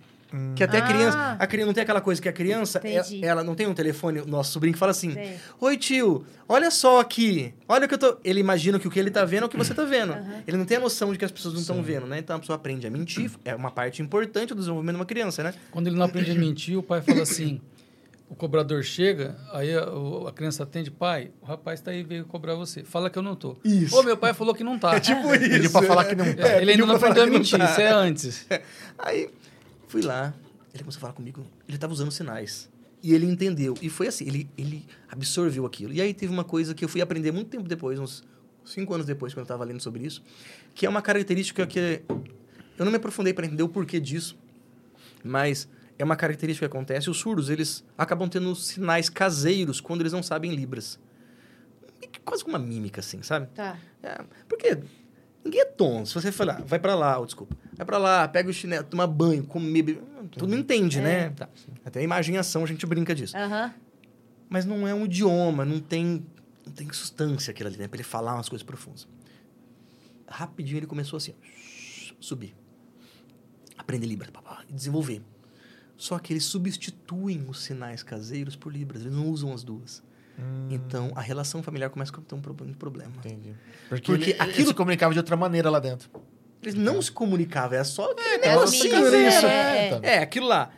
Que até a Ah. criança. A criança não tem aquela coisa que a criança, ela, ela não tem um telefone, o nosso sobrinho que fala assim: Sei. Oi, tio, olha só aqui. Olha o que eu tô. Ele imagina que o que ele tá vendo é o que você tá vendo. Ele não tem a noção de que as pessoas não estão vendo, né? Então a pessoa aprende a mentir. É uma parte importante do desenvolvimento de uma criança, né? Quando ele não aprende a mentir, o pai fala assim: o cobrador chega, aí a, a criança atende, pai, o rapaz tá aí, veio cobrar você. Fala que eu não tô. Isso. Ô, meu pai falou que não tá. É tipo isso. Pediu pra falar que não É, tá. ele ainda não aprendeu a mentir, tá. isso é antes. (laughs) Aí fui lá, ele começou a falar comigo, ele tava usando sinais. E ele entendeu. E foi assim, ele, ele absorveu aquilo. E aí teve uma coisa que eu fui aprender muito tempo depois, uns cinco anos depois, quando eu estava lendo sobre isso, que é uma característica que eu não me aprofundei para entender o porquê disso, mas é uma característica que acontece. Os surdos, eles acabam tendo sinais caseiros quando eles não sabem libras. Quase como uma mímica, assim, sabe? Tá. É, porque ninguém é tonto. Se você falar, vai pra lá, oh, desculpa. Vai pra lá, pega o chinelo, toma banho, comer, beber. Tu não entende, né? Tá. Até a imagem e ação a gente brinca disso. Mas não é um idioma, não tem, não tem substância aquilo ali, né? Pra ele falar umas coisas profundas. Rapidinho ele começou assim, ó, subir. Aprender Libras, papá, e desenvolver. Só que eles substituem os sinais caseiros por Libras, eles não usam as duas. Então, a relação familiar começa a ter um pro- um problema. Entendi. Porque, Porque ele, ele aquilo- se comunicava de outra maneira lá dentro. Eles não se comunicavam, era só É, negocinho amigo, ali, é, isso. é. Então, É, aquilo lá.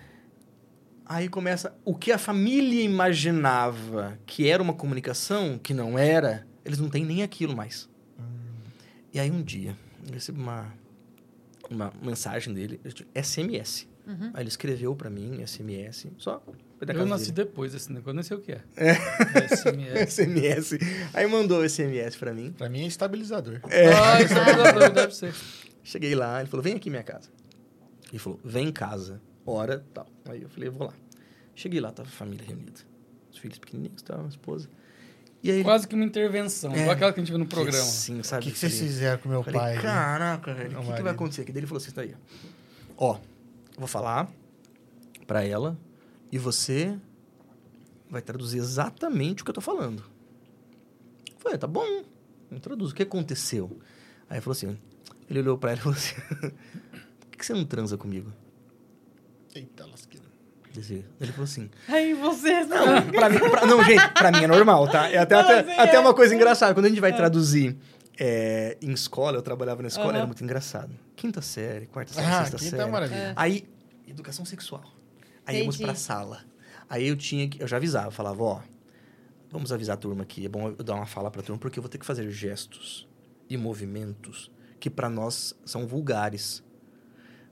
Aí começa. O que a família imaginava que era uma comunicação, que não era, eles não têm nem aquilo mais. E aí um dia, eu recebi uma, uma mensagem dele, SMS. Aí ele escreveu pra mim, SMS, só. Eu nasci dele. depois desse negócio, nem sei o que é. É. SMS. (laughs) SMS. Aí mandou SMS pra mim. Pra mim é estabilizador. Ah, é verdadeiro, deve ser. Cheguei lá, ele falou, vem aqui minha casa. Ele falou, vem em casa, hora, tal. Aí eu falei, eu vou lá. Cheguei lá, tava a família reunida. Os filhos pequenininhos, tal, a esposa. E aí Quase que uma intervenção, É. igual aquela que a gente vê no programa. Sim, O sabe? que, que vocês fizeram com meu Falei, pai? caraca, velho, o que, que vai acontecer aqui? Daí ele falou assim, tá aí. Ó, eu vou falar pra ela e você vai traduzir exatamente o que eu tô falando. Eu falei, tá bom, eu traduzo. O que aconteceu? Aí ele falou assim, ele olhou pra ela e falou assim, (laughs) por que você não transa comigo? Eita, lasqueira. Ele falou assim, Ai, vocês não, pra mim, pra- não, gente, pra mim é normal, tá? É até, Não, até, sim, até é. uma coisa engraçada. Quando a gente vai traduzir é, em escola, eu trabalhava na escola, Aham. era muito engraçado. Quinta série, quarta série, Ah, sexta aqui série. tá maravilha. Aí, educação sexual. Aí íamos pra sala. Aí eu tinha que. Eu já avisava, falava, ó, vamos avisar a turma aqui. É bom eu dar uma fala pra turma, porque eu vou ter que fazer gestos e movimentos que pra nós são vulgares.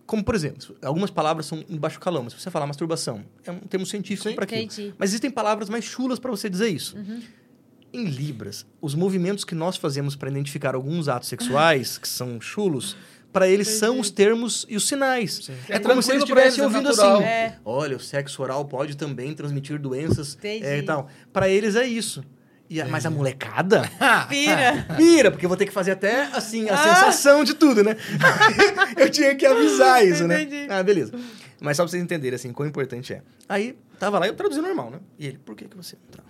Como, por exemplo, algumas palavras são em baixo calão, mas se você falar masturbação, é um termo científico pra aquilo. Entendi. Mas existem palavras mais chulas para você dizer isso. Em Libras, os movimentos que nós fazemos para identificar alguns atos sexuais, que são chulos, para eles são os termos e os sinais. É, É como se eles estivessem é ouvindo natural. assim: É. olha, o sexo oral pode também transmitir doenças Entendi. é, e tal. Para eles é isso. E a- mas a molecada (laughs) Vira. Vira, (laughs) porque eu vou ter que fazer até, assim, a sensação de tudo, né? (laughs) eu tinha que avisar isso, né? Entendi. Ah, beleza. Mas só pra vocês entenderem, assim, quão importante é. Aí, tava lá, eu traduzi normal, né? E ele, por que que você não tá?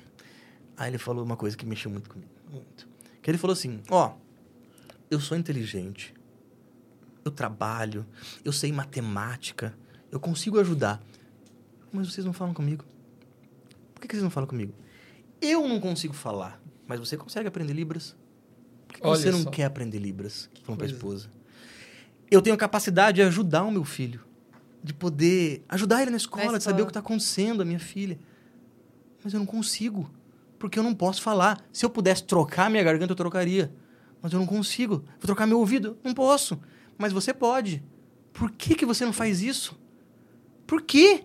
Aí ele falou uma coisa que mexeu muito comigo, muito. Que ele falou assim, ó, eu sou inteligente, eu trabalho, eu sei matemática, eu consigo ajudar, mas vocês não falam comigo. Por que, que vocês não falam comigo? Eu não consigo falar, mas você consegue aprender Libras? Por que, que você não só. quer aprender Libras? Falando pra coisa. esposa. Eu tenho a capacidade de ajudar o meu filho. De poder ajudar ele na escola, Na de saber escola. o que está acontecendo, a minha filha. Mas eu não consigo. Porque eu não posso falar. Se eu pudesse trocar minha garganta, eu trocaria. Mas eu não consigo. Vou trocar meu ouvido? Não posso. Mas você pode. Por que, que você não faz isso? Por quê?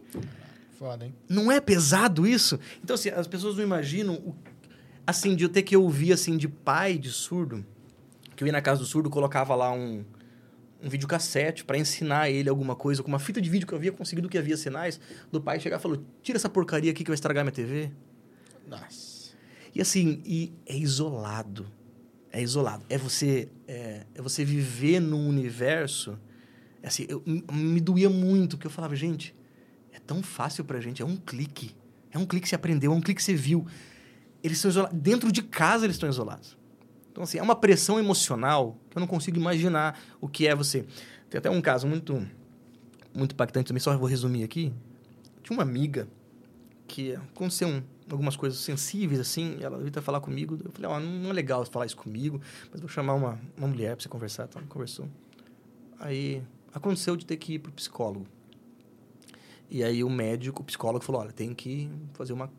Foda, hein? Não é pesado isso? Então, assim, as pessoas não imaginam, o- assim, de eu ter que ouvir, assim, de pai de surdo, que eu ia na casa do surdo, colocava lá um, um videocassete para ensinar ele alguma coisa, com uma fita de vídeo que eu havia conseguido que havia sinais, do pai chegar e falou, tira essa porcaria aqui que vai estragar minha TV. Nossa. E assim, e é isolado. É isolado. É você, é, é você viver num universo. é Assim, eu, me doía muito, porque eu falava, gente, é tão fácil pra gente, é um clique. É um clique que você aprendeu, é um clique que você viu. Eles estão isolados. Dentro de casa eles estão isolados. Então, assim, é uma pressão emocional que eu não consigo imaginar o que é você. Tem até um caso muito, muito impactante também, só vou resumir aqui. Tinha uma amiga que aconteceu um- algumas coisas sensíveis, assim, ela veio falar comigo. Eu falei, ó, não é legal falar isso comigo, mas vou chamar uma, uma mulher pra você conversar. Então, conversou. Aí, aconteceu de ter que ir pro psicólogo. E aí, o médico, o psicólogo falou, olha, tem que fazer uma...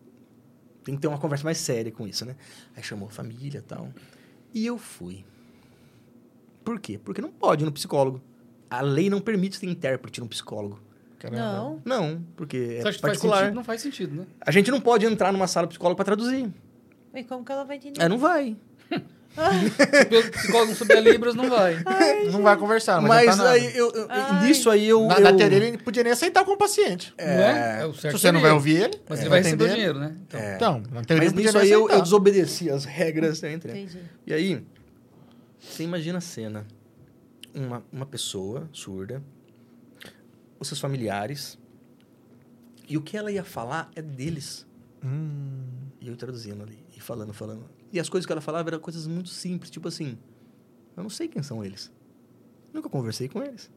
Tem que ter uma conversa mais séria com isso, né? Aí chamou a família e tal. E eu fui. Por quê? Porque não pode ir no psicólogo. A lei não permite ter intérprete no psicólogo. Caramba. Não. Não, porque Você é acha que faz particular. sentido? Não faz sentido, né? A gente não pode entrar numa sala do psicólogo para traduzir. E como que ela vai entender? É, não vai. (laughs) Se o psicólogo não souber Libras, não vai. Não vai conversar, não Mas vai nada. aí, eu, eu- Ai. nisso aí eu... Na, eu... na teoria, ele não podia nem aceitar como paciente. Não é? É o Se certo você não vai seria. ouvir ele, Mas é, ele vai vai receber o dinheiro, né? Então, É. Então, na teoria, Mas nisso aí eu, eu desobedeci as regras, eu entrei. Entendi. E aí, você imagina a cena. Uma, uma pessoa surda, os seus familiares, e o que ela ia falar é deles. Hum, E eu traduzindo ali, e falando, falando. E as coisas que ela falava eram coisas muito simples, tipo assim, eu não sei quem são eles. Nunca conversei com eles.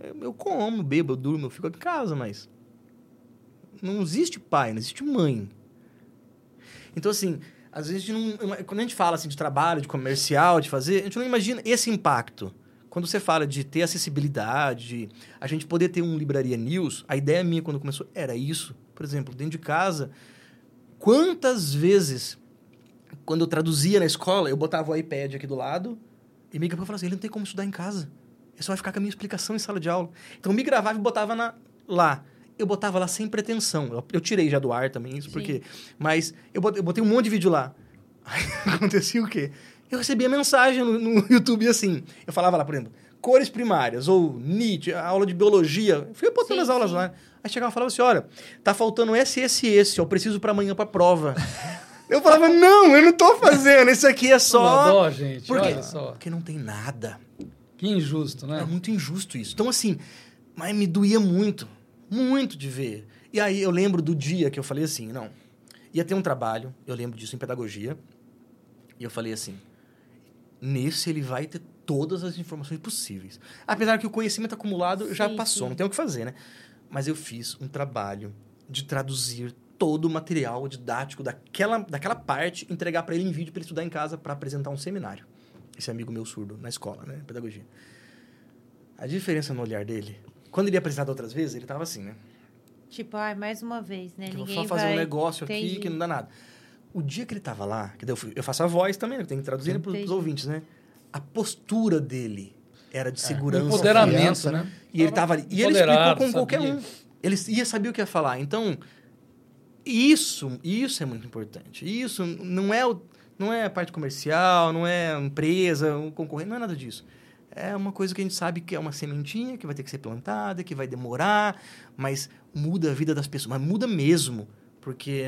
Eu, eu como, bebo, eu durmo, eu fico em casa, mas... Não existe pai, não existe mãe. Então, assim, às vezes a gente não, quando a gente fala assim, de trabalho, de comercial, de fazer, a gente não imagina esse impacto. Quando você fala de ter acessibilidade, de a gente poder ter um Livraria News, a ideia minha quando começou era isso. Por exemplo, dentro de casa, quantas vezes, quando eu traduzia na escola, eu botava o iPad aqui do lado e me falava assim, ele não tem como estudar em casa. Ele só vai ficar com a minha explicação em sala de aula. Então, eu me gravava e botava na, lá. Eu botava lá sem pretensão. Eu, eu tirei já do ar também isso, Sim. porque... Mas eu botei, eu botei um monte de vídeo lá. (laughs) Aí acontecia o quê? Eu recebia mensagem no, no (laughs) YouTube assim. Eu falava lá, por exemplo, cores primárias, ou a aula de biologia. Eu fui botando Sim, as aulas sim. lá. Aí chegava e falava assim: olha, tá faltando esse, esse, esse, eu preciso para amanhã pra prova. (laughs) eu falava, não, eu não tô fazendo, isso aqui é só. dó, gente. Por quê? Olha só. Porque não tem nada. Que injusto, É né? muito injusto isso. Então, assim, mas me doía muito, muito de ver. E aí eu lembro do dia que eu falei assim, não, ia ter um trabalho, eu lembro disso em pedagogia, e eu falei assim, nesse ele vai ter todas as informações possíveis. Apesar que o conhecimento acumulado já Sim, passou, sim. não tem o que fazer, né? Mas eu fiz um trabalho de traduzir todo o material didático daquela, daquela parte, entregar para ele em vídeo para ele estudar em casa para apresentar um seminário. Esse amigo meu surdo na escola, né, pedagogia. A diferença no olhar dele, quando ele ia apresentar outras vezes, ele tava assim, né? Tipo, ai, mais uma vez, né? Que eu vou Ninguém só fazer vai... um negócio aqui Entendi. que não dá nada. O dia que ele tava lá, que daí eu, fui- eu faço a voz também, né? Tem que traduzir para os ouvintes, né? A postura dele era de segurança. Empoderamento, confiança, né? E ele tava ali. E ele explicou com qualquer sabia. um. Ele ia saber o que ia falar. Então, isso, isso é muito importante. Isso não é, o, não é a parte comercial, não é a empresa, o concorrente, não é nada disso. É uma coisa que a gente sabe que é uma sementinha que vai ter que ser plantada, que vai demorar, mas muda a vida das pessoas. Mas muda mesmo, porque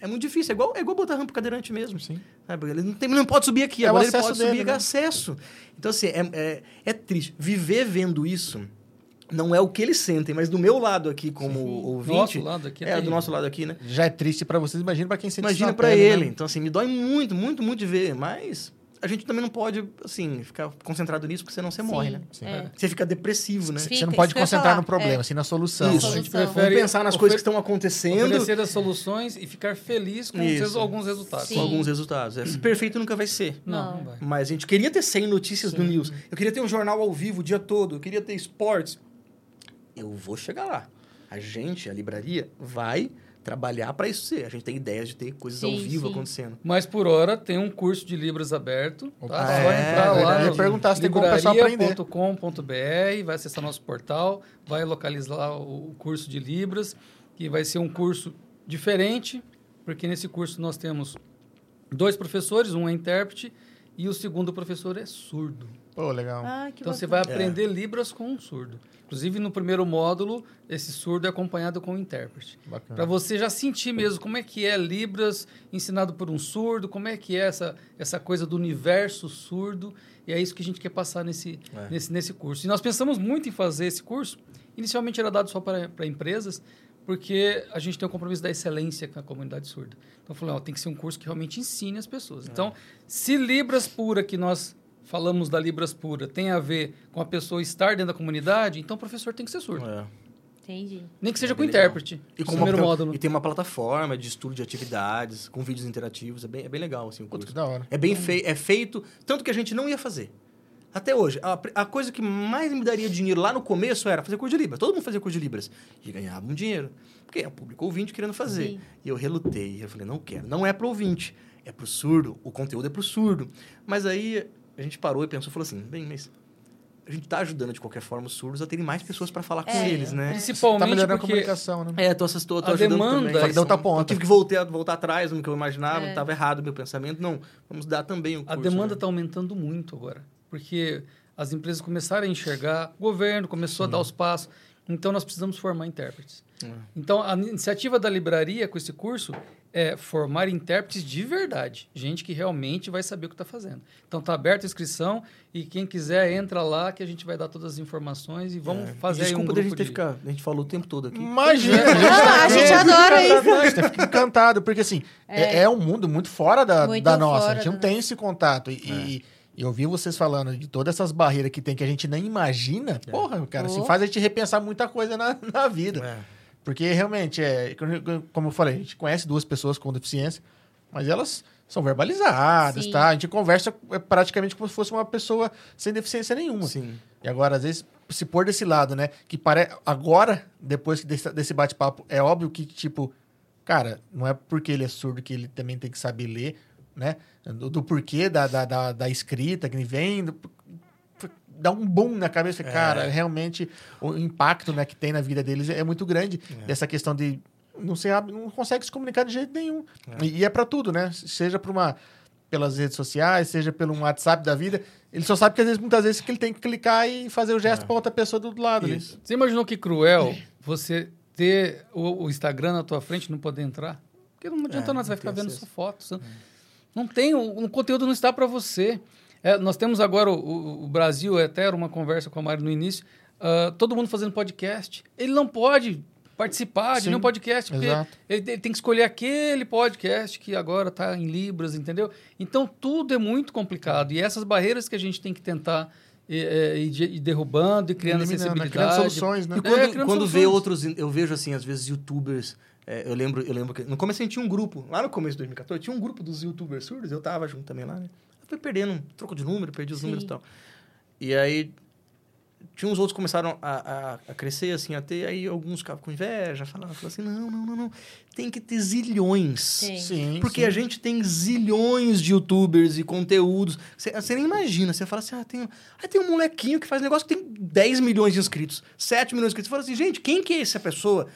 é muito difícil. É igual, é igual botar rampa cadeirante mesmo. Sim. Sabe? Ele não, tem, não pode subir aqui, É agora ele pode dele, subir né? acesso. Então, assim, é, é, é triste. Viver vendo isso não é o que eles sentem, mas do meu lado aqui, como Sim. ouvinte. Nosso lado aqui é é, do nosso lado aqui, né? Já é triste pra vocês, imagina pra quem sente isso Imagina pele, ele. né? Então, assim, me dói muito, muito, muito de ver, mas a gente também não pode, assim, ficar concentrado nisso, porque senão você morre, né? Sim. É. Você fica depressivo, né? Fica, Você não pode concentrar falar. no problema, É. sim na solução. Isso. A gente Solução. prefere Vamos pensar nas ofer- coisas que estão acontecendo. Oferecer as soluções e ficar feliz com alguns resultados. Sim. com alguns resultados. É, perfeito nunca vai ser. Não, Não. vai. Mas a gente queria ter 100 notícias do News. Eu queria ter um jornal ao vivo o dia todo. Eu queria ter esportes. Eu vou chegar lá. A gente, a livraria, vai trabalhar para isso ser. A gente tem ideias de ter coisas ao Sim, vivo sim. acontecendo. Mas por hora tem um curso de Libras aberto. Tá? Opa, Só é, entrar lá verdade. Eu ia no perguntar se tem como o pessoal aprender. livraria.com.br, vai acessar nosso portal, vai localizar o curso de Libras, que vai ser um curso diferente, porque nesse curso nós temos dois professores, um é intérprete e o segundo professor é surdo. Pô, legal. Ah, que Então você bacana. vai aprender Libras com um surdo. Inclusive no primeiro módulo, esse surdo é acompanhado com um intérprete. Bacana. Para você já sentir mesmo como é que é Libras ensinado por um surdo, como é que é essa, essa coisa do universo surdo. E é isso que a gente quer passar nesse, nesse, nesse curso. E nós pensamos muito em fazer esse curso. Inicialmente era dado só para, para empresas, porque a gente tem o compromisso da excelência com a comunidade surda. Então, eu falei, ó, tem que ser um curso que realmente ensine as pessoas. Então, se Libras Pura, que nós falamos da Libras Pura, tem a ver com a pessoa estar dentro da comunidade, então o professor tem que ser surdo. É. Entendi. Nem que seja É com intérprete. E, com primeiro uma, módulo. e tem uma plataforma de estudo de atividades, com vídeos interativos. É bem, é bem legal, assim, o curso. que da hora. É bem fei é feito, tanto que a gente não ia fazer. Até hoje, a, a coisa que mais me daria dinheiro lá no começo era fazer curso de Libras. Todo mundo fazia curso de Libras. E ganhava um dinheiro. Porque é o público ouvinte querendo fazer. Sim. E eu relutei. Eu falei, não quero. Não é pro ouvinte. É pro surdo. O conteúdo é pro surdo. Mas aí a gente parou e pensou, falou assim, bem, mas... A gente tá ajudando de qualquer forma os surdos a terem mais pessoas para falar com É, eles, né? Tá Principalmente melhorando a comunicação, né? É, tô, tô, tô A ajudando demanda também. é que dá outra Eu ponta. tive que voltar, voltar atrás no que eu imaginava, É. estava errado o meu pensamento. Não, vamos dar também o A curso. demanda né? está aumentando muito agora, porque as empresas começaram a enxergar, o governo começou a dar os passos, então nós precisamos formar intérpretes. É. Então, a iniciativa da livraria com esse curso é formar intérpretes de verdade, gente que realmente vai saber o que está fazendo. Então, está aberta a inscrição e quem quiser entra lá que a gente vai dar todas as informações e vamos É. fazer aí um Desculpa grupo gente ter de... ficar, a gente falou o tempo todo aqui. Imagina! Não, a gente adora isso. A gente fica encantado, porque assim, é, é um mundo muito fora da, Muito da nossa. A gente não tem esse contato. E, e- e eu vi vocês falando de todas essas barreiras que tem que a gente nem imagina. Porra, cara, assim, Oh. faz a gente repensar muita coisa na, na vida. É. Porque realmente, é, como eu falei, a gente conhece duas pessoas com deficiência, mas elas são verbalizadas, Sim. tá? A gente conversa é, praticamente como se fosse uma pessoa sem deficiência nenhuma. Sim. E agora, às vezes, se pôr desse lado, né? Que pare... agora, depois desse, desse bate-papo, é óbvio que, tipo, cara, não é porque ele é surdo que ele também tem que saber ler, né? Do, do porquê da, da, da, da escrita que vem, do- dá um boom na cabeça. Cara, realmente, o impacto né, que tem na vida deles é muito grande. Dessa questão de não, se, abre- não consegue se comunicar de jeito nenhum. E, e é para tudo, né? Seja para uma pelas redes sociais, seja pelo WhatsApp da vida, ele só sabe que às vezes, muitas vezes que ele tem que clicar e fazer o gesto para outra pessoa do lado ali. Isso. Você imaginou que cruel você ter o, o Instagram na tua frente e não poder entrar? Porque não adianta É, nada, você vai ficar vendo só fotos. né? Não tem, o, o conteúdo não está para você. É, nós temos agora, o, o- Brasil, até era uma conversa com a Mari no início, ah, todo mundo fazendo podcast. Ele não pode participar de Sim, nenhum podcast, porque ele, ele tem que escolher aquele podcast que agora está em Libras, entendeu? Então, tudo é muito complicado. E essas barreiras que a gente tem que tentar ir, de- ir derrubando e criando Eliminando, né? acessibilidade. Criando soluções, né? E quando, É, quando vê soluções. outros, eu vejo assim, às vezes, youtubers. é, eu lembro, eu lembro que no começo a gente tinha um grupo, lá no começo de 2014, tinha um grupo dos youtubers surdos, eu tava junto também lá, né? Fui perdendo um troco de número, perdi os Sim. números e tal. E aí, tinha uns outros que começaram a, a, a crescer, assim, a ter, aí alguns ficavam com inveja, falavam, falavam assim, não, não, não, não, tem que ter zilhões. Sim. Sim, Porque sim. a gente tem zilhões de youtubers e conteúdos. Você, você nem imagina. Você fala assim, ah, tem, ah, tem um molequinho que faz negócio que tem 10 milhões de inscritos, 7 milhões de inscritos. Você fala assim, gente, quem que é essa pessoa?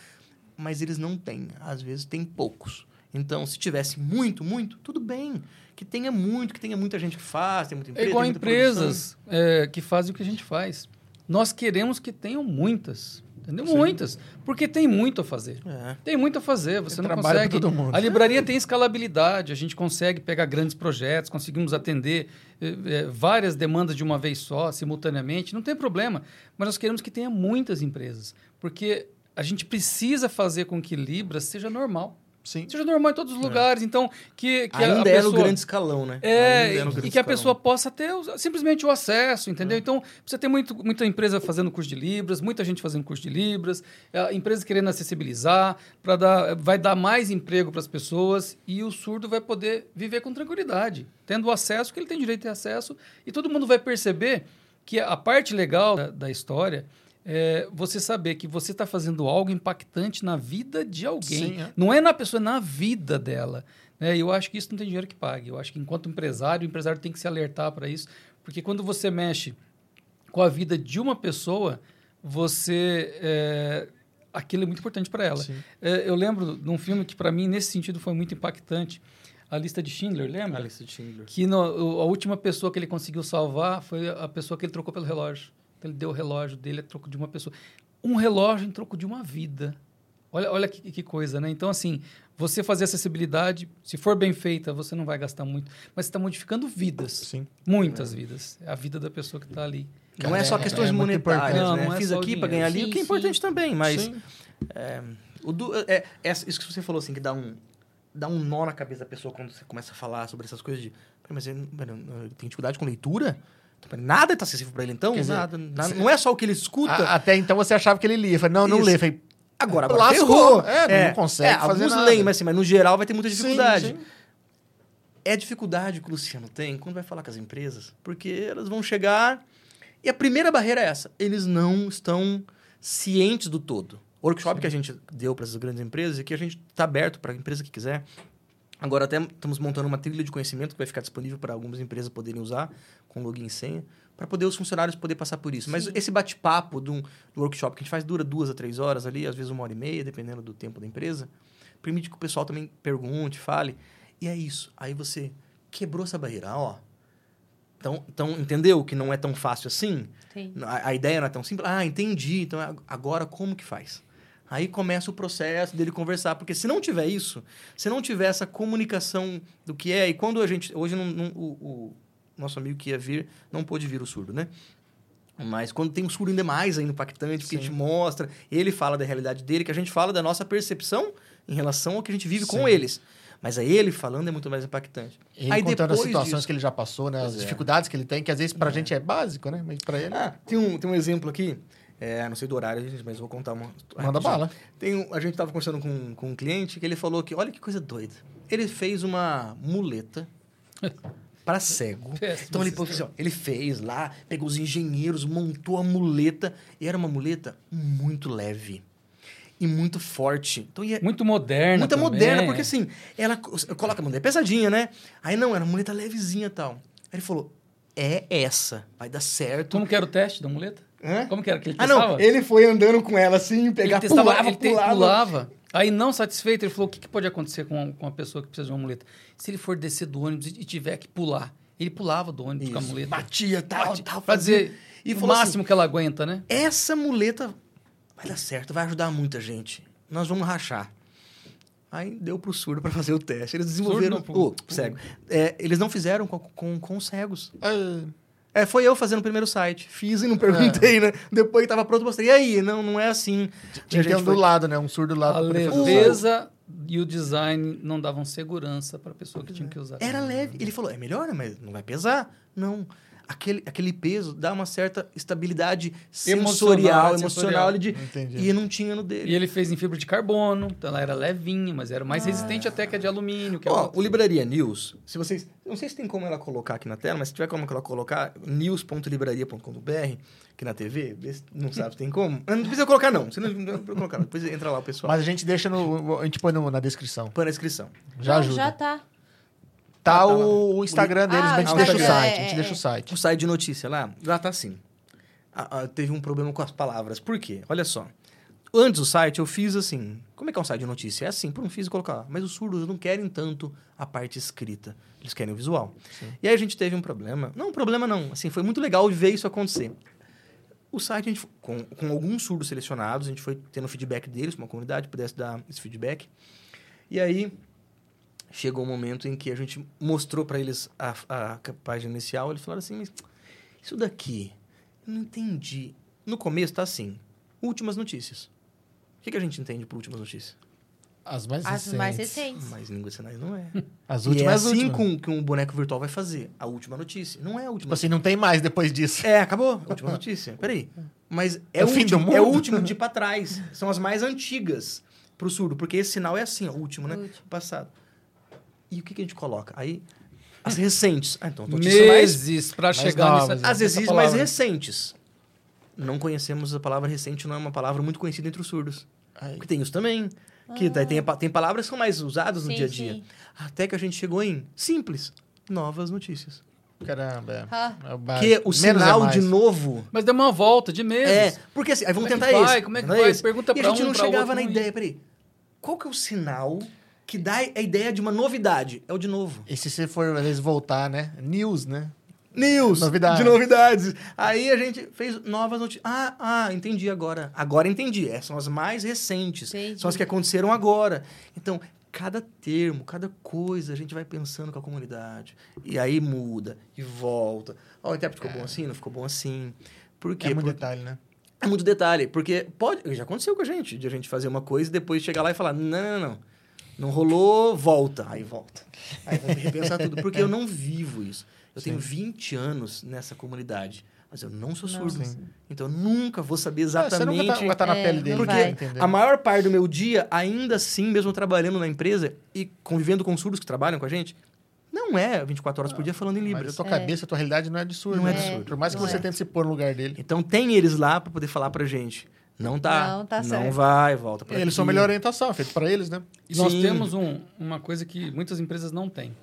Mas eles não têm. Às vezes tem poucos. Então, se tivesse muito, muito, tudo bem. Que tenha muito, que tenha muita gente que faz, tem muita É empresa. igual tem muita empresas é, que fazem o que a gente faz. Nós queremos que tenham muitas. Entendeu? Muitas. Porque tem muito a fazer. É. Tem muito a fazer, você Tem não consegue. todo mundo. A livraria tem escalabilidade, a gente consegue pegar grandes projetos, conseguimos atender eh, eh, várias demandas de uma vez só, simultaneamente, não tem problema. Mas nós queremos que tenha muitas empresas, porque a gente precisa fazer com que Libras seja normal. Sim. Seja normal em todos os lugares. Então, que, que a- Ainda a é pessoa... no grande escalão, né? É, no e que a escalão. pessoa possa ter o- simplesmente o acesso, entendeu? Então, precisa ter muito, muita empresa fazendo curso de Libras, muita gente fazendo curso de Libras, eh, empresas querendo acessibilizar, para dar, vai dar mais emprego para as pessoas e o surdo vai poder viver com tranquilidade, tendo o acesso que ele tem direito a ter acesso, e todo mundo vai perceber que a parte legal da, da história é você saber que você está fazendo algo impactante na vida de alguém. Sim, é. Não é na pessoa, é na vida dela. Né? Eu acho que isso não tem dinheiro que pague. Eu acho que enquanto empresário, o empresário tem que se alertar para isso, porque quando você mexe com a vida de uma pessoa, você é, aquilo é muito importante para ela. É, eu lembro de um filme que para mim nesse sentido foi muito impactante, a lista de Schindler, lembra? A lista de Schindler. Que no- a última pessoa que ele conseguiu salvar foi a pessoa que ele trocou pelo relógio. Então, ele deu o relógio dele a troco de uma pessoa. Um relógio em troco de uma vida. Olha, olha que, que coisa, né? Então, assim, você fazer acessibilidade, se for bem feita, você não vai gastar muito. Mas você está modificando vidas. Sim. Muitas vidas. É a vida da pessoa que está ali. Não é só É, questões é monetárias. Não, né? não é Fiz só o aqui para ganhar ali, Sim, o que é sim. importante também, mas Sim. é, O du- é, é isso que você falou, assim, que dá um, dá um nó na cabeça da pessoa quando você começa a falar sobre essas coisas de... "Peraí, Mas ele, pera, ele tem dificuldade com leitura? Nada tá acessível pra ele, então? Dizer, nada, nada- Não é só o que ele escuta. A- até então você achava que ele lia. Falei, não, não Isso. lê. Falei, Agora, agora Lascou. ferrou. É, não consegue é, fazer alguns nada. leem, mas, assim, mas no geral vai ter muita Sim, dificuldade. sim. É a dificuldade que o Luciano tem quando vai falar com as empresas, porque elas vão chegar e a primeira barreira é essa: eles não estão cientes do todo. O workshop que a gente deu para essas grandes empresas e que a gente está aberto para a empresa que quiser. Agora até estamos montando uma trilha de conhecimento que vai ficar disponível para algumas empresas poderem usar com login e senha, para poder os funcionários poder passar por isso. Mas esse bate-papo de um do workshop que a gente faz dura duas a três horas ali, às vezes uma hora e meia, dependendo do tempo da empresa, permite que o pessoal também pergunte, fale. E é isso. Aí você quebrou essa barreira, ó. Então, então entendeu que não é tão fácil assim? Sim. A, a ideia não é tão simples. Ah, entendi. Então ag- agora como que faz? Aí começa o processo dele conversar, porque se não tiver isso, se não tiver essa comunicação do que é, e quando a gente. Hoje não, não- o, o nosso amigo que ia vir não pôde vir o surdo, né? Mas quando tem um surdo ainda mais ainda impactante, que a gente mostra, ele fala da realidade dele, que a gente fala da nossa percepção em relação ao que a gente vive com Sim. eles. Mas aí ele falando é muito mais impactante. Ele aí contando as situações disso- que ele já passou, né? As é. dificuldades que ele tem, que às vezes pra gente é básico, né? Mas pra ele. Ah, tem um, tem um exemplo aqui, é, não sei do horário, gente, mas vou contar uma. Manda bala. Tem um- a gente estava conversando com, com um cliente que ele falou que, olha que coisa doida. Ele fez uma muleta (laughs) para cego. Péssimo Então ele, assim, ó, ele fez lá, pegou os engenheiros, montou a muleta e era uma muleta muito leve e muito forte. Então ia, Muito moderna. Também. moderna, porque assim, ela co- coloca a mulher pesadinha, né? Aí não, era uma muleta levezinha e tal. Aí ele falou: é essa, vai dar certo. Como que era o teste da muleta? Hã? Como que era que ele Ah, testava? não, ele foi andando com ela assim, Ele pegar, testava, pulava, ele te- pulava. pulava. Aí, não satisfeito, ele falou: o que, que pode acontecer com, com uma pessoa que precisa de uma muleta? Se ele for descer do ônibus e, tiver que pular. Ele pulava do ônibus com a Isso, muleta. Batia, tal, Bate, tal. pra fazia. dizer E o assim, máximo que ela aguenta, né? essa muleta vai dar certo, vai ajudar muita gente. Nós vamos rachar. Aí deu pro surdo para fazer o teste. Eles desenvolveram... Surdo não, Ô, cego. É, eles não fizeram com, com, com cegos. Ah, É, foi eu fazendo o primeiro site. Fiz e não perguntei, né? Depois que tava pronto, mostrei. E aí? Não, não é assim. tinha que ter um do foi- lado, né? Um surdo do lado. A leveza e o design não davam segurança para a pessoa que tinha que usar. Era leve. Ele falou, é melhor, né? Mas não vai pesar. Não. Aquele, aquele peso dá uma certa estabilidade sensorial, Emocional, emocional. ali de, Entendi. e não tinha no dele. E ele fez em fibra de carbono, então ela era levinha, mas era mais resistente até que a de alumínio. Que é o Livraria News, se vocês. Não sei se tem como ela colocar aqui na tela, mas se tiver como ela colocar, news.livraria.com.br, aqui na TV, não sabe se tem como. Não precisa colocar, não. Você não não precisa colocar. Depois entra lá o pessoal. Mas a gente deixa no. A gente põe no- na descrição. Põe na descrição. Já Não, ajuda. Já tá. Tá Ah, tá o, o Instagram deles, Ah, mas a gente o deixa o site. é, A gente é, deixa é. o site. O site de notícia lá, lá tá assim. Ah, ah, teve um problema com as palavras. Por quê? Olha só. Antes do site eu fiz assim. Como é que é um site de notícia? É assim, por um fiz e colocar lá. Mas os surdos não querem tanto a parte escrita. Eles querem o visual. E aí a gente teve um problema. Não, um problema não. Assim, foi muito legal ver isso acontecer. O site, a gente, com, com alguns surdos selecionados, a gente foi tendo feedback deles, uma comunidade pudesse dar esse feedback. E aí, chegou um momento em que a gente mostrou para eles a, a página inicial. Eles falaram assim: Mas isso daqui, eu não entendi. No começo tá assim: últimas notícias. O que, que a gente entende por últimas notícias? As mais As recentes. mais recentes. Mas língua de sinais não é. (laughs) As e é últimas, assim últimas. com, que um boneco virtual vai fazer. A última notícia. Não é a última Tipo assim, não tem mais depois disso. É, acabou. Última notícia. Peraí. Mas é, É o o fim do último, é o mundo? último de (laughs) pra trás. São as mais antigas pro surdo. Porque esse sinal é assim, ó, o último, né? Último. Passado. E o que, que a gente coloca? Aí, as recentes. Ah, então, notícias mais... Meses para chegar novas, nessa? As existe mais recentes. Não conhecemos a palavra recente, não é uma palavra muito conhecida entre os surdos. Aí. Porque tem isso também. Que daí tem, tem palavras que são mais usadas no Sim, dia a dia. sim. Até que a gente chegou em simples. Novas notícias. Caramba. é. Ah. É. Que o Menos é sinal mais. de novo Mas deu uma volta de meses. É, porque assim, aí vamos Como é tentar que vai? esse. Como é que vai? Pergunta e a gente um, não chegava outro, na não ideia, peraí. Qual que é o sinal que dá a ideia de uma novidade? É o de novo. E se você for, às vezes, voltar, né? News, né? News. Novidade. De novidades. Aí a gente fez novas notícias. Ah, ah, entendi agora. Agora entendi. É, são as mais recentes. Entendi. São as que aconteceram agora. Então, cada termo, cada coisa, a gente vai pensando com a comunidade. E aí muda, e volta. Ó, o intérprete ficou bom assim, não ficou bom assim. Por quê? É muito Porque detalhe, né? É muito detalhe, porque pode. Já aconteceu com a gente, de a gente fazer uma coisa e depois chegar lá e falar: não, não, não. Não rolou, volta. Aí volta. Aí vai repensar tudo. Porque eu não vivo isso. Eu tenho 20 anos nessa comunidade. Mas eu não sou surdo. Sim. Então eu nunca vou saber É, você exatamente. nunca tá, vai estar na É, pele não dele. Porque vai. a maior parte do meu dia, ainda assim, mesmo trabalhando na empresa e convivendo com surdos que trabalham com a gente, não é 24 horas por dia falando em Mas Libras. a tua cabeça, a tua realidade não é de surdo. Não é né? de surdo. Por mais que Não você é. tente se pôr no lugar dele. Então tem eles lá para poder falar pra gente. Não tá. Não tá Não certo. vai, volta pra Eles são a melhor orientação, feito pra eles, né? E nós Sim. temos um- uma coisa que muitas empresas não têm.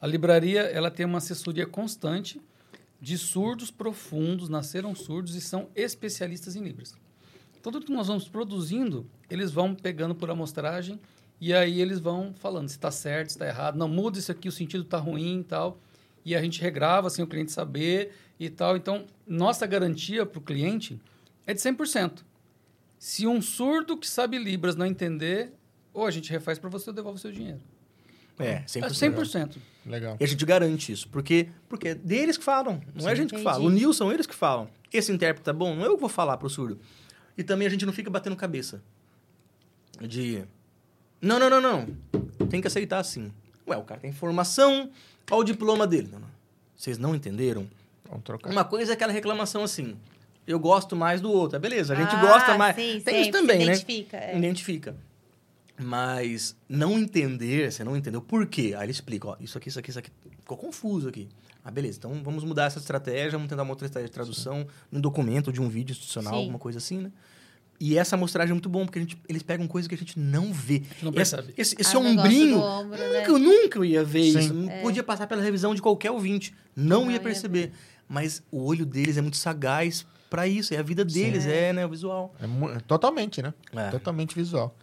A livraria ela tem uma assessoria constante de surdos profundos, nasceram surdos e são especialistas em Libras. Então, tudo que nós vamos produzindo, eles vão pegando por amostragem e aí eles vão falando se está certo, se está errado. Não, muda isso aqui, o sentido está ruim e tal. E a gente regrava sem o cliente saber e tal. Então, nossa garantia para o cliente é de 100%. Se um surdo que sabe Libras não entender, ou a gente refaz para você ou devolve o seu dinheiro. É, É 100%. 100%. Legal. E a gente garante isso. Porque, porque é deles que falam. Não é a gente que Entendi. fala. O Nilson, são eles que falam. Esse intérprete tá bom? Não é eu que vou falar pro surdo. E também a gente não fica batendo cabeça. De. Não, não, não, não. Tem que aceitar assim. Ué, o cara tem formação. Olha o diploma dele. Não, não. Vocês não entenderam? Vamos trocar. Uma coisa é aquela reclamação assim. Eu gosto mais do outro. É beleza, a gente Ah, gosta mais. sim, Tem isso também, se né? identifica, é. Identifica. Mas não entender, você não entendeu por quê. Aí ele explica, ó, isso aqui, isso aqui, isso aqui. Ficou confuso aqui. Ah, beleza, então vamos mudar essa estratégia, vamos tentar uma outra estratégia de tradução num documento de um vídeo institucional, Sim. alguma coisa assim, né? E essa amostragem é muito bom, porque a gente, eles pegam coisas que a gente não vê. não Esse- percebe. Esse, esse Ah, negócio ombrinho, ombro, né? nunca, eu nunca ia ver Sim. isso. Não podia passar pela revisão de qualquer ouvinte. Não, Não ia ia perceber. Mas o olho deles é muito sagaz para isso. É a vida deles, é, né? O visual. É mu- totalmente, né? É. Totalmente visual.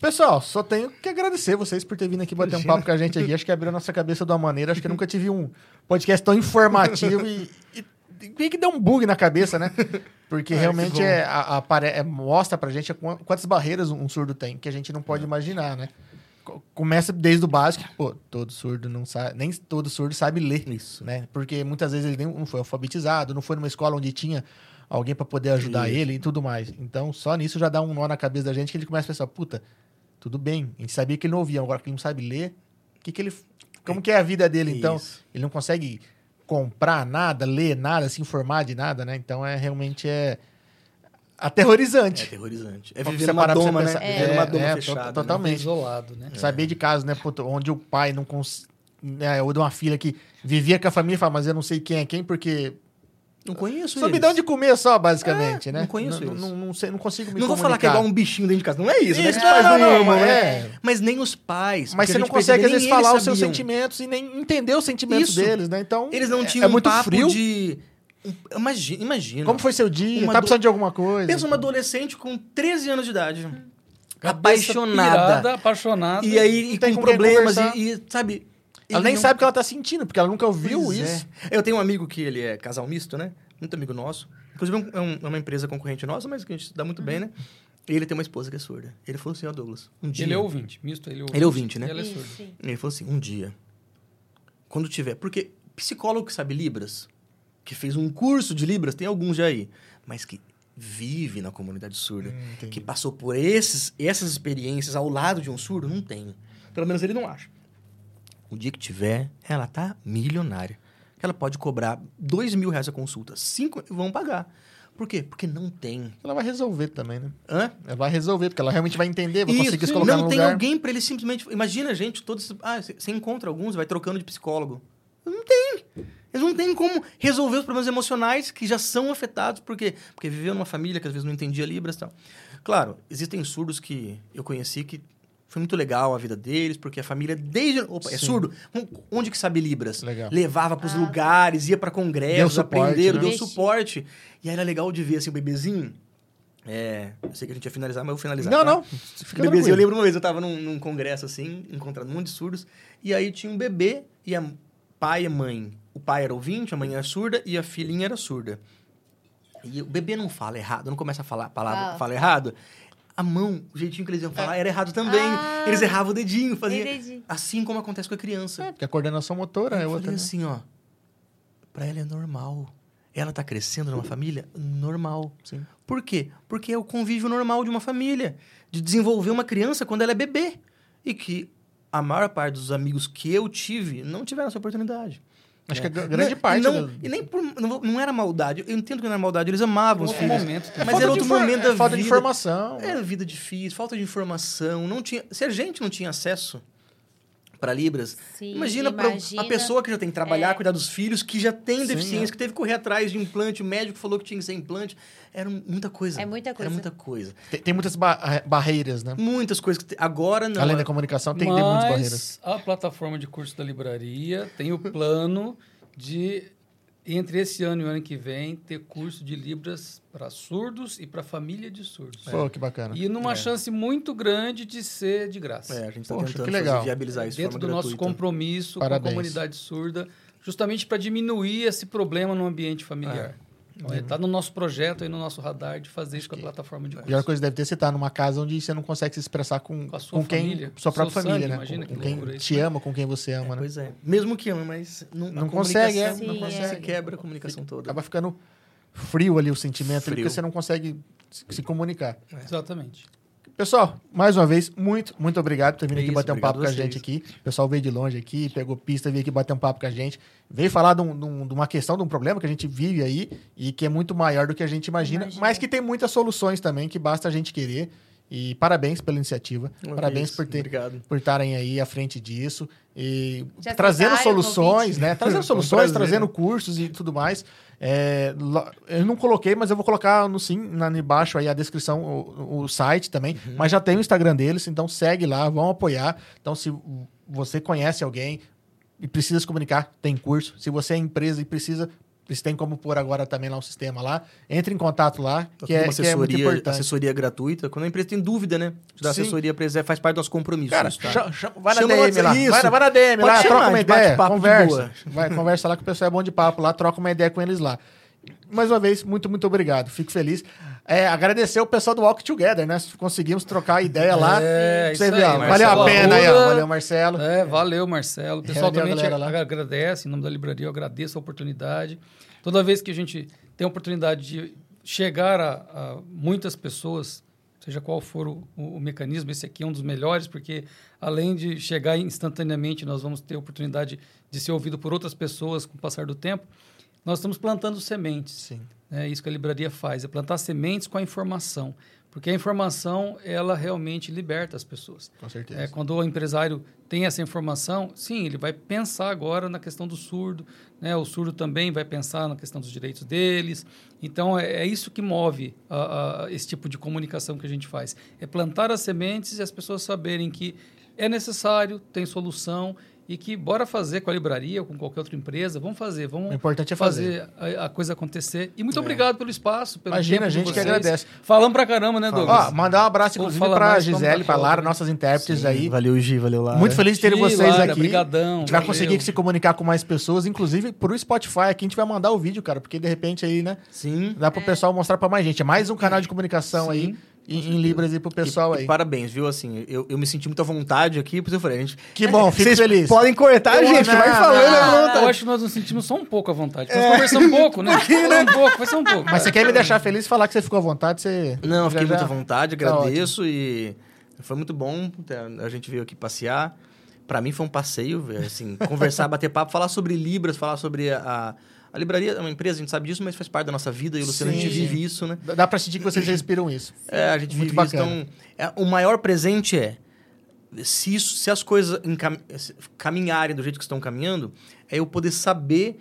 Pessoal, só tenho que agradecer vocês por ter vindo aqui bater um papo com a gente aqui. Acho que abriu a nossa cabeça de uma maneira. Acho que eu nunca tive um podcast tão informativo e, e, meio que deu um bug na cabeça, né? Porque (laughs) realmente bom. é, a, a é- mostra pra gente qu- quantas barreiras um surdo tem, que a gente não pode imaginar, né? Co- Começa desde o básico, pô, todo surdo não sabe, nem todo surdo sabe ler Isso. né? Porque muitas vezes ele nem- não foi alfabetizado, não foi numa escola onde tinha alguém para poder ajudar Isso. ele e tudo mais. Então, só nisso já dá um nó na cabeça da gente que ele começa a pensar, puta, tudo bem, a gente sabia que ele não ouvia, agora que ele não sabe ler, o que que ele como que é a vida dele então? Isso. Ele não consegue comprar nada, ler nada, se informar de nada, né? Então é realmente é É aterrorizante. aterrorizante. É Quando viver numa doma, né? pensar- Viver É, numa doma é, fechada. né? totalmente. Isolado, né? Saber de casos, né, puta, onde o pai não cons... né, ou de uma filha que vivia com a família e fala, mas eu não sei quem é quem, porque Não conheço Só me dá onde comer só, basicamente, É, né? não conheço não, eles. não, não sei, não consigo me Não vou falar que é comunicar. igual um bichinho dentro de casa. Não é isso, né? Isso, Que os pais não, não, amam, não, né? é. Mas nem os pais. Mas você não consegue, às vezes, falar os seus sentimentos e nem entender os sentimentos Isso. deles, né? Então, Eles não é- tinham é um muito papo frio. de... Imagina, imagina. Como foi seu dia? Uma tá do- precisando de alguma coisa? Pensa uma adolescente com 13 anos de idade. Cabeça apaixonada. pirada, apaixonada. E aí, e tem com com problemas, e, e, sabe... Ela ele nem não- sabe o que ela tá sentindo, porque ela nunca ouviu Pois isso. é. Eu tenho um amigo que ele é casal misto, né? Muito amigo nosso. Inclusive, é, um- é é uma empresa concorrente nossa, mas que a gente se dá muito bem, né? E ele tem uma esposa que é surda. Ele falou assim, ó, Douglas, um dia... Ele é ouvinte, misto, ele é ouvinte. Ele é ouvinte, né? E ela é surda. sim. Ele falou assim, um dia, quando tiver... Porque psicólogo que sabe Libras, que fez um curso de Libras, tem alguns já aí, mas que vive na comunidade surda, Hum, que passou por esses, essas experiências ao lado de um surdo, não tem. Pelo menos ele não acha. O dia que tiver, ela tá milionária. Ela pode cobrar dois mil reais a consulta. Cinco vão pagar. Por quê? Porque não tem. Ela vai resolver também, né? Hã? Ela vai resolver, porque ela realmente vai entender, vai Isso, conseguir se colocar não no tem lugar. alguém pra ele simplesmente. Imagina, gente, todos. Ah, você você encontra alguns, vai trocando de psicólogo. Não tem. Eles não têm como resolver os problemas emocionais que já são afetados. Por quê? Porque viveu numa família que às vezes não entendia Libras e tal. Claro, existem surdos que eu conheci que foi muito legal a vida deles, porque a família, desde. Opa, é Sim. surdo? Onde que sabe Libras? Legal. Levava pros Ah. lugares, ia pra Deu congressos, suporte, aprenderam, né? deu suporte. E aí era legal de ver assim, o bebezinho. É, eu sei que a gente ia finalizar, mas eu vou finalizar. Não, tá? não. Fica Bebezinho, eu lembro uma vez, eu tava num, num congresso assim, encontrando um monte de surdos, e aí tinha um bebê e a pai e a mãe. O pai era ouvinte, a mãe era surda e a filhinha era surda. E o bebê não fala errado, não começa a falar a palavra, Fala. fala errado. A mão, o jeitinho que eles iam falar era errado também. Ah, eles erravam o dedinho, faziam. entendi. Assim como acontece com a criança. É, porque a coordenação motora é eu outra, falei né? assim, ó. Pra ela é normal. ela tá crescendo numa família normal. Sim. Por quê? Porque é o convívio normal de uma família, de desenvolver uma criança quando ela é bebê. E que a maior parte dos amigos que eu tive não tiveram essa oportunidade. Acho que a Não- grande e parte. Não, E nem por. Não, não era maldade. Eu entendo que não era maldade. Eles amavam os filhos. momento. Mas Falta era de outro momento é, da Falta de vida. informação. Era vida difícil, falta de informação. Não tinha, se a gente não tinha acesso para Libras, Sim, imagina, pra imagina. a pessoa que já tem que trabalhar, É. cuidar dos filhos, que já tem Sim, deficiência, é. que teve que correr atrás de implante, o médico falou que tinha que ser implante. Era muita coisa. É muita coisa. Era muita coisa. Tem, tem muitas ba- eh, barreiras, né? Muitas coisas que te- agora não. Além é- da comunicação, tem, tem muitas barreiras. Mas a plataforma de curso da livraria tem o plano de, entre esse ano e o ano que vem, ter curso de Libras para surdos e para família de surdos. Pô, que bacana. E numa É. chance muito grande de ser de graça. É, a gente está tentando que legal. fazer viabilizar isso de dentro do forma nosso gratuita. compromisso Parabéns. com a comunidade surda, justamente para diminuir esse problema no ambiente familiar. Está no nosso projeto e no nosso radar de fazer isso com a plataforma de A curso. pior coisa deve ter você estar numa casa onde você não consegue se expressar com, Com a sua com quem. família, sua própria seu família, sangue, né? imagina com que quem isso, te né? ama, com quem você ama, né? Pois é. Mesmo que ama, mas não, Não a consegue, é, comunicação- não Sim, consegue. Se quebra a comunicação toda. Acaba ficando frio ali o sentimento, Frio. porque você não consegue se, se comunicar. Exatamente. Pessoal, mais uma vez, muito, muito obrigado por ter vindo É aqui isso, bater um papo com a gente aqui. O pessoal veio de longe aqui, pegou pista, veio aqui bater um papo com a gente. Veio falar de, de um- de uma questão, de um problema que a gente vive aí e que é muito maior do que a gente imagina, Imagina. mas que tem muitas soluções também, que basta a gente querer. E parabéns pela iniciativa. Parabéns isso. por ter Obrigado. por estarem aí à frente disso e Já trazendo soluções, né? (laughs) Trazendo soluções, trazendo cursos e tudo mais. É, eu não coloquei, mas eu vou colocar no sim, na, embaixo aí a descrição, o, o site também. Uhum. Mas já tem o Instagram deles, então segue lá, vão apoiar. Então, se você conhece alguém e precisa se comunicar, tem curso. Se você é empresa e precisa, eles têm como pôr agora também lá um sistema lá. Entre em contato lá, Tá que é, uma que é muito assessoria, importante. assessoria gratuita. Quando a empresa tem dúvida, né? Dar Sim. assessoria é- faz parte do nosso compromisso. Cara, tá? cha- cha- vai na Chama DM lá. Vai, vai na DM Pode lá, troca uma de ideia. Conversa. (laughs) Vai, conversa lá que o pessoal é bom de papo lá, troca uma ideia com eles lá. Mais uma vez, muito, muito obrigado. Fico feliz. É, agradecer o pessoal do Walk Together, né? Conseguimos trocar ideia lá. É, Você isso viu, aí, ó, valeu a pena aí, ó. Valeu, Marcelo. É, valeu, Marcelo. O pessoal Reuniu também te agradece, em nome da livraria, eu agradeço a oportunidade. Toda vez que a gente tem a oportunidade de chegar a, a muitas pessoas, seja qual for o, o- o mecanismo, esse aqui é um dos melhores, porque além de chegar instantaneamente, nós vamos ter a oportunidade de ser ouvido por outras pessoas com o passar do tempo. Nós estamos plantando sementes. Sim. É isso que a livraria faz, é plantar sementes com a informação. Porque a informação, ela realmente liberta as pessoas. Com certeza. É, quando o empresário tem essa informação, sim, ele vai pensar agora na questão do surdo, né? O surdo também vai pensar na questão dos direitos deles. Então, é, é isso que move a- a- esse tipo de comunicação que a gente faz. É plantar as sementes e as pessoas saberem que é necessário, tem solução e que bora fazer com a livraria ou com qualquer outra empresa. Vamos fazer, vamos O importante é fazer. a, a coisa acontecer. E muito obrigado pelo espaço, pelo Imagina, tempo a de gente que vocês. agradece. Falamos pra caramba, né, Douglas? Ó, mandar um abraço, inclusive, pra mais, Gisele, pra Lara, Lara. nossas intérpretes aí. Valeu, Gi, valeu lá. Muito feliz de ter Gi, vocês Lara, aqui. brigadão, a gente vai valeu. conseguir se comunicar com mais pessoas, inclusive pro Spotify. Aqui a gente vai mandar o vídeo, cara, porque de repente aí, né? Sim. Dá pro pessoal mostrar pra mais gente. É mais um canal de comunicação aí em, em Libras aí pro pessoal E- aí. E parabéns, viu? Assim, eu, eu me senti muito à vontade aqui, por isso eu falei, a gente. Que bom, fico Vocês feliz. podem cortar, Eu- gente, não, vai não, falando não, à Eu vontade. acho que nós nos sentimos só um pouco à vontade. Nós conversamos um pouco, (laughs) né? Só um pouco, vai ser um pouco. Mas você quer me deixar feliz e falar que você ficou à vontade, você. Não, eu fiquei já- muito à vontade, Tá agradeço e foi muito bom. A gente veio aqui passear. Pra mim foi um passeio, assim, conversar, (laughs) bater papo, falar sobre Libras, falar sobre a, a livraria, é uma empresa, a gente sabe disso, mas faz parte da nossa vida e o Luciano, a gente Sim. vive isso, né? Dá pra sentir que vocês respiram isso. É, a gente Muito vive isso. bacana. Então, é, o maior presente é se, isso, se as coisas caminharem do jeito que estão caminhando, é eu poder saber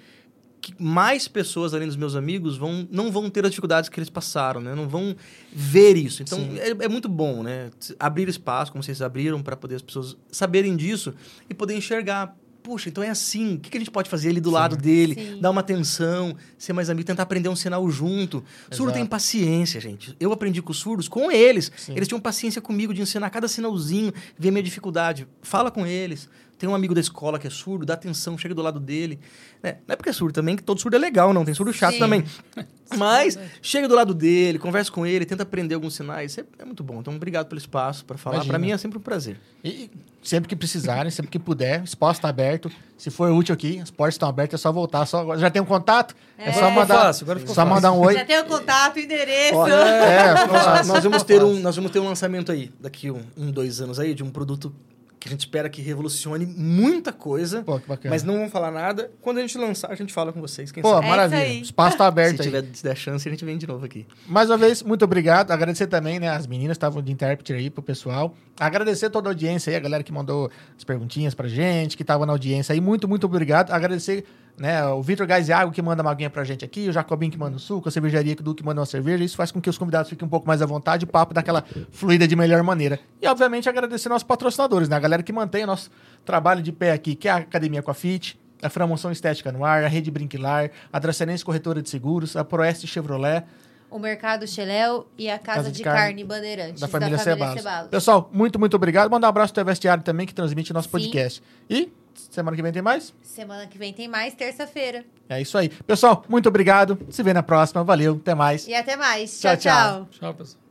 que mais pessoas, além dos meus amigos, vão, não vão ter as dificuldades que eles passaram, né? Não vão ver isso. Então, Sim. é, é muito bom, né? Abrir espaço, como vocês abriram, para poder as pessoas saberem disso e poder enxergar. Puxa, então é assim. O que que a gente pode fazer ali do lado dele? Sim. Dar uma atenção, ser mais amigo, tentar aprender um sinal junto. Surdo tem Exato. paciência, gente. Eu aprendi com os surdos, com eles. Sim. Eles tinham paciência comigo de ensinar cada sinalzinho, ver minha dificuldade. Fala com eles, tem um amigo da escola que é surdo, dá atenção, chega do lado dele. né? Não é porque é surdo também, que todo surdo é legal, não. Tem surdo chato Sim. também. (laughs) Mas chega do lado dele, conversa com ele, tenta aprender alguns sinais. É, é muito bom. Então, obrigado pelo espaço para falar. Para mim é sempre um prazer. E sempre que precisarem, sempre que puder, o espaço está aberto. Se for útil aqui, as portas estão abertas, é só voltar. Só, já tem um contato? É, só Agora ficou mandar, fácil, agora ficou só fácil. mandar um oi. Já tem o contato, o endereço. Ó, É, nós, (laughs) nós vamos ter um, nós vamos ter um lançamento aí, daqui um, um, dois anos aí, de um produto que a gente espera que revolucione muita coisa. Pô, que bacana. Mas não vamos falar nada. Quando a gente lançar, a gente fala com vocês. Quem Pô, sabe? É maravilha. aí. O espaço está Se aberto aí. tiver se der chance, a gente vem de novo aqui. Mais uma vez, muito obrigado. Agradecer também, né? As meninas estavam de intérprete aí pro pessoal. Agradecer toda a audiência aí, a galera que mandou as perguntinhas pra gente, que tava na audiência aí. Muito, muito obrigado. Agradecer, né, o Vitor Gaziago que manda uma aguinha pra gente aqui, o Jacobinho que manda o suco, a cervejaria que o Duque manda uma cerveja. Isso faz com que os convidados fiquem um pouco mais à vontade, o papo daquela fluida de melhor maneira. E, obviamente, agradecer nossos patrocinadores, né? A galera que mantém o nosso trabalho de pé aqui, que é a Academia Coafit, a Framoção Estética no Ar, a Rede Brinquilar, a Dracenense Corretora de Seguros, a Proeste Chevrolet, O Mercado Cheléu e a Casa, de, Carne, Bandeirantes. da família, Cebalos. Cebalos. Pessoal, muito, muito obrigado. Mandar um abraço pro Vestiário também, que transmite nosso Sim. podcast. E semana que vem tem mais? Semana que vem tem mais, terça-feira. É isso aí. Pessoal, muito obrigado. Se vê na próxima. Valeu, até mais. E até mais. Tchau, tchau. tchau. tchau. Pessoal.